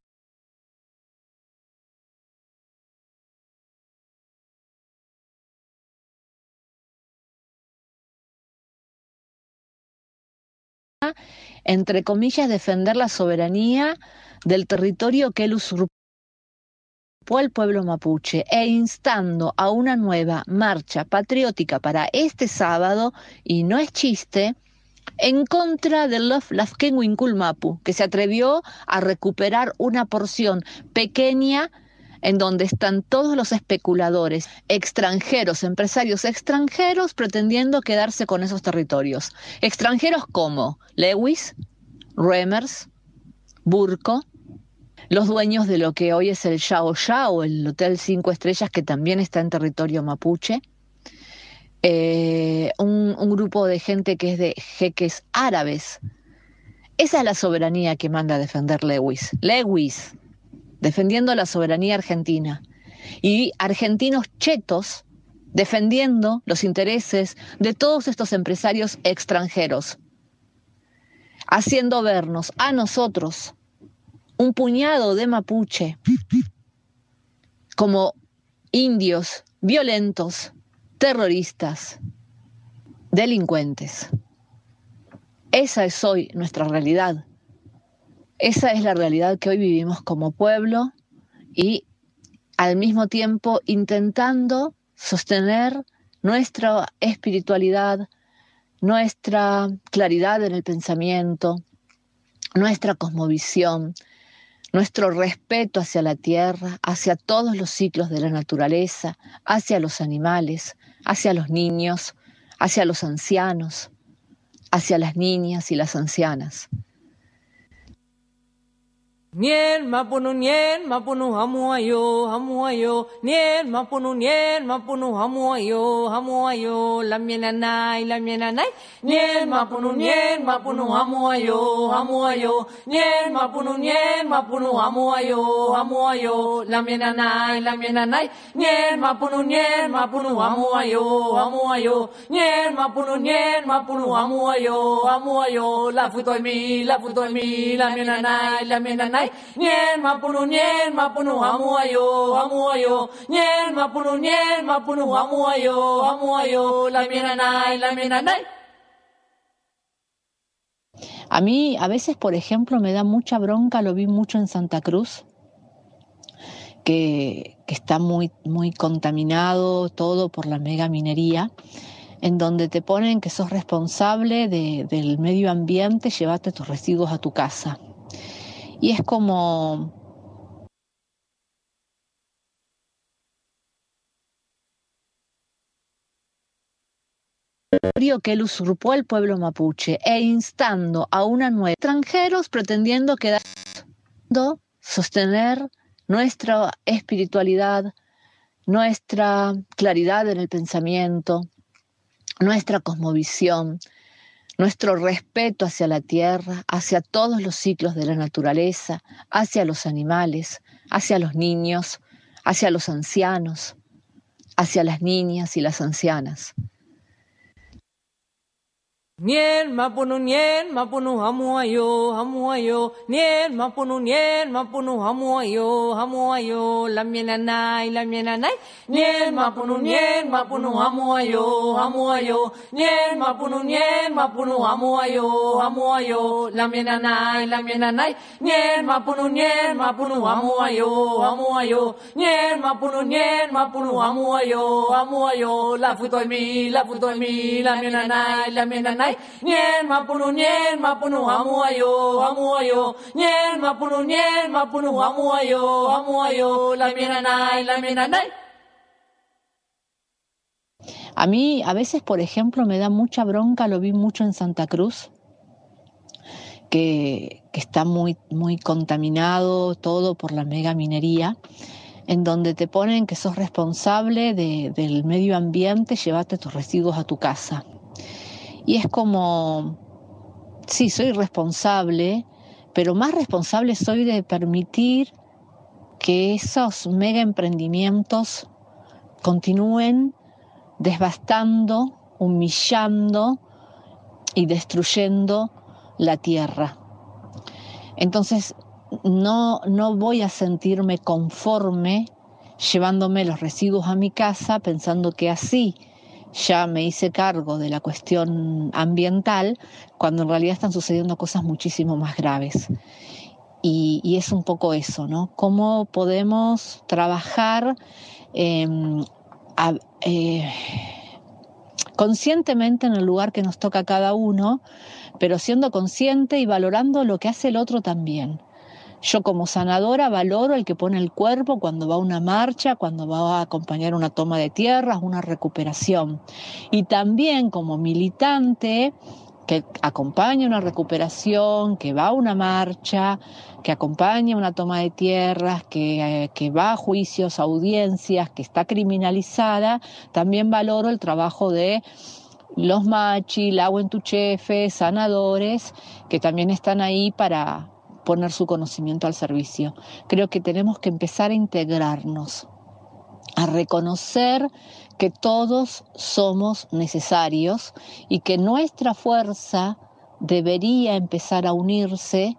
entre comillas, defender la soberanía del territorio que él usurpó al pueblo mapuche e instando a una nueva marcha patriótica para este sábado, y no es chiste, en contra del Love Lafkenwinkul Mapu, que se atrevió a recuperar una porción pequeña en donde están todos los especuladores extranjeros, empresarios extranjeros pretendiendo quedarse con esos territorios. Extranjeros como Lewis, Remers, Burco, los dueños de lo que hoy es el Yao Yao, el Hotel Cinco Estrellas, que también está en territorio mapuche, eh, un, un grupo de gente que es de jeques árabes. Esa es la soberanía que manda a defender Lewis. Lewis, defendiendo la soberanía argentina. Y argentinos chetos defendiendo los intereses de todos estos empresarios extranjeros, haciendo vernos a nosotros, un puñado de mapuche, como indios violentos, terroristas, delincuentes. Esa es hoy nuestra realidad. Esa es la realidad que hoy vivimos como pueblo y al mismo tiempo intentando sostener nuestra espiritualidad, nuestra claridad en el pensamiento, nuestra cosmovisión, nuestro respeto hacia la tierra, hacia todos los ciclos de la naturaleza, hacia los animales, hacia los niños, hacia los ancianos, hacia las niñas y las ancianas. Nien mapunu nien mapunu hamu ayo hamu ayo nien mapunu nien mapunu hamu ayo hamu ayo la miena nai la miena nai nien mapunu nien mapunu hamu ayo hamu ayo nien mapunu nien mapunu hamu ayo hamu ayo la miena nai la miena nai nien mapunu nien mapunu hamu ayo hamu ayo nien mapunu nien mapunu hamu ayo hamu ayo la futo la A mí a veces, por ejemplo, me da mucha bronca, lo vi mucho en Santa Cruz, que, que está muy, muy contaminado todo por la mega minería. en donde te ponen que sos responsable de- del medio ambiente, llévate tus residuos a tu casa. Y es como que él usurpó el pueblo mapuche e instando a una nueva extranjeros pretendiendo quedar sostener nuestra espiritualidad, nuestra claridad en el pensamiento, nuestra cosmovisión, nuestro respeto hacia la tierra, hacia todos los ciclos de la naturaleza, hacia los animales, hacia los niños, hacia los ancianos, hacia las niñas y las ancianas. Nien mapunu nien mapunu hamuayo hamuayo nien mapunu nien mapunu hamuayo hamuayo la mienanai la mienanai nien mapunu nien mapunu hamuayo hamuayo nien mapunu nien mapunu hamuayo hamuayo la mienanai la mienanai nien mapunu nien mapunu hamuayo hamuayo nien mapunu nien mapunu hamuayo hamuayo la futoimi la futoimi la mienanai la mienanai la la A mí a veces, por ejemplo, me da mucha bronca, lo vi mucho en Santa Cruz, que, está muy, muy contaminado todo por la mega minería, en donde te ponen que sos responsable de- del medio ambiente, llévate tus residuos a tu casa. Y es como, sí, soy responsable, pero más responsable soy de permitir que esos mega emprendimientos continúen devastando, humillando y destruyendo la tierra. Entonces, no, no voy a sentirme conforme llevándome los residuos a mi casa pensando que así ya me hice cargo de la cuestión ambiental, cuando en realidad están sucediendo cosas muchísimo más graves. Y, es un poco eso, ¿no? ¿Cómo podemos trabajar em, eh, conscientemente en el lugar que nos toca a cada uno, pero siendo consciente y valorando lo que hace el otro también. Yo como sanadora valoro el que pone el cuerpo cuando va a una marcha, cuando va a acompañar una toma de tierras, una recuperación. Y también como militante que acompaña una recuperación, que va a una marcha, que acompaña una toma de tierras, que, eh, va a juicios, audiencias, que está criminalizada, también valoro el trabajo de los machi, la chefe, sanadores, que también están ahí para poner su conocimiento al servicio. Creo que tenemos que empezar a integrarnos, a reconocer que todos somos necesarios y que nuestra fuerza debería empezar a unirse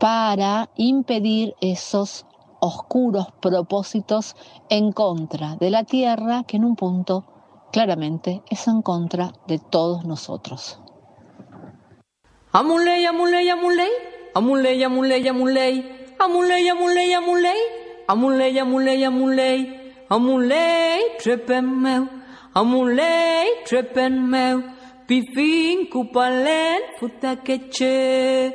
para impedir esos oscuros propósitos en contra de la tierra que en un punto claramente es en contra de todos nosotros. Amuley, amuley, amuley, Amulei, amulei, amulei. Amulei, amulei, amulei. Amulei, amulei, amulei. Amulei, trepen meu. Amulei, trepen meu. Pifin kupalen futaketxe.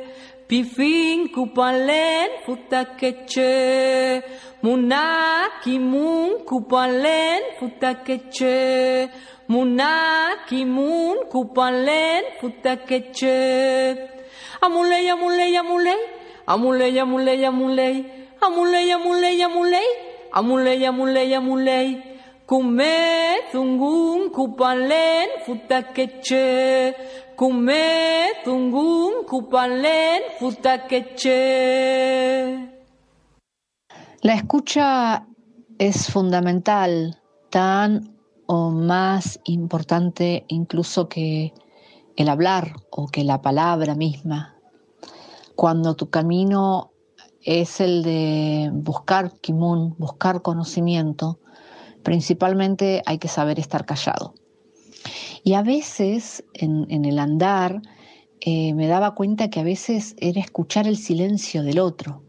Pifin kupalen futaketxe. Munakimun kupalen futaketxe. Munakimun kupalen futaketxe. Amuley, amuley, amuley. Amuley, amuley, amuley. Amuley, amuley, amuley. Amuley, amuley, amuley. Kume tungun kupalen futakeche. Kume tungun kupalen futakeche. La escucha es fundamental, tan o más importante incluso que el hablar o que la palabra misma. Cuando tu camino es el de buscar kimun, buscar conocimiento, principalmente hay que saber estar callado. Y a veces en, en el andar eh, me daba cuenta que a veces era escuchar el silencio del otro,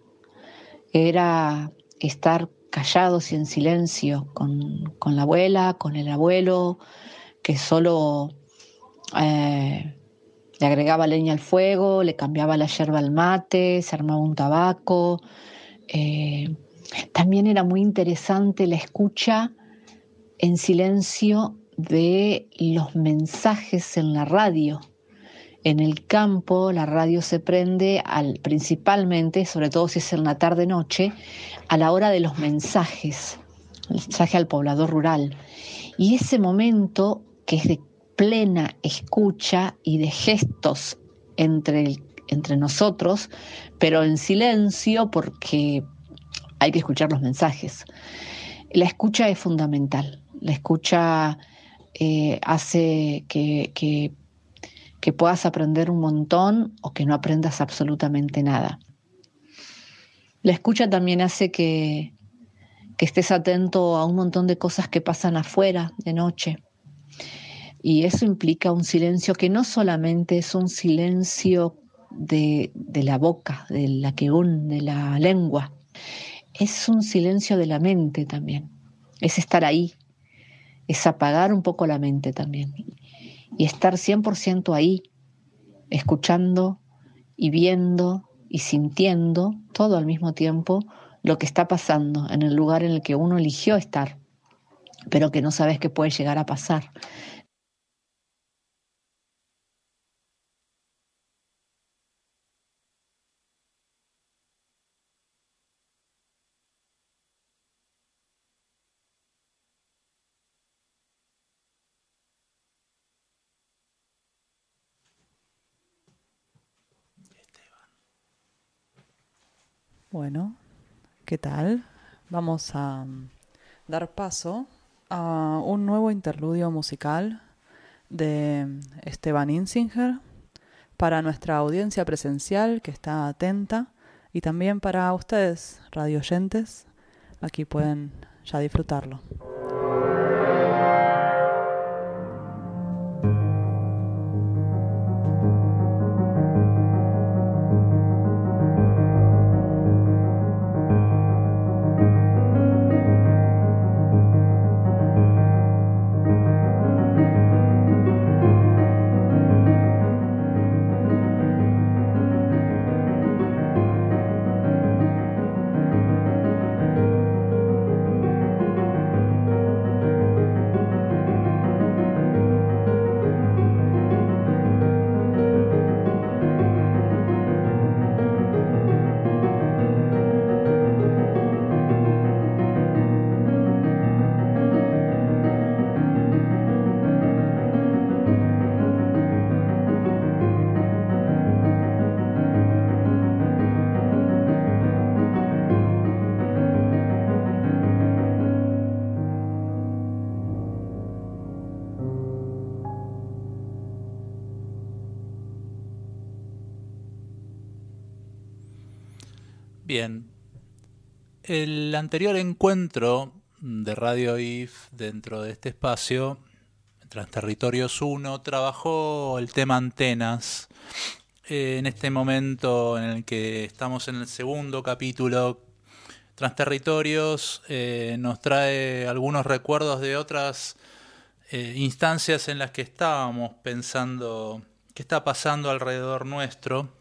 era estar callados y en silencio con, con la abuela, con el abuelo, que solo eh, le agregaba leña al fuego, le cambiaba la yerba al mate, se armaba un tabaco. Eh, también era muy interesante la escucha en silencio de los mensajes en la radio. En el campo la radio se prende al, principalmente, sobre todo si es en la tarde-noche, a la hora de los mensajes, el mensaje al poblador rural. Y ese momento que es de plena escucha y de gestos entre, entre nosotros, pero en silencio porque hay que escuchar los mensajes. La escucha es fundamental. La escucha eh, hace que, que, que puedas aprender un montón o que no aprendas absolutamente nada. La escucha también hace que, que estés atento a un montón de cosas que pasan afuera de noche y eso implica un silencio que no solamente es un silencio de, de la boca, de la que de la lengua, es un silencio de la mente también. Es estar ahí, es apagar un poco la mente también y estar 100% ahí, escuchando y viendo y sintiendo todo al mismo tiempo lo que está pasando en el lugar en el que uno eligió estar, pero que no sabes que puede llegar a pasar. Bueno, ¿qué tal? Vamos a mm, dar paso a un nuevo interludio musical de mm, Esteban Insinger para nuestra audiencia presencial que está atenta y también para ustedes, radioyentes, aquí pueden ya disfrutarlo. El anterior encuentro de Radio IF dentro de este espacio, Transterritorios 1, trabajó el tema antenas. en este momento en el que estamos en el segundo capítulo, Transterritorios eh, nos trae algunos recuerdos de otras eh, instancias en las que estábamos pensando qué está pasando alrededor nuestro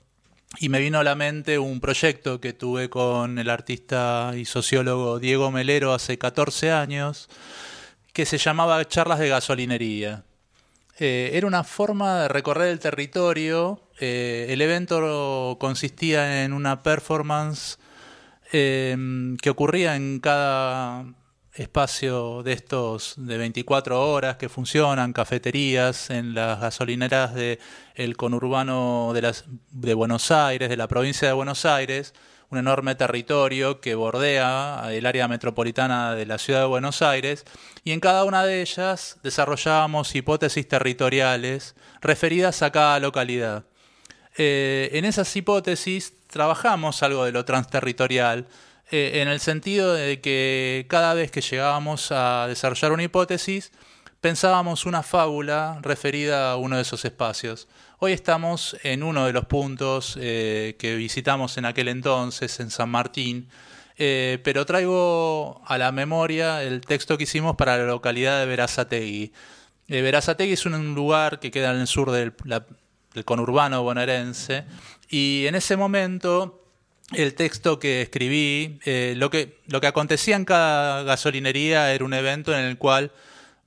y me vino a la mente un proyecto que tuve con el artista y sociólogo Diego Melero hace 14 años, que se llamaba Charlas de Gasolinería. Eh, era una forma de recorrer el territorio. Eh, el evento consistía en una performance eh, que ocurría en cada espacio de estos de 24 horas que funcionan, cafeterías en las gasolineras del el conurbano de, las, de Buenos Aires, de la provincia de Buenos Aires, un enorme territorio que bordea el área metropolitana de la ciudad de Buenos Aires, y en cada una de ellas desarrollábamos hipótesis territoriales referidas a cada localidad. Eh, en esas hipótesis trabajamos algo de lo transterritorial, eh, en el sentido de que cada vez que llegábamos a desarrollar una hipótesis, pensábamos una fábula referida a uno de esos espacios. Hoy estamos en uno de los puntos eh, que visitamos en aquel entonces, en San Martín, eh, pero traigo a la memoria el texto que hicimos para la localidad de Verazategui. Verazategui es un lugar que queda en el sur del, del conurbano bonaerense y en ese momento el texto que escribí, eh, lo, que, lo que acontecía en cada gasolinería era un evento en el cual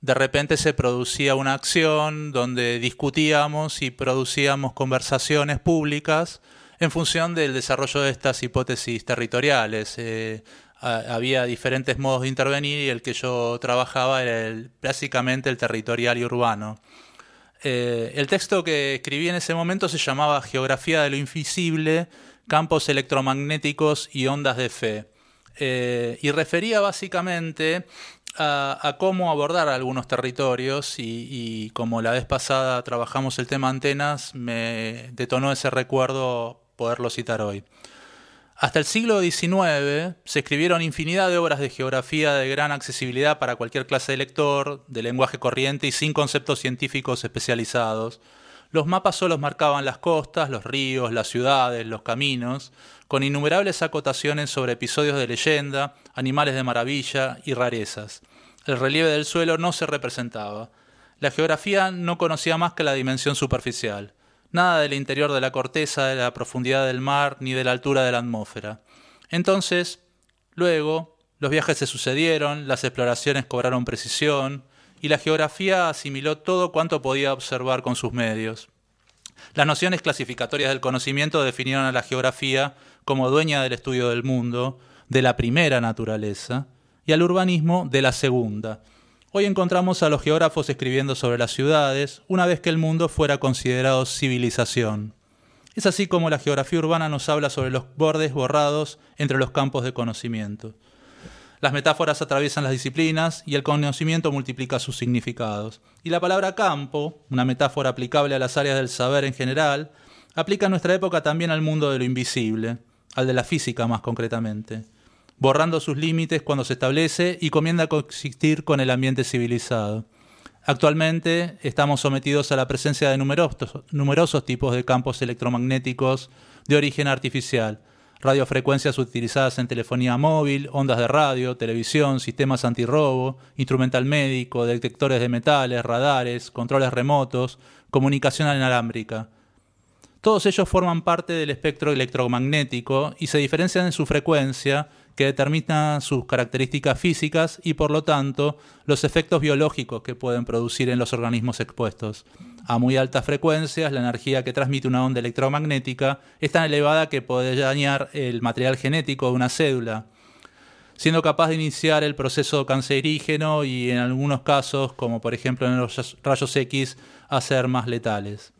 de repente se producía una acción donde discutíamos y producíamos conversaciones públicas en función del desarrollo de estas hipótesis territoriales. Eh, ha- había diferentes modos de intervenir y el que yo trabajaba era básicamente el territorial y urbano. Eh, el texto que escribí en ese momento se llamaba Geografía de lo Invisible, Campos Electromagnéticos y Ondas de Fe. Eh, y refería básicamente a, cómo abordar algunos territorios y, y como la vez pasada trabajamos el tema antenas, me detonó ese recuerdo poderlo citar hoy. Hasta el siglo XIX se escribieron infinidad de obras de geografía de gran accesibilidad para cualquier clase de lector, de lenguaje corriente y sin conceptos científicos especializados. Los mapas solo marcaban las costas, los ríos, las ciudades, los caminos, con innumerables acotaciones sobre episodios de leyenda, animales de maravilla y rarezas. El relieve del suelo no se representaba. La geografía no conocía más que la dimensión superficial nada del interior de la corteza, de la profundidad del mar, ni de la altura de la atmósfera. Entonces, luego, los viajes se sucedieron, las exploraciones cobraron precisión, y la geografía asimiló todo cuanto podía observar con sus medios. Las nociones clasificatorias del conocimiento definieron a la geografía como dueña del estudio del mundo, de la primera naturaleza, y al urbanismo de la segunda, Hoy encontramos a los geógrafos escribiendo sobre las ciudades, una vez que el mundo fuera considerado civilización. Es así como la geografía urbana nos habla sobre los bordes borrados entre los campos de conocimiento. Las metáforas atraviesan las disciplinas y el conocimiento multiplica sus significados. Y la palabra campo, una metáfora aplicable a las áreas del saber en general, aplica en nuestra época también al mundo de lo invisible, al de la física más concretamente borrando sus límites cuando se establece y comienza a coexistir con el ambiente civilizado. Actualmente estamos sometidos a la presencia de numerosos, numerosos tipos de campos electromagnéticos de origen artificial, radiofrecuencias utilizadas en telefonía móvil, ondas de radio, televisión, sistemas antirrobo, instrumental médico, detectores de metales, radares, controles remotos, comunicación inalámbrica. Todos ellos forman parte del espectro electromagnético y se diferencian en su frecuencia, que determina sus características físicas y por lo tanto los efectos biológicos que pueden producir en los organismos expuestos. A muy altas frecuencias, la energía que transmite una onda electromagnética es tan elevada que puede dañar el material genético de una célula, siendo capaz de iniciar el proceso cancerígeno y en algunos casos, como por ejemplo en los rayos X, hacer más letales.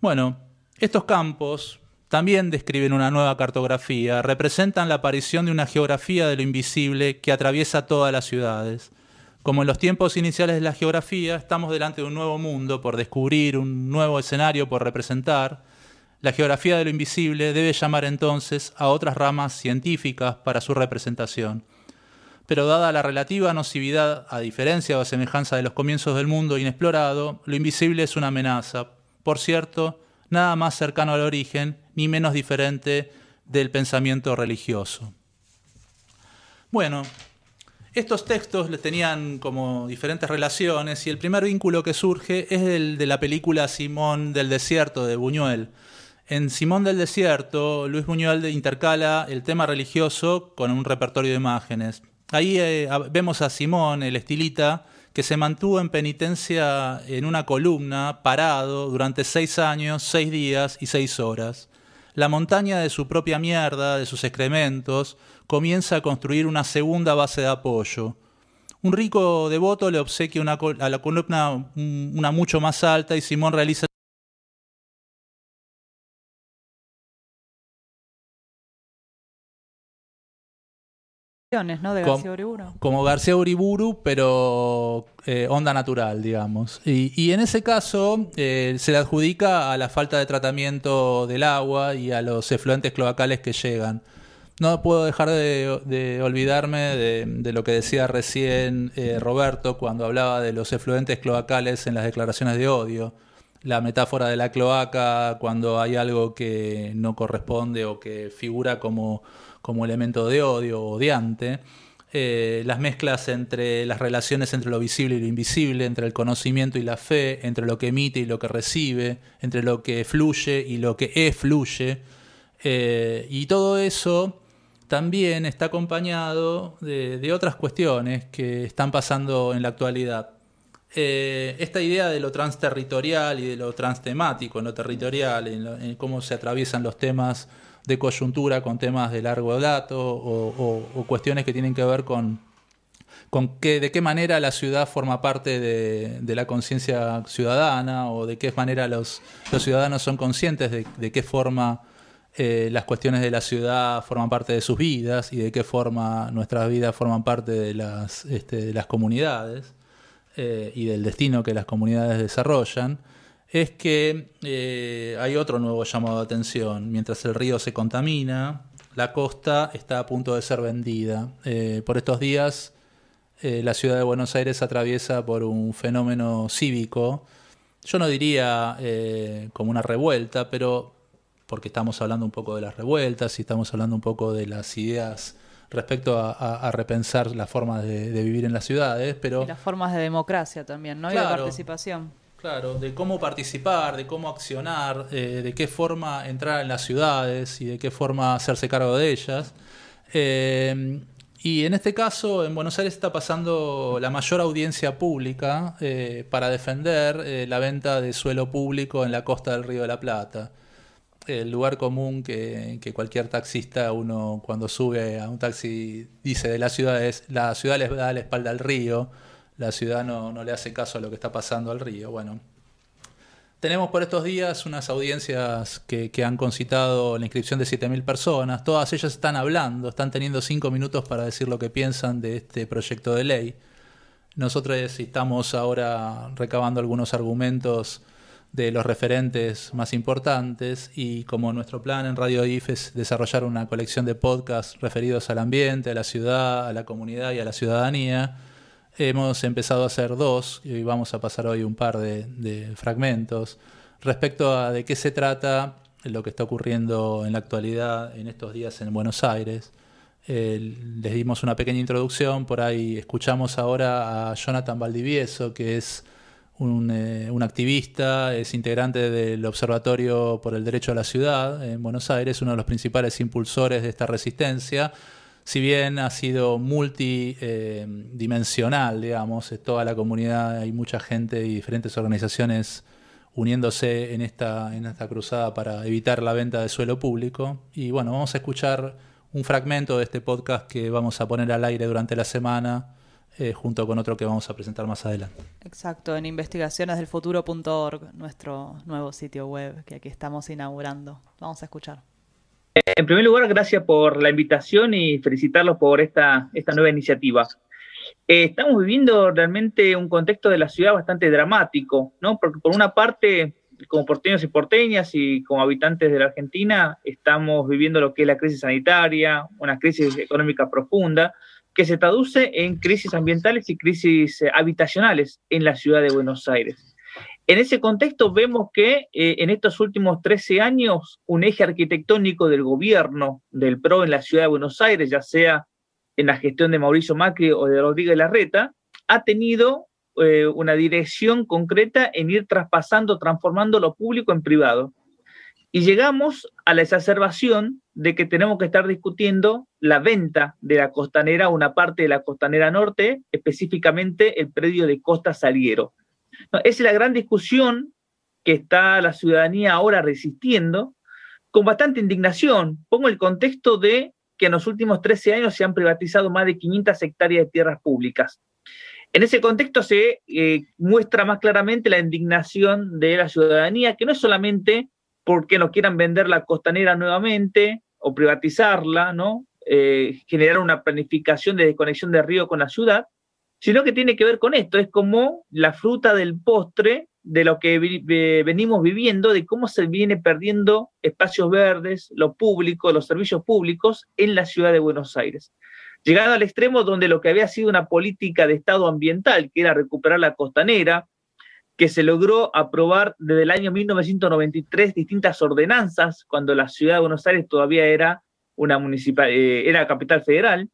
Bueno, estos campos también describen una nueva cartografía, representan la aparición de una geografía de lo invisible que atraviesa todas las ciudades. Como en los tiempos iniciales de la geografía, estamos delante de un nuevo mundo por descubrir, un nuevo escenario por representar. La geografía de lo invisible debe llamar entonces a otras ramas científicas para su representación. Pero dada la relativa nocividad, a diferencia o a semejanza de los comienzos del mundo inexplorado, lo invisible es una amenaza. Por cierto, nada más cercano al origen ni menos diferente del pensamiento religioso. Bueno, estos textos tenían como diferentes relaciones y el primer vínculo que surge es el de la película Simón del Desierto de Buñuel. En Simón del Desierto, Luis Buñuel intercala el tema religioso con un repertorio de imágenes. Ahí eh, vemos a Simón, el estilita, que se mantuvo en penitencia en una columna, parado, durante seis años, seis días y seis horas. La montaña de su propia mierda, de sus excrementos, comienza a construir una segunda base de apoyo. Un rico devoto le obsequia una, a la columna una mucho más alta y Simón realiza ¿no? De García Uriburu. Como García Uriburu, pero eh, onda natural, digamos. Y, y en ese caso eh, se le adjudica a la falta de tratamiento del agua y a los efluentes cloacales que llegan. No puedo dejar de, de olvidarme de, de, lo que decía recién eh, Roberto cuando hablaba de los efluentes cloacales en las declaraciones de odio. La metáfora de la cloaca cuando hay algo que no corresponde o que figura como como elemento de odio o odiante. eh, las mezclas entre las relaciones entre lo visible y lo invisible, entre el conocimiento y la fe, entre lo que emite y lo que recibe, entre lo que fluye y lo que efluye. Eh, y todo eso también está acompañado de, otras cuestiones que están pasando en la actualidad. Eh, esta idea de lo transterritorial y de lo transtemático en lo territorial, en cómo se atraviesan los temas de coyuntura con temas de largo dato o, cuestiones que tienen que ver con, con qué, de qué manera la ciudad forma parte de, de la conciencia ciudadana o de qué manera los, los ciudadanos son conscientes de, de qué forma eh, las cuestiones de la ciudad forman parte de sus vidas y de qué forma nuestras vidas forman parte de las, este, de las comunidades eh, y del destino que las comunidades desarrollan, es que eh, hay otro nuevo llamado de atención. Mientras el río se contamina, la costa está a punto de ser vendida. Eh, por estos días, eh, la ciudad de Buenos Aires atraviesa por un fenómeno cívico, yo no diría como una revuelta, pero porque estamos hablando un poco de las revueltas y estamos hablando un poco de las ideas respecto a, a- a repensar las formas de, de vivir en las ciudades, pero Y las formas de democracia también, ¿no? Y de Claro. participación. Claro, de cómo participar, de cómo accionar, eh, de qué forma entrar en las ciudades y de qué forma hacerse cargo de ellas. Eh, y en este caso, en Buenos Aires está pasando la mayor audiencia pública eh, para defender la venta de suelo público en la costa del Río de la Plata. El lugar común que, que cualquier taxista, uno cuando sube a un taxi dice de la ciudad es, la ciudad les da la espalda al río, la ciudad no, no le hace caso a lo que está pasando al río. Bueno, tenemos por estos días unas audiencias que, que han concitado la inscripción de 7.000 personas. Todas ellas están hablando, están teniendo cinco minutos para decir lo que piensan de este proyecto de ley. Nosotros estamos ahora recabando algunos argumentos de los referentes más importantes y como nuestro plan en Radio IF es desarrollar una colección de podcasts referidos al ambiente, a la ciudad, a la comunidad y a la ciudadanía, hemos empezado a hacer dos y vamos a pasar hoy un par de, fragmentos respecto a de qué se trata lo que está ocurriendo en la actualidad en estos días en Buenos Aires. Eh, les dimos una pequeña introducción, por ahí escuchamos ahora a Jonathan Valdivieso, que es un, eh, un activista, es integrante del Observatorio por el Derecho a la Ciudad en Buenos Aires, uno de los principales impulsores de esta resistencia. Si bien ha sido multidimensional, digamos, toda la comunidad, hay mucha gente y diferentes organizaciones uniéndose en esta, en esta cruzada para evitar la venta de suelo público. Y bueno, vamos a escuchar un fragmento de este podcast que vamos a poner al aire durante la semana, eh, junto con otro que vamos a presentar más adelante. Exacto, en investigacionesdelfuturo.org, nuestro nuevo sitio web que aquí estamos inaugurando. Vamos a escuchar. En primer lugar, gracias por la invitación y felicitarlos por esta, esta nueva iniciativa. Eh, estamos viviendo realmente un contexto de la ciudad bastante dramático, ¿no? Porque por una parte, como porteños y porteñas y como habitantes de la Argentina, estamos viviendo lo que es la crisis sanitaria, una crisis económica profunda, que se traduce en crisis ambientales y crisis eh, habitacionales en la ciudad de Buenos Aires. En ese contexto vemos que eh, en estos últimos 13 años un eje arquitectónico del gobierno del PRO en la ciudad de Buenos Aires, ya sea en la gestión de Mauricio Macri o de Rodríguez Larreta, ha tenido eh, una dirección concreta en ir traspasando, transformando lo público en privado. Y llegamos a la exacerbación de que tenemos que estar discutiendo la venta de la costanera, una parte de la costanera norte, específicamente el predio de Costa Saliero. Esa es la gran discusión que está la ciudadanía ahora resistiendo con bastante indignación. Pongo el contexto de que en los últimos 13 años se han privatizado más de 500 hectáreas de tierras públicas. En ese contexto se eh, muestra más claramente la indignación de la ciudadanía, que no es solamente porque no quieran vender la costanera nuevamente o privatizarla, ¿no? Eh, generar una planificación de desconexión de río con la ciudad, sino que tiene que ver con esto, es como la fruta del postre de lo que venimos viviendo, de cómo se viene perdiendo espacios verdes, lo público, los servicios públicos en la ciudad de Buenos Aires. Llegado al extremo donde lo que había sido una política de Estado ambiental, que era recuperar la costanera, que se logró aprobar desde el año 1993 distintas ordenanzas, cuando la ciudad de Buenos Aires todavía era una municipal, eh, era capital federal,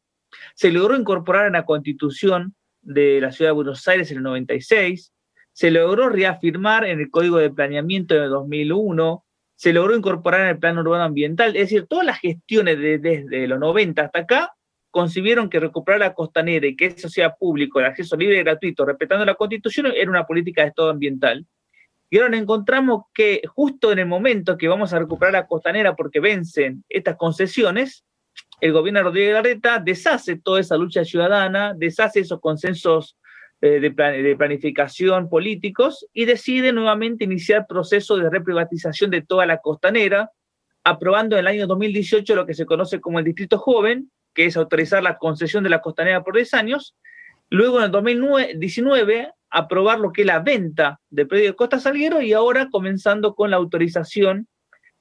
se logró incorporar en la constitución de la ciudad de Buenos Aires en el 96, se logró reafirmar en el Código de Planeamiento de 2001, se logró incorporar en el Plan Urbano Ambiental, es decir, todas las gestiones desde los 90 hasta acá concibieron que recuperar la costanera y que eso sea público, el acceso libre y gratuito, respetando la Constitución, era una política de Estado ambiental. Y ahora encontramos que justo en el momento que vamos a recuperar la costanera porque vencen estas concesiones, el gobierno de Rodríguez Larreta deshace toda esa lucha ciudadana, deshace esos consensos eh, de, planificación políticos y decide nuevamente iniciar proceso de reprivatización de toda la costanera, aprobando en el año 2018 lo que se conoce como el Distrito Joven, que es autorizar la concesión de la costanera por 10 años. Luego, en el 2019, aprobar lo que es la venta del predio de Costa Salguero y ahora comenzando con la autorización,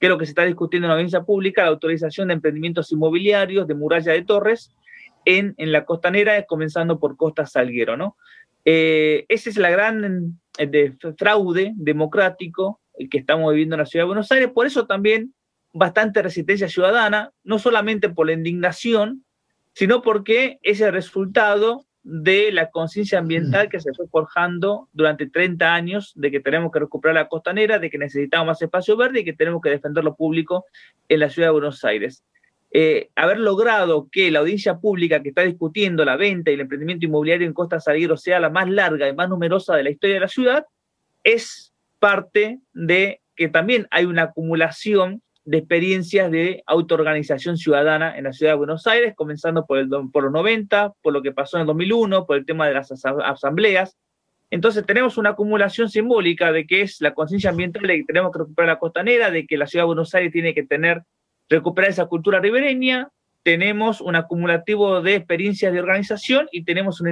que es lo que se está discutiendo en la audiencia pública, la autorización de emprendimientos inmobiliarios, de muralla de torres, en, en la costanera, comenzando por Costa Salguero, ¿no? Eh, ese es la gran eh, de fraude democrático que estamos viviendo en la ciudad de Buenos Aires, por eso también bastante resistencia ciudadana, no solamente por la indignación, sino porque es el resultado de la conciencia ambiental que se fue forjando durante 30 años de que tenemos que recuperar la costanera, de que necesitamos más espacio verde y que tenemos que defender lo público en la ciudad de Buenos Aires. Eh, haber logrado que la audiencia pública que está discutiendo la venta y el emprendimiento inmobiliario en Costa Salguero sea la más larga y más numerosa de la historia de la ciudad es parte de que también hay una acumulación de experiencias de autoorganización ciudadana en la ciudad de Buenos Aires, comenzando por, el, por los 90, por lo que pasó en el 2001, por el tema de las asambleas. Entonces tenemos una acumulación simbólica de que es la conciencia ambiental de que tenemos que recuperar la costanera, de que la ciudad de Buenos Aires tiene que tener, recuperar esa cultura ribereña, tenemos un acumulativo de experiencias de organización y tenemos una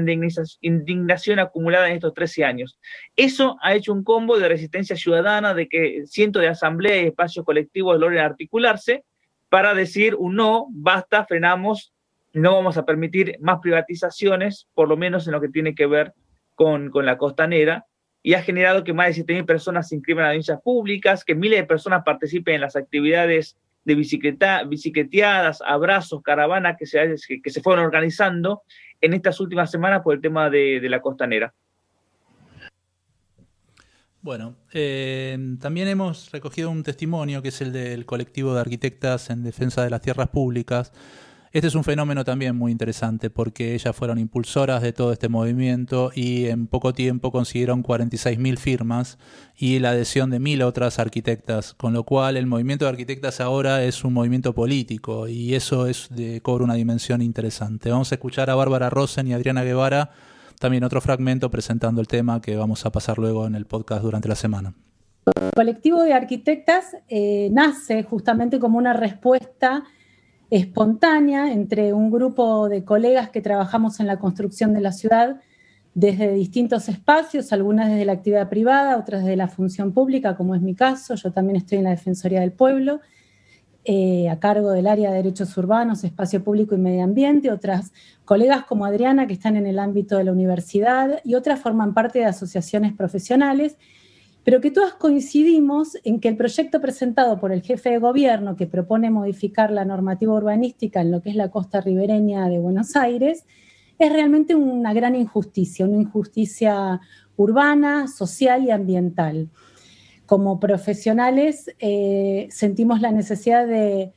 indignación acumulada en estos 13 años. Eso ha hecho un combo de resistencia ciudadana, de que cientos de asambleas y espacios colectivos logren articularse para decir un no, basta, frenamos, no vamos a permitir más privatizaciones, por lo menos en lo que tiene que ver con, con la costanera, y ha generado que más de 7.000 personas se inscriban a audiencias públicas, que miles de personas participen en las actividades de bicicleta, bicicleteadas, abrazos, caravanas que se, que se fueron organizando en estas últimas semanas por el tema de, la costanera. Bueno, eh, también hemos recogido un testimonio que es el del colectivo de arquitectas en defensa de las tierras públicas, este es un fenómeno también muy interesante porque ellas fueron impulsoras de todo este movimiento y en poco tiempo consiguieron 46.000 firmas y la adhesión de mil otras arquitectas, con lo cual el movimiento de arquitectas ahora es un movimiento político y eso es de, cobra una dimensión interesante. Vamos a escuchar a Bárbara Rosen y Adriana Guevara también otro fragmento presentando el tema que vamos a pasar luego en el podcast durante la semana. El colectivo de arquitectas eh, nace justamente como una respuesta espontánea entre un grupo de colegas que trabajamos en la construcción de la ciudad desde distintos espacios, algunas desde la actividad privada, otras desde la función pública, como es mi caso. Yo también estoy en la Defensoría del Pueblo, eh, a cargo del área de derechos urbanos, espacio público y medio ambiente. Otras colegas como Adriana, que están en el ámbito de la universidad, y otras forman parte de asociaciones profesionales pero que todas coincidimos en que el proyecto presentado por el jefe de gobierno que propone modificar la normativa urbanística en lo que es la costa ribereña de Buenos Aires es realmente una gran injusticia, una injusticia urbana, social y ambiental. Como profesionales eh, sentimos la necesidad de,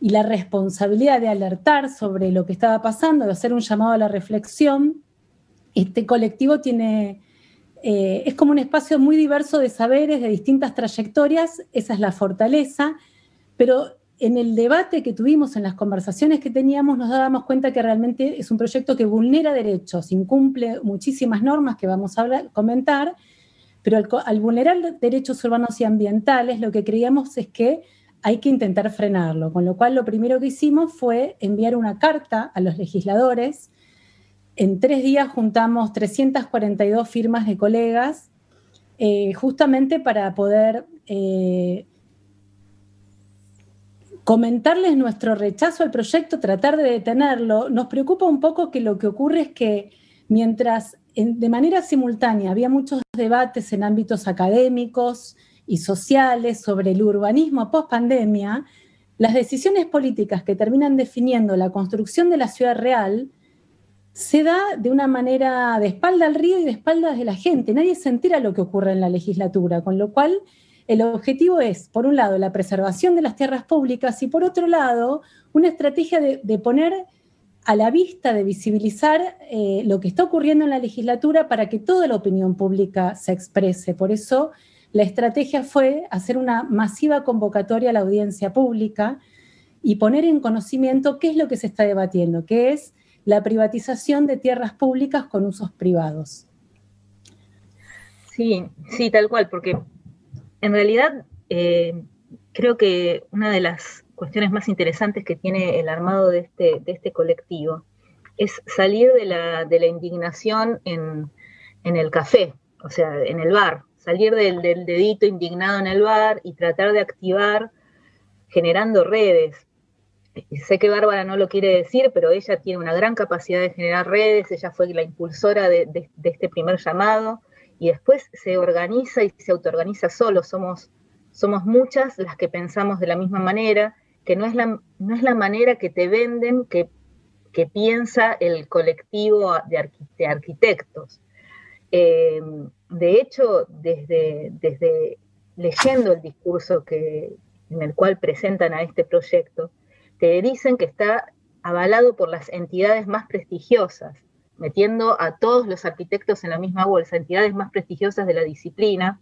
y la responsabilidad de alertar sobre lo que estaba pasando, de hacer un llamado a la reflexión. Este colectivo tiene eh, es como un espacio muy diverso de saberes, de distintas trayectorias, esa es la fortaleza, pero en el debate que tuvimos, en las conversaciones que teníamos, nos dábamos cuenta que realmente es un proyecto que vulnera derechos, incumple muchísimas normas que vamos a comentar, pero al, vulnerar derechos urbanos y ambientales, lo que creíamos es que hay que intentar frenarlo, con lo cual lo primero que hicimos fue enviar una carta a los legisladores en tres días juntamos 342 firmas de colegas, eh, justamente para poder eh, comentarles nuestro rechazo al proyecto, tratar de detenerlo. Nos preocupa un poco que lo que ocurre es que mientras de manera simultánea había muchos debates en ámbitos académicos y sociales sobre el urbanismo post pandemia, las decisiones políticas que terminan definiendo la construcción de la ciudad real se da de una manera de espalda al río y de espaldas de la gente. Nadie se entera lo que ocurre en la legislatura, con lo cual el objetivo es, por un lado, la preservación de las tierras públicas y por otro lado, una estrategia de, poner a la vista, de visibilizar eh, lo que está ocurriendo en la legislatura para que toda la opinión pública se exprese. Por eso la estrategia fue hacer una masiva convocatoria a la audiencia pública y poner en conocimiento qué es lo que se está debatiendo, que es la privatización de tierras públicas con usos privados. Sí, sí, tal cual, porque en realidad eh, creo que una de las cuestiones más interesantes que tiene el armado de este, de este colectivo es salir de la, de la indignación en, en, el café, o sea, en el bar, salir del, del dedito indignado en el bar y tratar de activar generando redes, sé que Bárbara no lo quiere decir, pero ella tiene una gran capacidad de generar redes, ella fue la impulsora de, este primer llamado y después se organiza y se autoorganiza solo, somos, somos muchas las que pensamos de la misma manera, que no es la, no es la manera que te venden, que, que piensa el colectivo de, arqu de arquitectos. Eh, de hecho, desde, desde leyendo el discurso que, en el cual presentan a este proyecto, te dicen que está avalado por las entidades más prestigiosas, metiendo a todos los arquitectos en la misma bolsa, entidades más prestigiosas de la disciplina.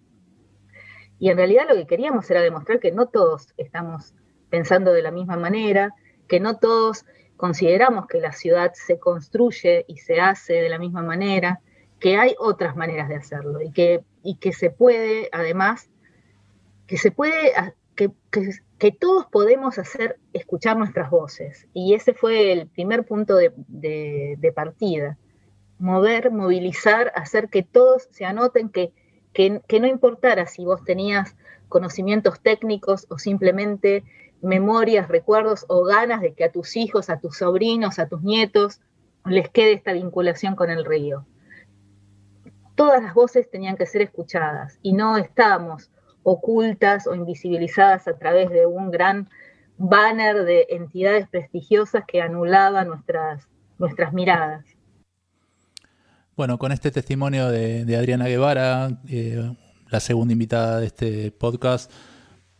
Y en realidad lo que queríamos era demostrar que no todos estamos pensando de la misma manera, que no todos consideramos que la ciudad se construye y se hace de la misma manera, que hay otras maneras de hacerlo y que, y que se puede, además, que se puede que, que, que, todos podemos hacer escuchar nuestras voces. Y ese fue el primer punto de, partida. Mover, movilizar, hacer que todos se anoten, que, que, no importara si vos tenías conocimientos técnicos o simplemente memorias, recuerdos o ganas de que a tus hijos, a tus sobrinos, a tus nietos les quede esta vinculación con el río. Todas las voces tenían que ser escuchadas y no estábamos ocultas o invisibilizadas a través de un gran banner de entidades prestigiosas que anulaba nuestras, nuestras miradas. Bueno, con este testimonio de, Adriana Guevara, eh, la segunda invitada de este podcast,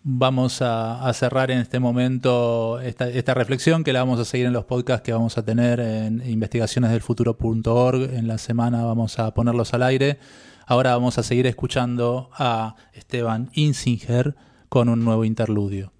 vamos a, a cerrar en este momento esta, esta, reflexión que la vamos a seguir en los podcasts que vamos a tener en investigacionesdelfuturo.org. En la semana vamos a ponerlos al aire. Ahora vamos a seguir escuchando a Esteban Insinger con un nuevo interludio.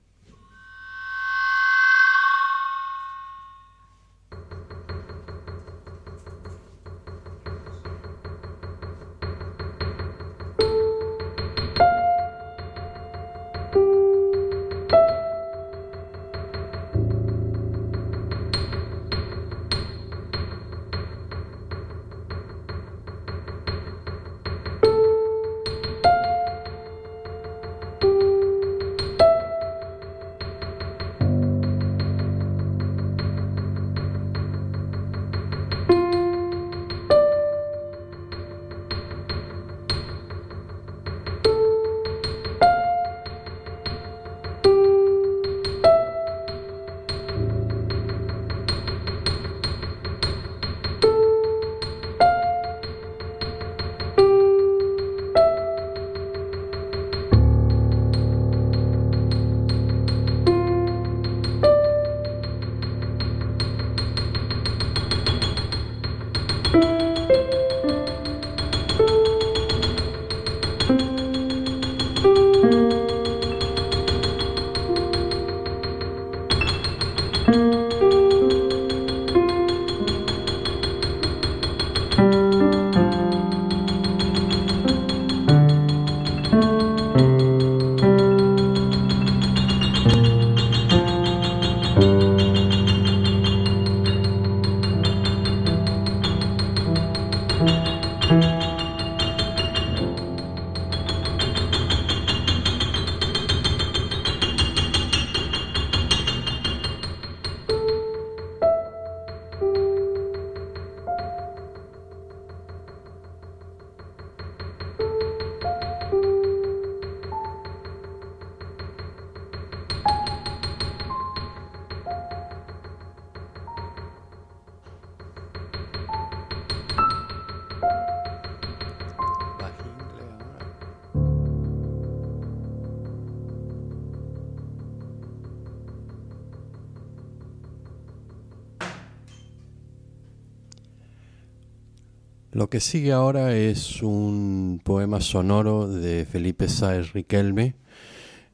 Sigue ahora es un poema sonoro de Felipe Sáez Riquelme,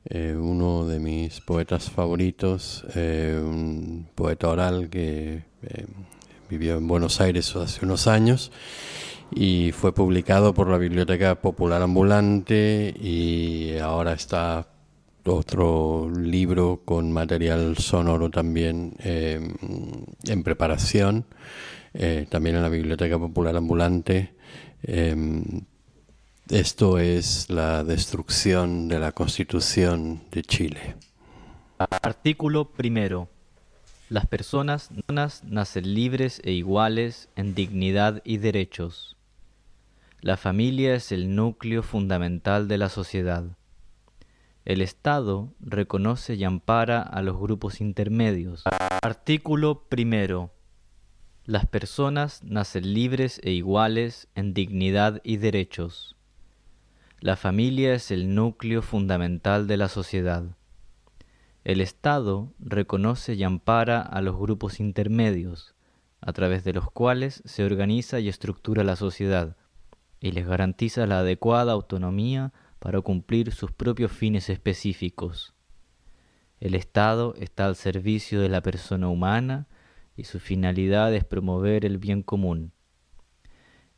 eh, uno de mis poetas favoritos, eh, un poeta oral que eh, vivió en Buenos Aires hace unos años y fue publicado por la Biblioteca Popular Ambulante y ahora está otro libro con material sonoro también en preparación, también en la Biblioteca Popular Ambulante. Esto es la destrucción de la Constitución de Chile. Artículo primero. Las personas nacen libres e iguales en dignidad y derechos. La familia es el núcleo fundamental de la sociedad. El Estado reconoce y ampara a los grupos intermedios. Artículo primero. Las personas nacen libres e iguales en dignidad y derechos. La familia es el núcleo fundamental de la sociedad. El Estado reconoce y ampara a los grupos intermedios, a través de los cuales se organiza y estructura la sociedad, y les garantiza la adecuada autonomía para cumplir sus propios fines específicos. El Estado está al servicio de la persona humana y su finalidad es promover el bien común.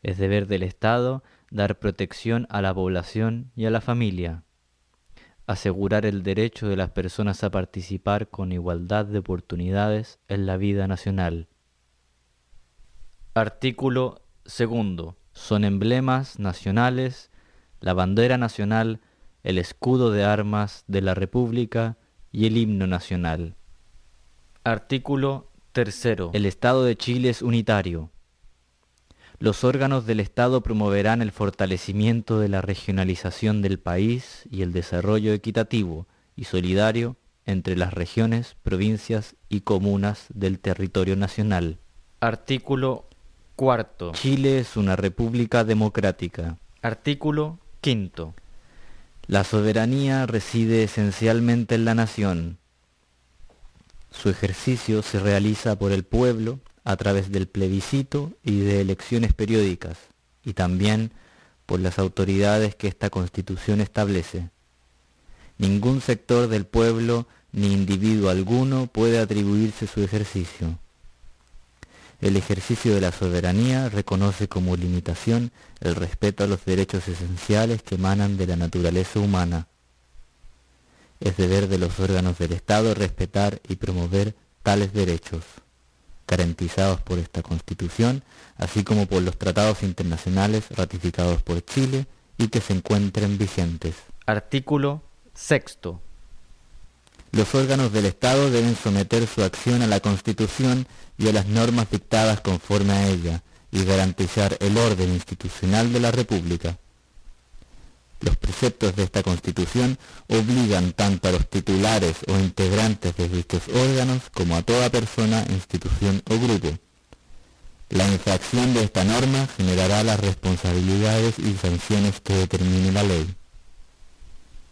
Es deber del Estado dar protección a la población y a la familia, asegurar el derecho de las personas a participar con igualdad de oportunidades en la vida nacional. Artículo segundo. Son emblemas nacionales la bandera nacional, el escudo de armas de la República y el himno nacional. Artículo tercero. El Estado de Chile es unitario los órganos del Estado promoverán el fortalecimiento de la regionalización del país y el desarrollo equitativo y solidario entre las regiones, provincias y comunas del territorio nacional. Artículo cuarto. Chile es una república democrática. Artículo quinto. La soberanía reside esencialmente en la nación. Su ejercicio se realiza por el pueblo a través del plebiscito y de elecciones periódicas, y también por las autoridades que esta Constitución establece. Ningún sector del pueblo ni individuo alguno puede atribuirse su ejercicio. El ejercicio de la soberanía reconoce como limitación el respeto a los derechos esenciales que emanan de la naturaleza humana. Es deber de los órganos del Estado respetar y promover tales derechos garantizados por esta Constitución, así como por los tratados internacionales ratificados por Chile y que se encuentren vigentes. Artículo sexto. Los órganos del Estado deben someter su acción a la Constitución y a las normas dictadas conforme a ella y garantizar el orden institucional de la República. Los preceptos de esta Constitución obligan tanto a los titulares o integrantes de dichos órganos como a toda persona, institución o grupo. La infracción de esta norma generará las responsabilidades y sanciones que determine la ley.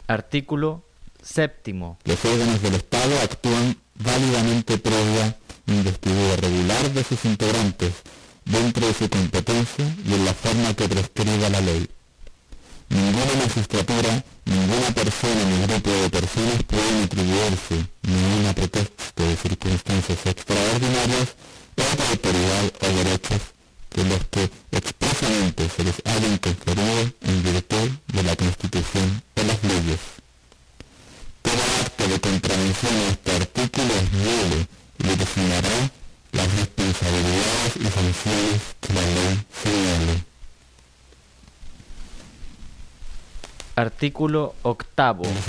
Artículo séptimo. Los órganos del Estado actúan válidamente previa investidura regular de sus integrantes dentro de su competencia y en la forma que prescriba la ley. Ninguna magistratura, ninguna persona ni grupo de personas pueden atribuirse, ninguna pretexto de circunstancias extraordinarias, otra autoridad o derechos que los que expresamente se les hayan conferido en virtud de la Constitución o las leyes. Todo acto de contravención a este artículo es nulo y designará las responsabilidades y sanciones que la ley señale. Artículo octavo. De las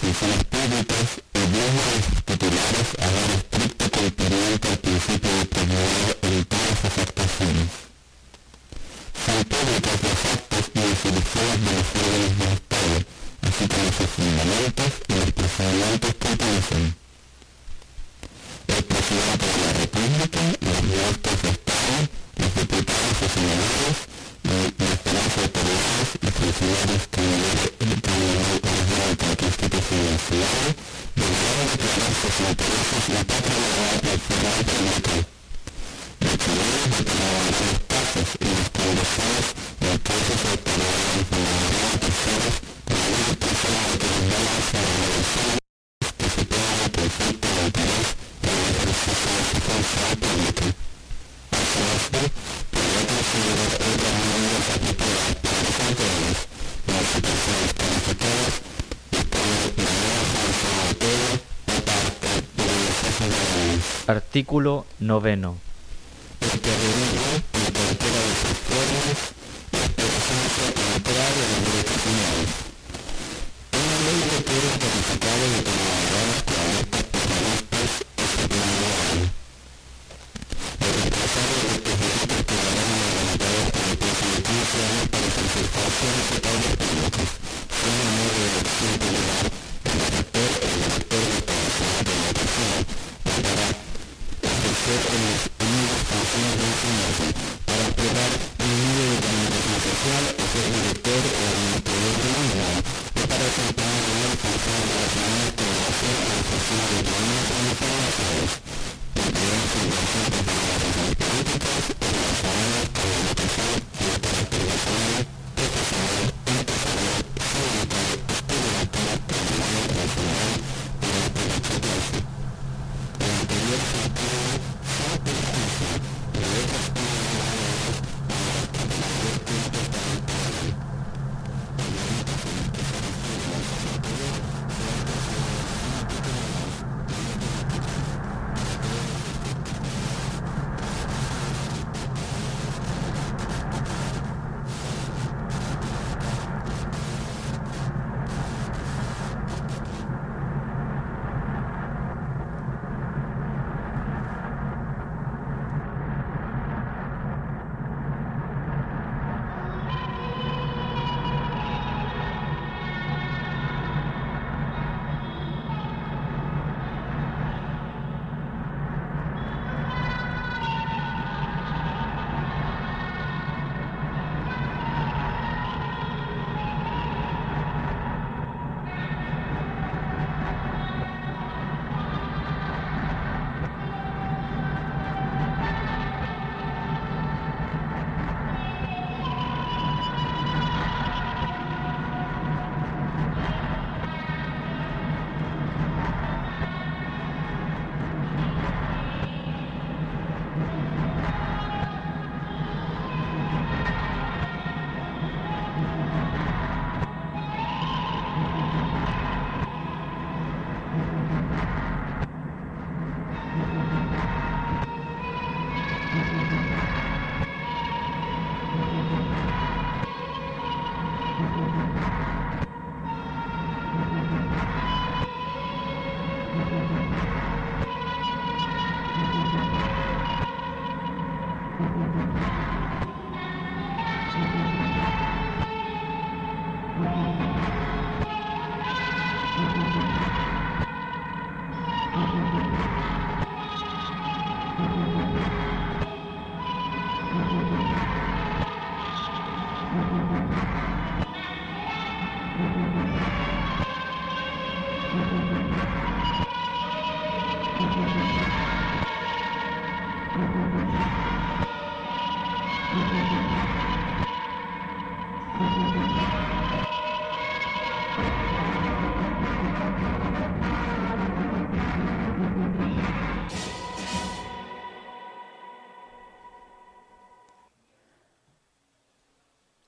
funciones públicas obliga a sus titulares a dar estricto cumplimiento al principio de probidad en todas sus actuaciones. Son públicas los actos y resoluciones de los órganos del Estado, así como sus fundamentos y los procedimientos que utilizan. El presidente de la República, los ministros de Estado, los diputados y senadores, las demás Artículo noveno. Thank you.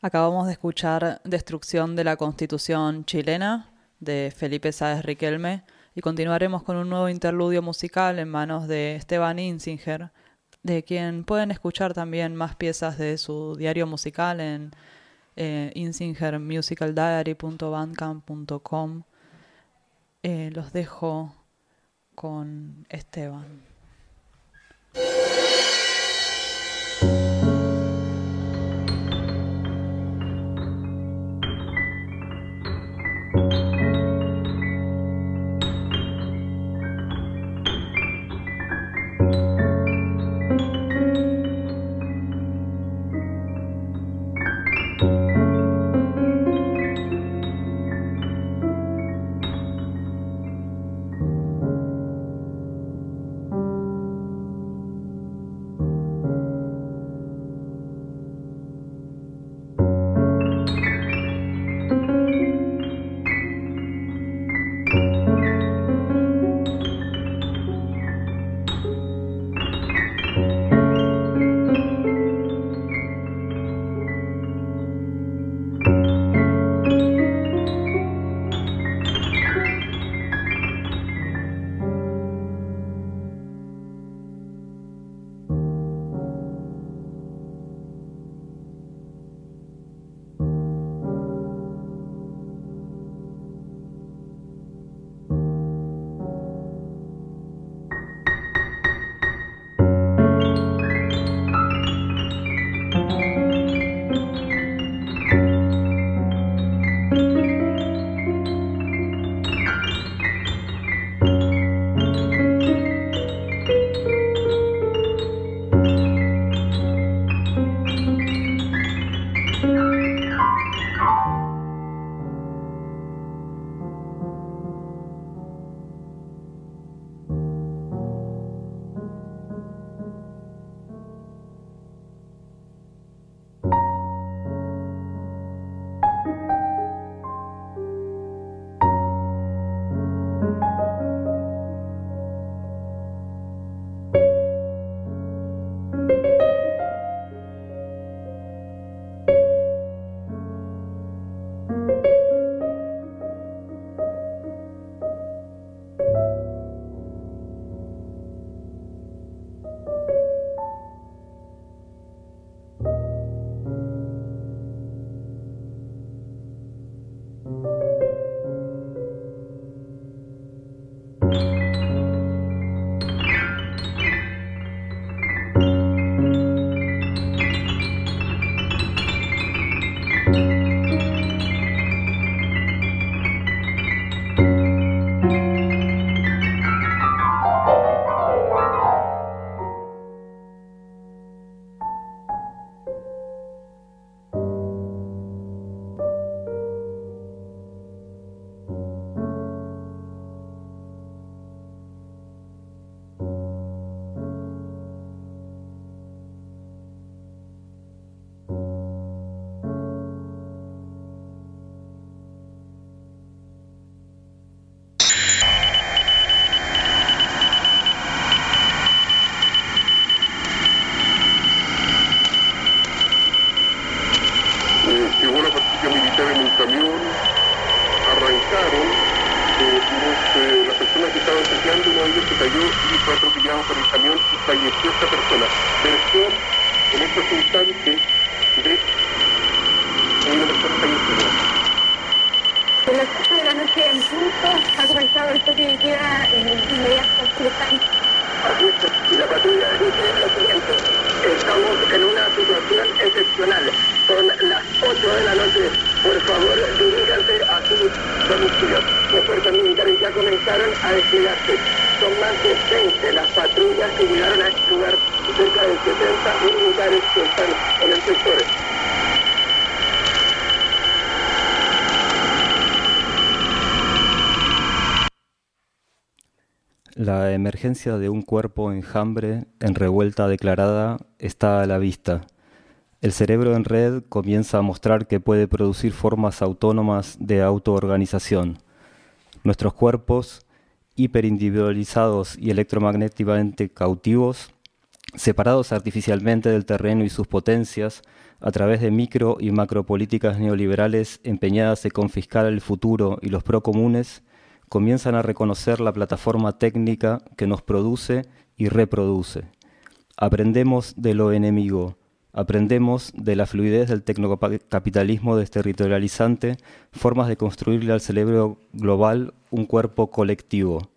Acabamos de escuchar Destrucción de la Constitución chilena de Felipe Sáez Riquelme y continuaremos con un nuevo interludio musical en manos de Esteban Insinger, de quien pueden escuchar también más piezas de su diario musical en eh, insingermusicaldiary.bandcamp.com. Eh, los dejo con Esteban. La emergencia de un cuerpo enjambre en revuelta declarada está a la vista. El cerebro en red comienza a mostrar que puede producir formas autónomas de autoorganización. Nuestros cuerpos, hiperindividualizados y electromagnéticamente cautivos, separados artificialmente del terreno y sus potencias, a través de micro y macropolíticas neoliberales empeñadas en confiscar el futuro y los procomunes, comienzan a reconocer la plataforma técnica que nos produce y reproduce. Aprendemos de lo enemigo, aprendemos de la fluidez del tecnocapitalismo desterritorializante, formas de construirle al cerebro global un cuerpo colectivo.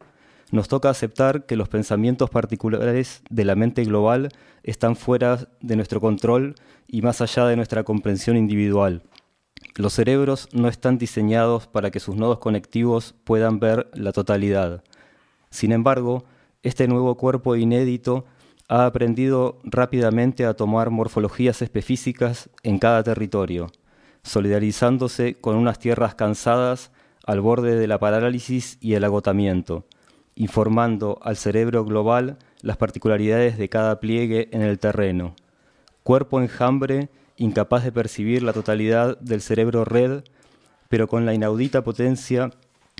Nos toca aceptar que los pensamientos particulares de la mente global están fuera de nuestro control y más allá de nuestra comprensión individual. Los cerebros no están diseñados para que sus nodos conectivos puedan ver la totalidad. Sin embargo, este nuevo cuerpo inédito ha aprendido rápidamente a tomar morfologías específicas en cada territorio, solidarizándose con unas tierras cansadas al borde de la parálisis y el agotamiento, informando al cerebro global las particularidades de cada pliegue en el terreno. Cuerpo enjambre incapaz de percibir la totalidad del cerebro red, pero con la inaudita potencia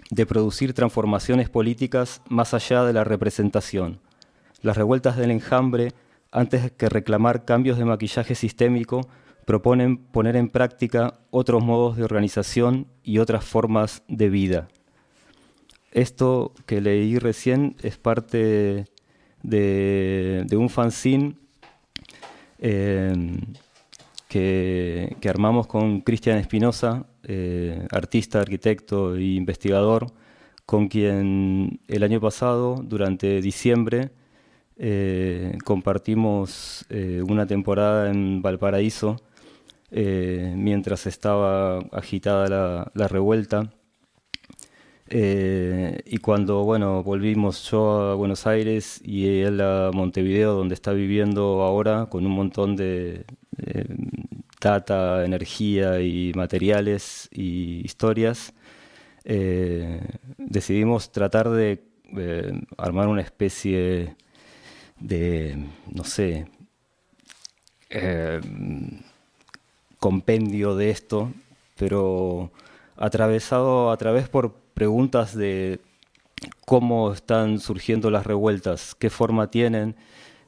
de producir transformaciones políticas más allá de la representación. Las revueltas del enjambre, antes que reclamar cambios de maquillaje sistémico, proponen poner en práctica otros modos de organización y otras formas de vida. Esto que leí recién es parte de, un fanzine eh, que, armamos con Cristian Espinosa, eh, artista, arquitecto e investigador, con quien el año pasado, durante diciembre, eh, compartimos eh, una temporada en Valparaíso mientras estaba agitada la, la revuelta. y cuando bueno, volvimos yo a Buenos Aires y él a Montevideo, donde está viviendo ahora, con un montón de, de data, energía y materiales y historias, decidimos tratar de armar una especie de, no sé, eh, compendio de esto, pero atravesado a través por preguntas de cómo están surgiendo las revueltas, qué forma tienen,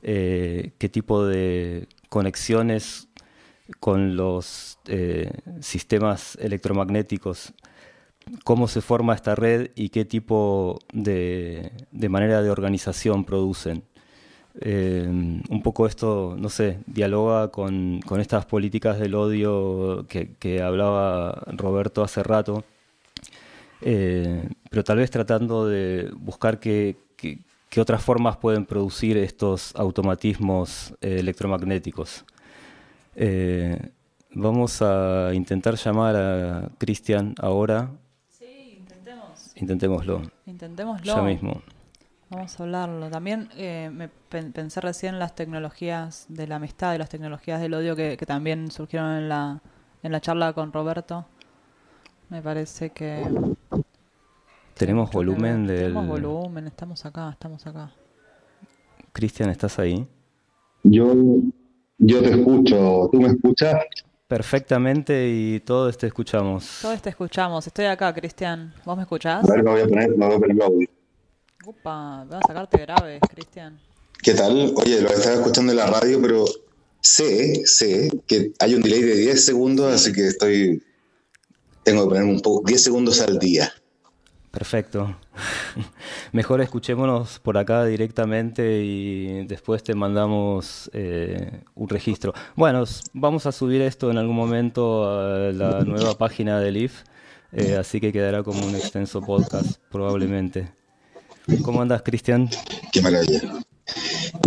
eh, qué tipo de conexiones con los eh, sistemas electromagnéticos, cómo se forma esta red y qué tipo de, de manera de organización producen. Eh, un poco esto, no sé, dialoga con, con estas políticas del odio que, que, hablaba Roberto hace rato, eh, pero tal vez tratando de buscar qué, qué- qué otras formas pueden producir estos automatismos eh, electromagnéticos. Eh, vamos a intentar llamar a Cristian ahora. Sí, intentemos. Intentémoslo. Intentémoslo. Ya mismo. Vamos a hablarlo. También eh, me pen- pensé recién en las tecnologías de la amistad y las tecnologías del odio que, que también surgieron en la, en la charla con Roberto. Me parece que... Tenemos volumen del... Tenemos volumen, estamos acá, estamos acá. Cristian, ¿estás ahí? Yo, yo te escucho, ¿tú me escuchas? Perfectamente y todos te escuchamos. Todos te escuchamos. Estoy acá, Cristian. ¿Vos me escuchás? A ver, me voy a poner, me voy a poner el audio. Upa, voy a sacarte grave, Cristian. ¿Qué tal? Oye, lo estaba escuchando en la radio, pero sé, sé que hay un delay de 10 segundos, así que estoy. Tengo que ponerme un poco, 10 segundos al día. Perfecto. Mejor escuchémonos por acá directamente y después te mandamos eh, un registro. Bueno, vamos a subir esto en algún momento a la nueva página del IF, eh, así que quedará como un extenso podcast probablemente. ¿Cómo andas, Cristian? Qué maravilla.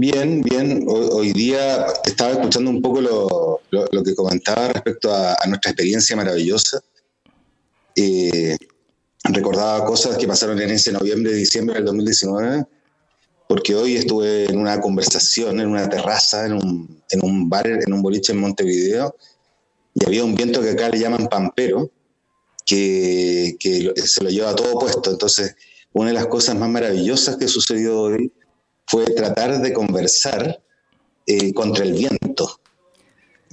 Bien, bien. Hoy, día estaba escuchando un poco lo, que comentaba respecto a, a nuestra experiencia maravillosa. Eh, recordaba cosas que pasaron en ese noviembre, diciembre del 2019, porque hoy estuve en una conversación, en una terraza, en un, en un bar, en un boliche en Montevideo, y había un viento que acá le llaman pampero, que, que se lo lleva todo puesto. Entonces, una de las cosas más maravillosas que sucedió hoy fue tratar de conversar eh, contra el viento.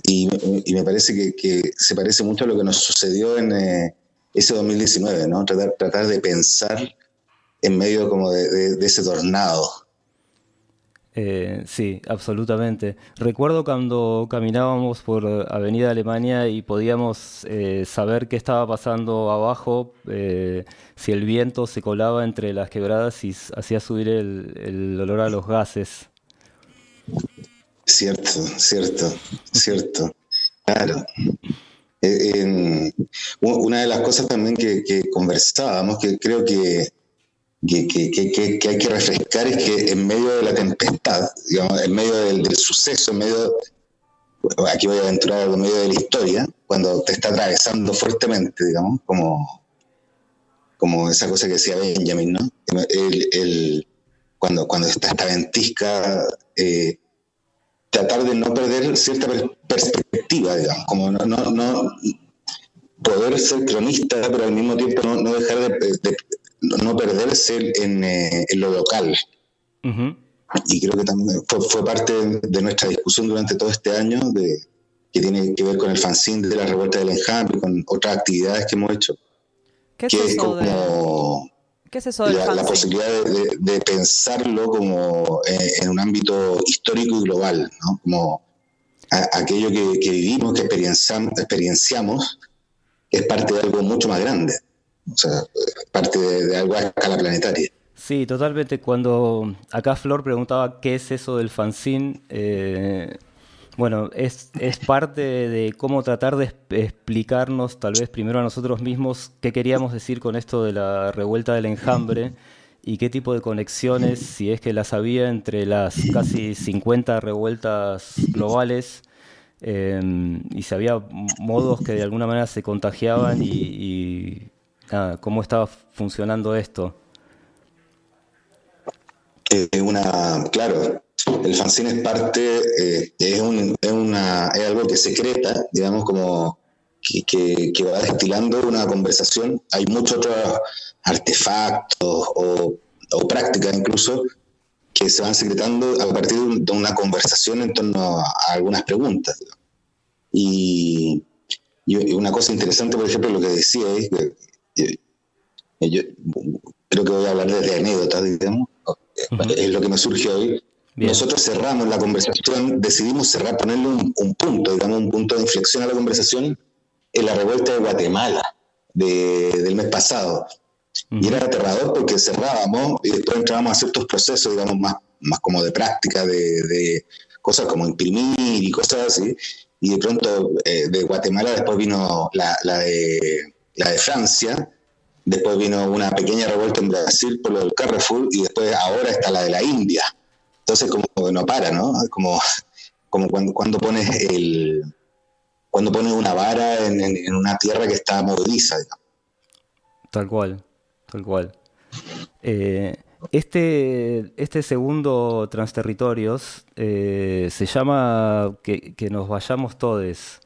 Y, me parece que, que se parece mucho a lo que nos sucedió en eh, ese 2019, ¿no? Tratar, tratar de pensar en medio como de, de- de ese tornado. Eh, sí, absolutamente. Recuerdo cuando caminábamos por Avenida Alemania y podíamos eh, saber qué estaba pasando abajo, eh, si el viento se colaba entre las quebradas y hacía subir el, el olor a los gases. Cierto, cierto, cierto. Claro. Una de las cosas también que, conversábamos, que creo que, que, hay que refrescar, es que en medio de la tempestad, digamos, en medio del, suceso, en medio, aquí voy a aventurar en medio de la historia, cuando te está atravesando fuertemente, digamos, como, como esa cosa que decía Benjamin, ¿no? El- cuando, cuando está esta ventisca, eh, tratar de no perder cierta per- perspectiva, digamos, como no, no, no poder ser cronista, pero al mismo tiempo no, no dejar de, de- no perderse en, eh, en lo local. Y creo que también fue, fue parte de nuestra discusión durante todo este año, de, que tiene que ver con el fanzine de la revuelta del enjambre, con otras actividades que hemos hecho, ¿Qué es que es eso, de, como ¿qué es eso del la, la posibilidad de, de- de pensarlo como eh, en un ámbito histórico y global, ¿no? Como a- aquello que, que vivimos, que experienciam- experienciamos, es parte de algo mucho más grande, o sea, es parte de, de algo a escala planetaria. Sí, totalmente. Cuando acá Flor preguntaba qué es eso del fanzine, eh, bueno, es, es parte de cómo tratar de explicarnos, tal vez primero a nosotros mismos, qué queríamos decir con esto de la revuelta del enjambre y qué tipo de conexiones, si es que las había entre las casi 50 revueltas globales eh, y si había modos que de alguna manera se contagiaban y, y cómo estaba funcionando esto. Eh, una, claro, el fanzine es parte, eh, es, un- es una, es algo que secreta, digamos, como que, que- que va destilando una conversación. Hay muchos otros artefactos o, o prácticas incluso que se van secretando a partir de una conversación en torno a, algunas preguntas. Y, y una cosa interesante, por ejemplo, lo que decía es que yo creo que voy a hablar desde anécdotas, digamos, es lo que me surge hoy. Nosotros cerramos la conversación, decidimos cerrar, ponerle un, un punto, digamos, un punto de inflexión a la conversación en la revuelta de Guatemala de- del mes pasado. Y era aterrador porque cerrábamos y después entrábamos a ciertos procesos, digamos, más, más como de práctica, de, de cosas como imprimir y cosas así. Y de pronto eh, de Guatemala después vino la, la de, la de Francia, después vino una pequeña revuelta en Brasil por lo del Carrefour y después ahora está la de la India. Entonces como que no para, ¿no? Como, como cuando, cuando pones el cuando pones una vara en, en- en una tierra que está movediza. Tal cual, tal cual. Eh, este, este segundo Transterritorios eh, se llama que, que nos vayamos todes.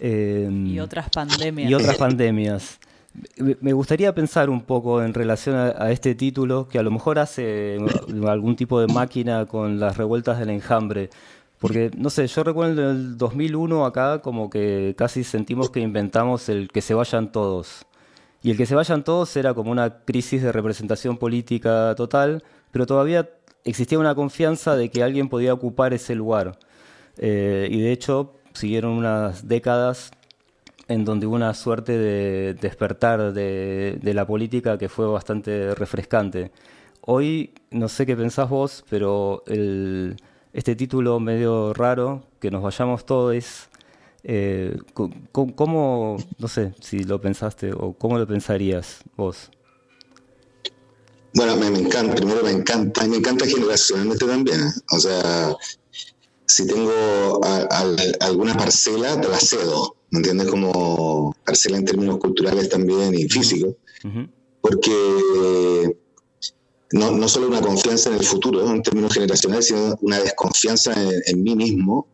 Eh, Y otras pandemias. y otras pandemias. Me- gustaría pensar un poco en relación a, este título, que a lo mejor hace algún tipo de máquina con las revueltas del enjambre. Porque, no sé, yo recuerdo en el 2001 acá como que casi sentimos que inventamos el que se vayan todos. Y el que se vayan todos era como una crisis de representación política total, pero todavía existía una confianza de que alguien podía ocupar ese lugar. Eh, y de hecho, siguieron unas décadas en donde hubo una suerte de despertar de, la política que fue bastante refrescante. Hoy, no sé qué pensás vos, pero el- este título medio raro, que nos vayamos todos, eh, ¿cómo, no sé si lo pensaste o cómo lo pensarías vos? Bueno, me, me encanta, primero me encanta, y me encanta generacionalmente también. ¿eh? O sea, si tengo a- a- alguna parcela, te la cedo, ¿me entiendes? Como parcela en términos culturales también y físicos, porque no, no solo una confianza en el futuro, en términos generacionales, sino una desconfianza en, en mí mismo,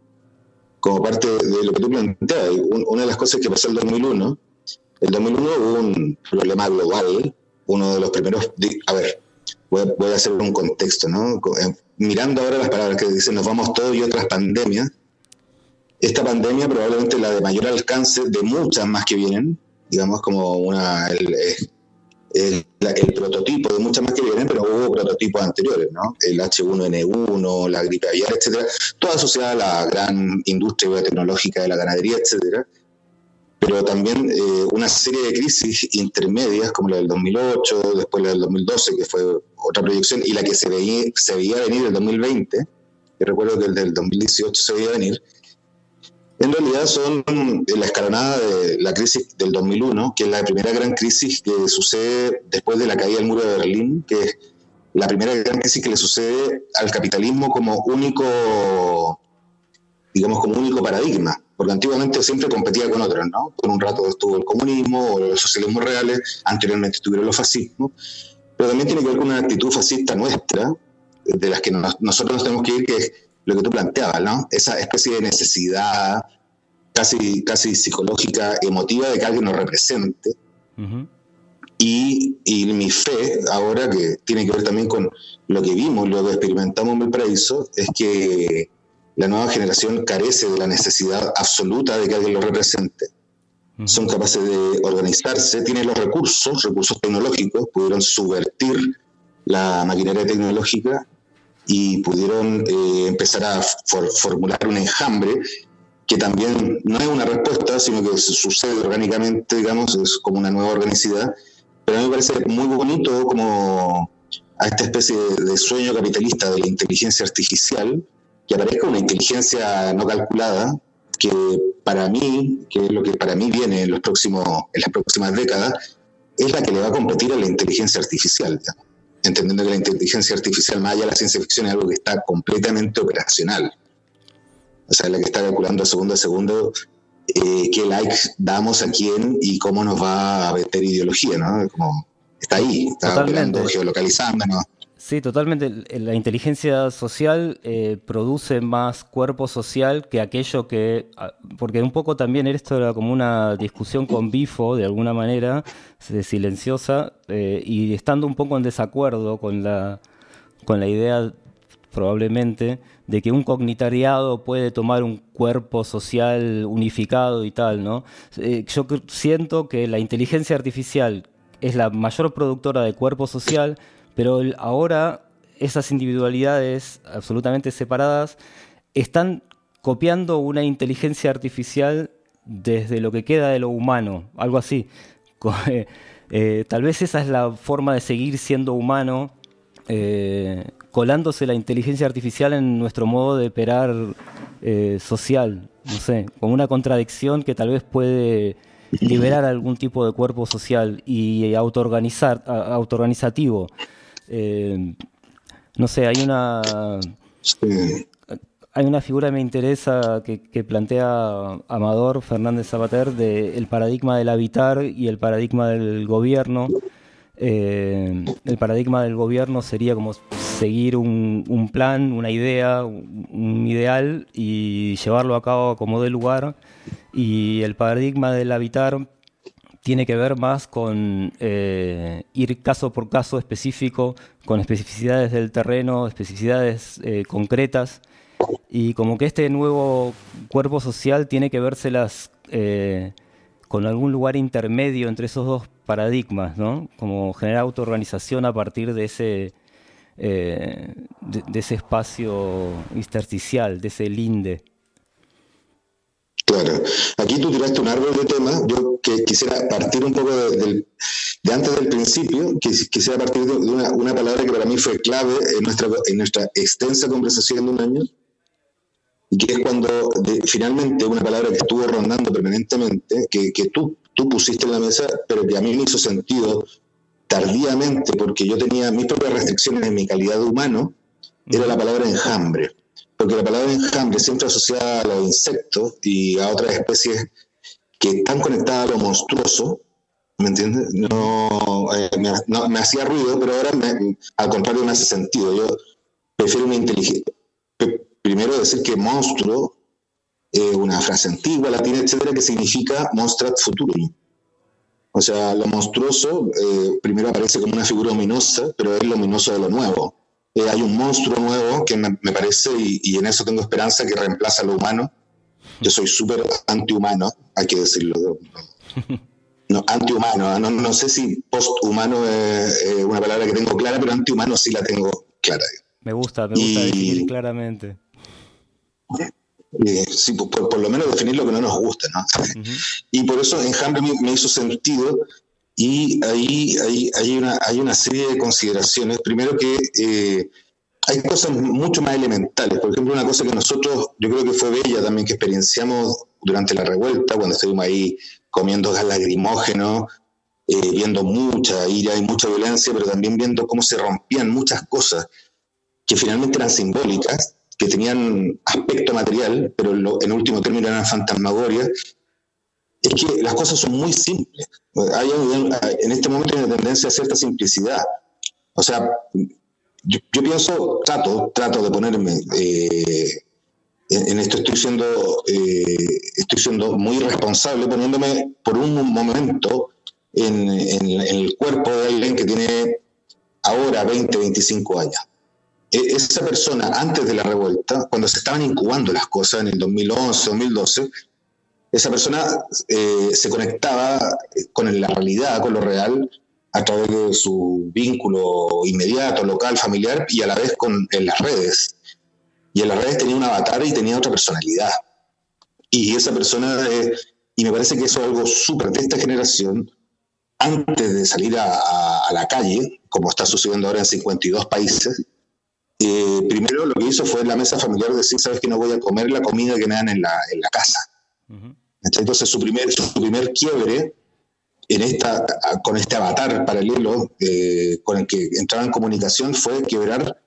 como parte de lo que tú planteas. Un- una de las cosas que pasó el 2001, el 2001 hubo un problema global, uno de los primeros, a ver, voy a, voy a hacer un contexto, ¿no? Eh, Mirando ahora las palabras que dicen nos vamos todos y otras pandemias, esta pandemia probablemente la de mayor alcance de muchas más que vienen, digamos como una el, el, el prototipo de muchas más que vienen, pero hubo prototipos anteriores, ¿no? El H1N1, la gripe aviar, etcétera, toda asociada a la gran industria biotecnológica de la ganadería, etcétera pero también eh, una serie de crisis intermedias como la del 2008, después la del 2012, que fue otra proyección, y la que se veía, se veía venir el 2020, que recuerdo que el del 2018 se veía venir, en realidad son la escalonada de la crisis del 2001, que es la primera gran crisis que sucede después de la caída del muro de Berlín, que es la primera gran crisis que le sucede al capitalismo como único, digamos, como único paradigma, porque antiguamente siempre competía con otros, ¿no? Por un rato estuvo el comunismo o los socialismos reales, anteriormente estuvieron los fascismos, pero también tiene que ver con una actitud fascista nuestra, de las que nos- nosotros nos tenemos que ir, que es lo que tú planteabas, ¿no? Esa especie de necesidad casi, casi psicológica, emotiva de que alguien nos represente. Y, y mi fe, ahora que tiene que ver también con lo que vimos, lo que experimentamos en Valparaíso, es que la nueva generación carece de la necesidad absoluta de que alguien lo represente. Son capaces de organizarse, tienen los recursos, recursos tecnológicos, pudieron subvertir la maquinaria tecnológica y pudieron eh, empezar a for- formular un enjambre que también no es una respuesta, sino que su- sucede orgánicamente, digamos, es como una nueva organicidad. Pero a mí me parece muy bonito como a esta especie de, de sueño capitalista de la inteligencia artificial, que aparezca una inteligencia no calculada, que para mí, que es lo que para mí viene en, los próximos, en las próximas décadas, es la que le va a competir a la inteligencia artificial. Entendiendo que la inteligencia artificial, más allá de la ciencia ficción, es algo que está completamente operacional. O sea, la que está calculando segundo a segundo eh, qué like damos a quién y cómo nos va a meter ideología, ¿no? Como está ahí, está Totalmente. operando, geolocalizándonos. Sí, totalmente. La inteligencia social eh, produce más cuerpo social que aquello que... ah, Porque un poco también esto era como una discusión con Bifo, de alguna manera, silenciosa, eh, y estando un poco en desacuerdo con la, con la idea, probablemente, de que un cognitariado puede tomar un cuerpo social unificado y tal, ¿no? Eh, yo siento que la inteligencia artificial es la mayor productora de cuerpo social, pero ahora esas individualidades absolutamente separadas están copiando una inteligencia artificial desde lo que queda de lo humano, algo así. Eh, eh, tal vez esa es la forma de seguir siendo humano, eh, colándose la inteligencia artificial en nuestro modo de operar social, no sé, con una contradicción que tal vez puede liberar algún tipo de cuerpo social y autoorganizar, autoorganizativo. Eh, no sé, hay una hay una figura que me interesa que, plantea Amador Fernández Zapater de el paradigma del habitar y el paradigma del gobierno. Eh, el paradigma del gobierno sería como seguir un, plan, una idea, un, ideal y llevarlo a cabo como de lugar. Y el paradigma del habitar tiene que ver más con eh, ir caso por caso específico, con especificidades del terreno, especificidades eh, concretas y como que este nuevo cuerpo social tiene que vérselas eh, con algún lugar intermedio entre esos dos paradigmas, ¿no? Como generar autoorganización a partir de ese, eh, de, ese espacio intersticial, de ese linde. Claro, aquí tú tiraste un árbol de temas, yo que quisiera partir un poco de, antes del principio, quisiera partir de una, una, palabra que para mí fue clave en nuestra, en nuestra extensa conversación de un año, y que es cuando finalmente una palabra que estuvo rondando permanentemente, que, que tú, tú pusiste en la mesa, pero que a mí me hizo sentido tardíamente, porque yo tenía mis propias restricciones en mi calidad de humano, era la palabra enjambre. Porque la palabra enjambre siempre asociada a los insectos y a otras especies que están conectadas a lo monstruoso, ¿me entiendes? No, eh, me, me, hacía ruido, pero ahora al contrario me hace sentido. Yo prefiero una inteligencia primero decir que monstruo es una frase antigua, latina, etcétera, que significa monstrat futurum. O sea, lo monstruoso eh, primero aparece como una figura ominosa, pero es lo ominoso de lo nuevo. Eh, hay un monstruo nuevo que me, parece, y, en eso tengo esperanza, que reemplaza lo humano. Yo soy súper antihumano, hay que decirlo. No, antihumano, no, no sé si posthumano es una palabra que tengo clara, pero antihumano sí la tengo clara. Me gusta, me gusta decir claramente. Eh, sí, por, lo menos definir lo que no nos gusta, ¿no? Y por eso Enjambre me, me hizo sentido y ahí, hay, una, hay una serie de consideraciones. Primero que eh, hay cosas mucho más elementales. Por ejemplo, una cosa que nosotros, yo creo que fue bella también, que experienciamos durante la revuelta, cuando estuvimos ahí comiendo gas lacrimógeno, eh, viendo mucha ira y mucha violencia, pero también viendo cómo se rompían muchas cosas que finalmente eran simbólicas que tenían aspecto material, pero en último término eran fantasmagorias, es que las cosas son muy simples. Hay, en este momento hay una tendencia a cierta simplicidad. O sea, yo, pienso, trato, trato de ponerme eh, en, esto, estoy siendo, eh, estoy siendo muy responsable, poniéndome por un momento en, en el cuerpo de alguien que tiene ahora 20, 25 años e, esa persona antes de la revuelta, cuando se estaban incubando las cosas en el 2011, 2012, esa persona eh, se conectaba con la realidad, con lo real, a través de su vínculo inmediato, local, familiar y a la vez con, en las redes. Y en las redes tenía un avatar y tenía otra personalidad. Y esa persona, eh, y me parece que eso es algo súper de esta generación, antes de salir a, a la calle, como está sucediendo ahora en 52 países, eh, primero lo que hizo fue en la mesa familiar decir, sabes que no voy a comer la comida que me dan en la, en la casa. Entonces su primer, su primer quiebre en esta, con este avatar paralelo eh, con el que entraba en comunicación fue quebrar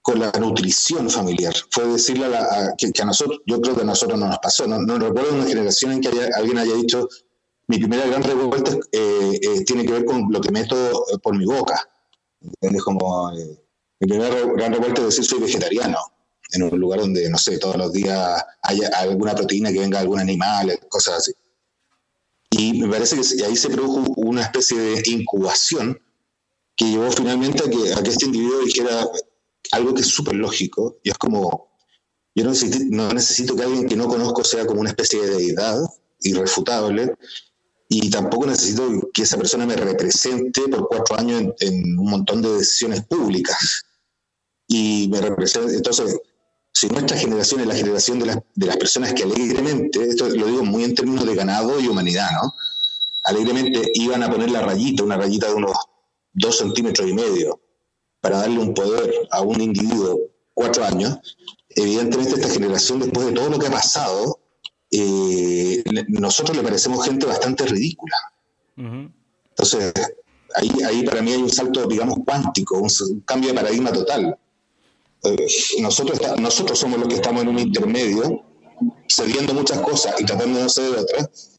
con la nutrición familiar. Fue decirle a, que, a, nosotros, yo creo que a nosotros no nos pasó, no, no recuerdo una generación en que alguien haya dicho, mi primera gran revuelta eh, tiene que ver con lo que meto por mi boca. Es como mi primera gran revuelta es decir soy vegetariano, en un lugar donde, no sé, todos los días haya alguna proteína que venga de algún animal, cosas así. Y me parece que ahí se produjo una especie de incubación que llevó finalmente a que, a que este individuo dijera algo que es súper lógico, y es como, yo no necesito, no necesito que alguien que no conozco sea como una especie de deidad irrefutable, y tampoco necesito que esa persona me represente por cuatro años en, en un montón de decisiones públicas y me representa. Entonces, si nuestra generación es la generación de, de las personas que alegremente, esto lo digo muy en términos de ganado y humanidad, ¿no? Alegremente iban a poner la rayita, una rayita de unos dos centímetros y medio, para darle un poder a un individuo cuatro años, evidentemente esta generación, después de todo lo que ha pasado, eh, nosotros le parecemos gente bastante ridícula. Entonces, ahí, ahí para mí hay un salto, digamos, cuántico, un, cambio de paradigma total. Eh, nosotros, nosotros somos los que estamos en un intermedio, cediendo muchas cosas y tratando de no ceder otras,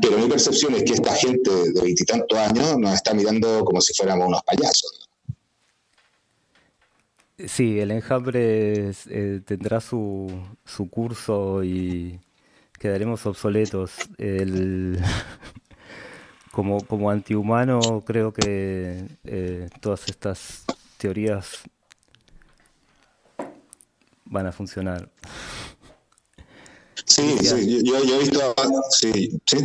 pero mi percepción es que esta gente de veintitantos años nos está mirando como si fuéramos unos payasos. Sí, el enjambre eh, tendrá su, su curso y quedaremos obsoletos. El, como, como antihumano creo que eh, todas estas teorías van a funcionar. Sí, sí yo, yo, he visto, sí, sí.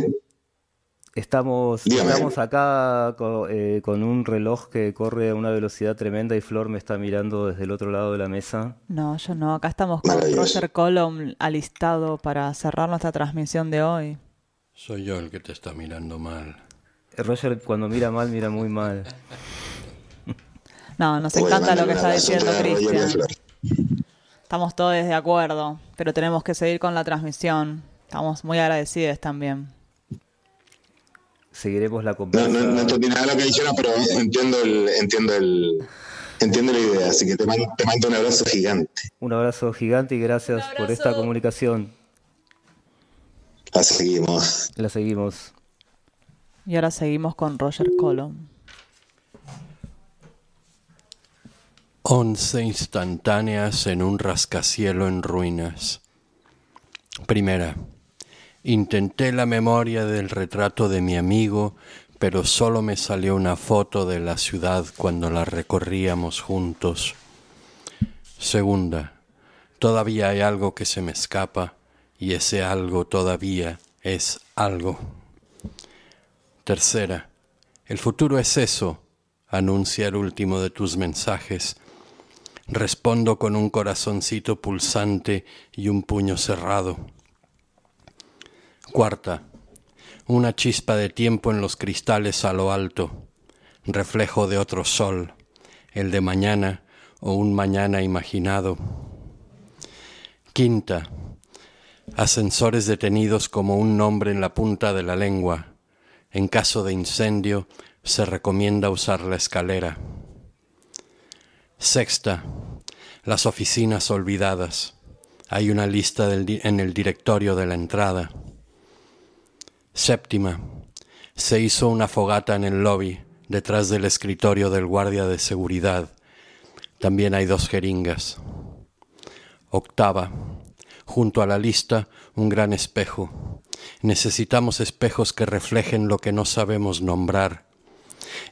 Estamos, estamos acá eh, con, un reloj que corre a una velocidad tremenda y Flor me está mirando desde el otro lado de la mesa. No, yo no. Acá estamos con Roger Colom alistado para cerrar nuestra transmisión de hoy. Soy yo el que te está mirando mal. Eh, Roger cuando mira mal, mira muy mal. No, nos encanta lo que está diciendo Cristian. Estamos todos de acuerdo, pero tenemos que seguir con la transmisión. Estamos muy agradecidos también seguiremos la conversación. No, no, entendí nada de lo que dijeron, pero entiendo el, entiendo el, entiendo la idea, así que te mando, te mando un abrazo gigante. Un abrazo gigante y gracias por esta comunicación. La seguimos. La seguimos. Y ahora seguimos con Roger Colom. Once instantáneas en un rascacielo en ruinas. Primera. Intenté la memoria del retrato de mi amigo, pero solo me salió una foto de la ciudad cuando la recorríamos juntos. Segunda, todavía hay algo que se me escapa y ese algo todavía es algo. Tercera, el futuro es eso, anuncia el último de tus mensajes. Respondo con un corazoncito pulsante y un puño cerrado. Cuarta, una chispa de tiempo en los cristales a lo alto, reflejo de otro sol, el de mañana o un mañana imaginado. Quinta, ascensores detenidos como un nombre en la punta de la lengua. En caso de incendio, se recomienda usar la escalera. Sexta, las oficinas olvidadas. Hay una lista en el directorio de la entrada. Séptima. Se hizo una fogata en el lobby, detrás del escritorio del guardia de seguridad. También hay dos jeringas. Octava. Junto a la lista, un gran espejo. Necesitamos espejos que reflejen lo que no sabemos nombrar.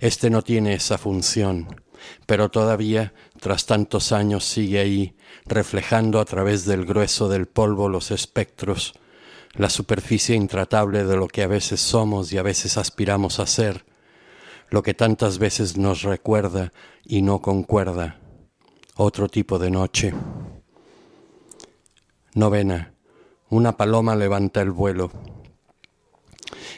Este no tiene esa función, pero todavía, tras tantos años, sigue ahí, reflejando a través del grueso del polvo los espectros, la superficie intratable de lo que a veces somos y a veces aspiramos a ser, lo que tantas veces nos recuerda y no concuerda, otro tipo de noche. Novena, una paloma levanta el vuelo.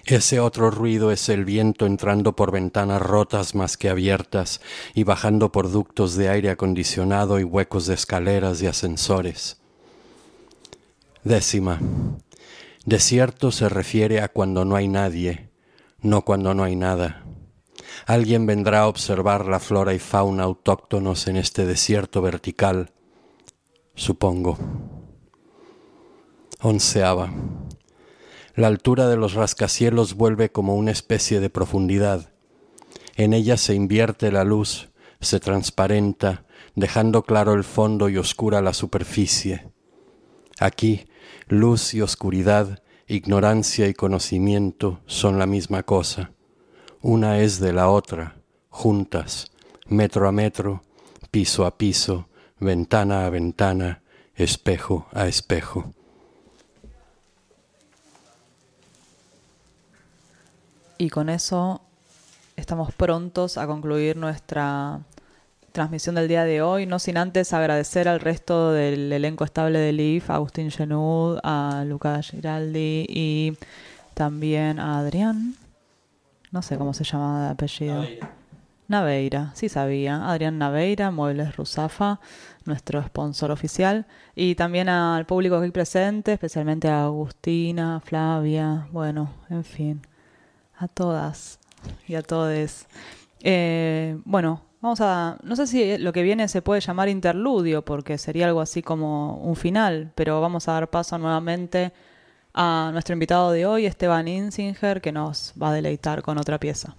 Ese otro ruido es el viento entrando por ventanas rotas más que abiertas y bajando por ductos de aire acondicionado y huecos de escaleras y ascensores. Décima, Desierto se refiere a cuando no hay nadie, no cuando no hay nada. Alguien vendrá a observar la flora y fauna autóctonos en este desierto vertical, supongo. Onceava. La altura de los rascacielos vuelve como una especie de profundidad. En ella se invierte la luz, se transparenta, dejando claro el fondo y oscura la superficie. Aquí Luz y oscuridad, ignorancia y conocimiento son la misma cosa. Una es de la otra, juntas, metro a metro, piso a piso, ventana a ventana, espejo a espejo. Y con eso estamos prontos a concluir nuestra transmisión del día de hoy, no sin antes agradecer al resto del elenco estable de LIF, a Agustín Genud, a Lucas Giraldi y también a Adrián, no sé cómo se llama de apellido. Naveira, sí sabía. Adrián Naveira, Muebles Rusafa, nuestro sponsor oficial. Y también al público aquí presente, especialmente a Agustina, Flavia, bueno, en fin, a todas y a todes. Eh, bueno, vamos a. No sé si lo que viene se puede llamar interludio, porque sería algo así como un final, pero vamos a dar paso nuevamente a nuestro invitado de hoy, Esteban Insinger, que nos va a deleitar con otra pieza.